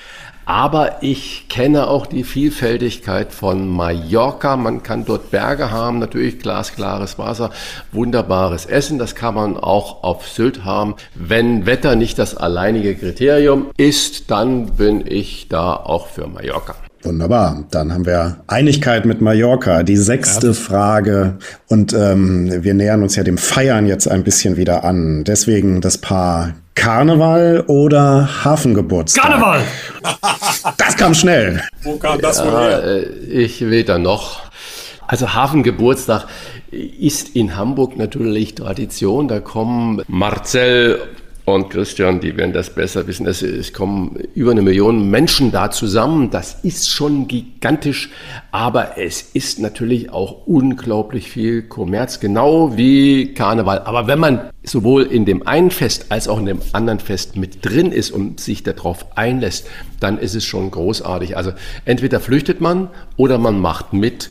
Aber ich kenne auch die Vielfältigkeit von Mallorca. Man kann dort Berge haben, natürlich glasklares Wasser, wunderbares Essen. Das kann man auch auf Sylt haben. Wenn Wetter nicht das alleinige Kriterium ist, dann bin ich da auch für Mallorca. Wunderbar. Dann haben wir Einigkeit mit Mallorca. Die sechste Frage. Und ähm, wir nähern uns ja dem Feiern jetzt ein bisschen wieder an. Deswegen das Paar Karneval oder Hafengeburtstag? Karneval! Das kam schnell. Wo kam das Ja, äh, ich will da noch. Also Hafengeburtstag ist in Hamburg natürlich Tradition. Da kommen Marcel und Christian, die werden das besser wissen. Es, es kommen über eine Million Menschen da zusammen. Das ist schon gigantisch, aber es ist natürlich auch unglaublich viel Kommerz, genau wie Karneval. Aber wenn man sowohl in dem einen Fest als auch in dem anderen Fest mit drin ist und sich darauf einlässt, dann ist es schon großartig. Also entweder flüchtet man oder man macht mit.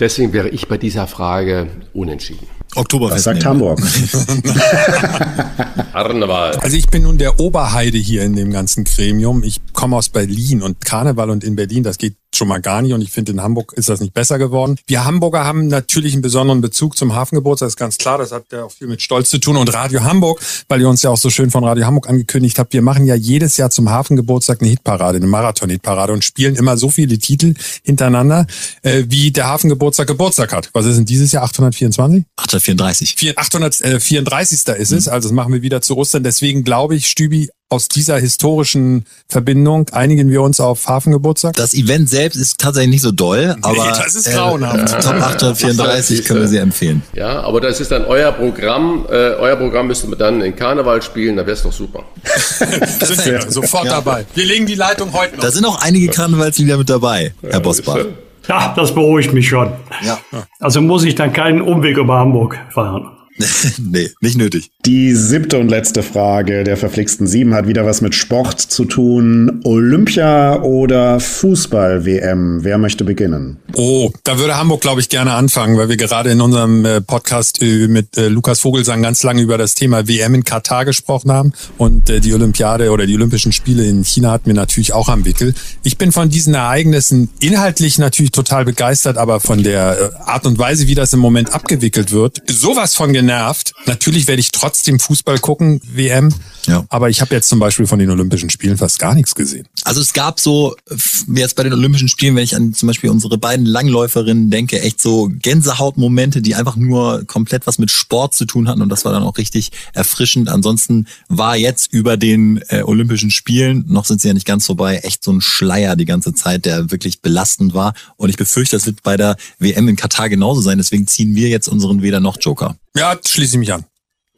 Deswegen wäre ich bei dieser Frage unentschieden. Oktoberfest. Was sagt nehmen. Hamburg? Karneval. Also ich bin nun der Oberheide hier in dem ganzen Gremium. Ich komme aus Berlin und Karneval und in Berlin, das geht schon mal gar nicht und ich finde in Hamburg ist das nicht besser geworden. Wir Hamburger haben natürlich einen besonderen Bezug zum Hafengeburtstag, das ist ganz klar, das hat ja auch viel mit Stolz zu tun und Radio Hamburg, weil ihr uns ja auch so schön von Radio Hamburg angekündigt habt, wir machen ja jedes Jahr zum Hafengeburtstag eine Hitparade, eine Marathon-Hitparade und spielen immer so viele Titel hintereinander, äh, wie der Hafengeburtstag Geburtstag hat. Was ist denn dieses Jahr? 824? 834. Vier- 834. ist es, also das machen wir wieder zu Ostern. Deswegen glaube ich, Stübi, aus dieser historischen Verbindung einigen wir uns auf Hafengeburtstag. Das Event selbst ist tatsächlich nicht so doll, aber das ist grauenhaft. Äh, Top 834 können wir sehr empfehlen. Ja, aber das ist dann euer Programm. Äh, euer Programm müsste man dann in Karneval spielen, da wäre es doch super. Sind wir sofort dabei. Wir legen die Leitung heute noch. Da sind auch einige Karnevalslieder mit dabei, Herr Bosbach. Ja, das beruhigt mich schon. Ja. Also muss ich dann keinen Umweg über Hamburg fahren. nee, nicht nötig. Die siebte und letzte Frage der verflixten Sieben hat wieder was mit Sport zu tun. Olympia oder Fußball-WM? Wer möchte beginnen? Oh, da würde Hamburg, glaube ich, gerne anfangen, weil wir gerade in unserem äh, Podcast äh, mit äh, Lukas Vogelsang ganz lange über das Thema WM in Katar gesprochen haben. Und die Olympiade oder die Olympischen Spiele in China hatten wir natürlich auch am Wickel. Ich bin von diesen Ereignissen inhaltlich natürlich total begeistert, aber von der Art und Weise, wie das im Moment abgewickelt wird, sowas von genervt. Natürlich werde ich trotzdem Fußball gucken, WM. Ja. Aber ich habe jetzt zum Beispiel von den Olympischen Spielen fast gar nichts gesehen. Also es gab so, jetzt bei den Olympischen Spielen, wenn ich an zum Beispiel unsere beiden Langläuferinnen denke, echt so Gänsehautmomente, die einfach nur komplett was mit Sport zu tun hatten und das war dann auch richtig erfrischend. Ansonsten war jetzt über den äh, Olympischen Spielen, noch sind sie ja nicht ganz vorbei, echt so ein Schleier die ganze Zeit, der wirklich belastend war. Und ich befürchte, das wird bei der WM in Katar genauso sein. Deswegen ziehen wir jetzt unseren Weder noch Joker. Ja, schließe ich mich an.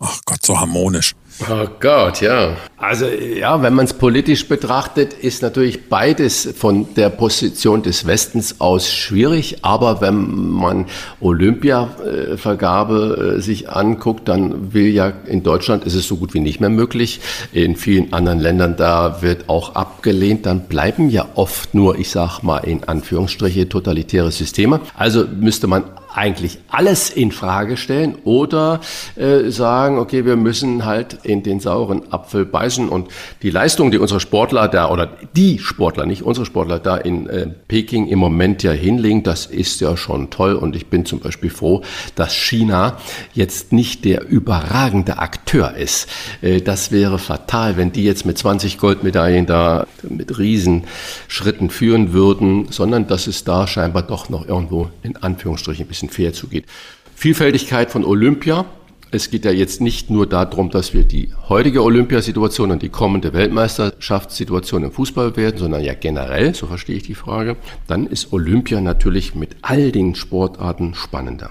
Ach Gott, so harmonisch. Oh Gott, ja. Also ja, wenn man es politisch betrachtet, ist natürlich beides von der Position des Westens aus schwierig. Aber wenn man Olympiavergabe äh, sich anguckt, dann will ja in Deutschland ist es so gut wie nicht mehr möglich. In vielen anderen Ländern da wird auch abgelehnt. Dann bleiben ja oft nur, ich sag mal in Anführungsstriche, totalitäre Systeme. Also müsste man eigentlich alles in Frage stellen oder äh, sagen, okay, wir müssen halt in den sauren Apfel beißen und die Leistung, die unsere Sportler da oder die Sportler, nicht unsere Sportler da in äh, Peking im Moment ja hinlegen, das ist ja schon toll und ich bin zum Beispiel froh, dass China jetzt nicht der überragende Akteur ist. Äh, das wäre fatal, wenn die jetzt mit 20 Goldmedaillen da mit Riesenschritten führen würden, sondern dass es da scheinbar doch noch irgendwo in Anführungsstrichen ein bisschen bisschen fair zugeht. Vielfältigkeit von Olympia. Es geht ja jetzt nicht nur darum, dass wir die heutige Olympiasituation und die kommende Weltmeisterschaftssituation im Fußball werden, sondern ja generell, so verstehe ich die Frage. Dann ist Olympia natürlich mit all den Sportarten spannender.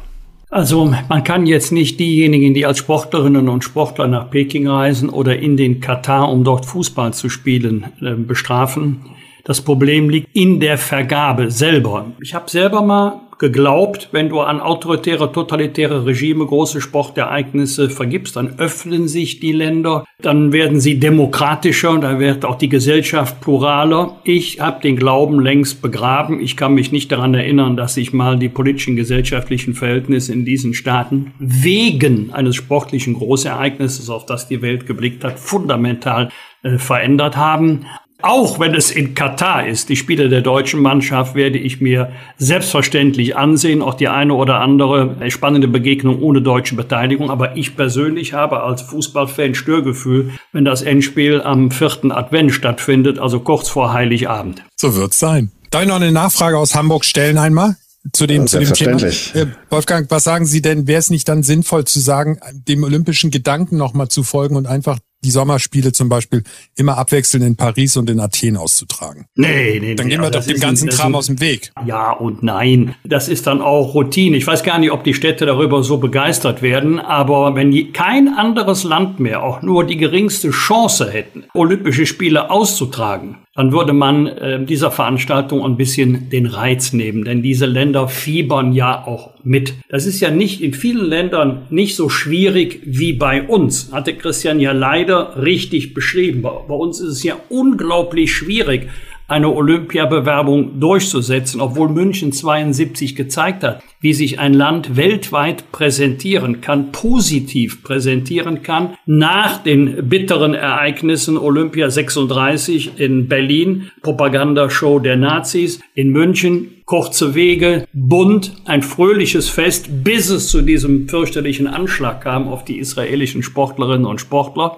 Also man kann jetzt nicht diejenigen, die als Sportlerinnen und Sportler nach Peking reisen oder in den Katar, um dort Fußball zu spielen, äh, bestrafen. Das Problem liegt in der Vergabe selber. Ich habe selber mal geglaubt, wenn du an autoritäre, totalitäre Regime große Sportereignisse vergibst, dann öffnen sich die Länder, dann werden sie demokratischer, da wird auch die Gesellschaft pluraler. Ich habe den Glauben längst begraben. Ich kann mich nicht daran erinnern, dass sich mal die politischen, gesellschaftlichen Verhältnisse in diesen Staaten wegen eines sportlichen Großereignisses, auf das die Welt geblickt hat, fundamental äh, verändert haben. Auch wenn es in Katar ist, die Spiele der deutschen Mannschaft werde ich mir selbstverständlich ansehen, auch die eine oder andere spannende Begegnung ohne deutsche Beteiligung. Aber ich persönlich habe als Fußballfan Störgefühl, wenn das Endspiel am vierten Advent stattfindet, also kurz vor Heiligabend. So wird's sein. Darf ich noch eine Nachfrage aus Hamburg stellen einmal? Zu dem, ja, zu dem Thema. Äh, Wolfgang, was sagen Sie denn, wäre es nicht dann sinnvoll zu sagen, dem olympischen Gedanken nochmal zu folgen und einfach die Sommerspiele zum Beispiel immer abwechselnd in Paris und in Athen auszutragen. Nee, nee, Dann gehen wir doch dem ganzen Kram aus dem Weg. Ja und nein. Das ist dann auch Routine. Ich weiß gar nicht, ob die Städte darüber so begeistert werden, aber wenn kein anderes Land mehr auch nur die geringste Chance hätten, Olympische Spiele auszutragen, dann würde man äh, dieser Veranstaltung ein bisschen den Reiz nehmen, denn diese Länder fiebern ja auch mit. Das ist ja nicht in vielen Ländern nicht so schwierig wie bei uns, hatte Christian ja leider richtig beschrieben. Bei, bei uns ist es ja unglaublich schwierig, eine Olympiabewerbung durchzusetzen, obwohl München 72 gezeigt hat, wie sich ein Land weltweit präsentieren kann, positiv präsentieren kann, nach den bitteren Ereignissen Olympia 36 in Berlin, Propagandashow der Nazis, in München, kurze Wege, bunt, ein fröhliches Fest, bis es zu diesem fürchterlichen Anschlag kam auf die israelischen Sportlerinnen und Sportler.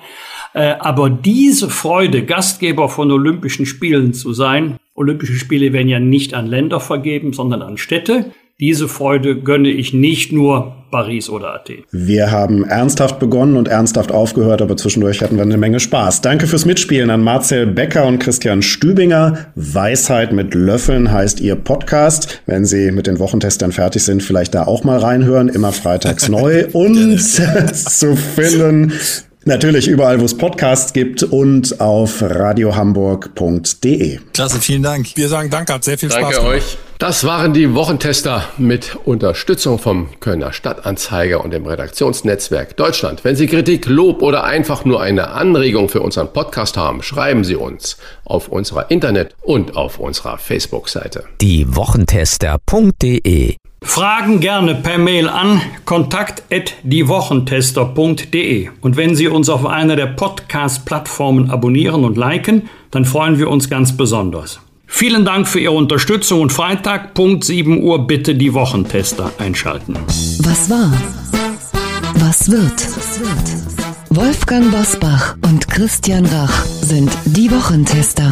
Äh, aber diese Freude, Gastgeber von Olympischen Spielen zu sein, Olympische Spiele werden ja nicht an Länder vergeben, sondern an Städte. Diese Freude gönne ich nicht nur Paris oder Athen. Wir haben ernsthaft begonnen und ernsthaft aufgehört, aber zwischendurch hatten wir eine Menge Spaß. Danke fürs Mitspielen an Marcel Becker und Christian Stübinger. Weisheit mit Löffeln heißt ihr Podcast. Wenn Sie mit den Wochentestern fertig sind, vielleicht da auch mal reinhören. Immer freitags neu und zu finden Natürlich überall, wo es Podcasts gibt und auf radiohamburg.de. Klasse, vielen Dank. Wir sagen Danke, hat sehr viel Danke Spaß gemacht. Danke euch. Das waren die Wochentester mit Unterstützung vom Kölner Stadtanzeiger und dem Redaktionsnetzwerk Deutschland. Wenn Sie Kritik, Lob oder einfach nur eine Anregung für unseren Podcast haben, schreiben Sie uns auf unserer Internet- und auf unserer Facebook-Seite. Die Wochentester.de Fragen gerne per Mail an kontakt@diewochentester.de. Und wenn Sie uns auf einer der Podcast-Plattformen abonnieren und liken, dann freuen wir uns ganz besonders. Vielen Dank für Ihre Unterstützung und Freitag, Punkt 7 Uhr, bitte die Wochentester einschalten. Was war? Was wird? Wolfgang Bosbach und Christian Rach sind die Wochentester.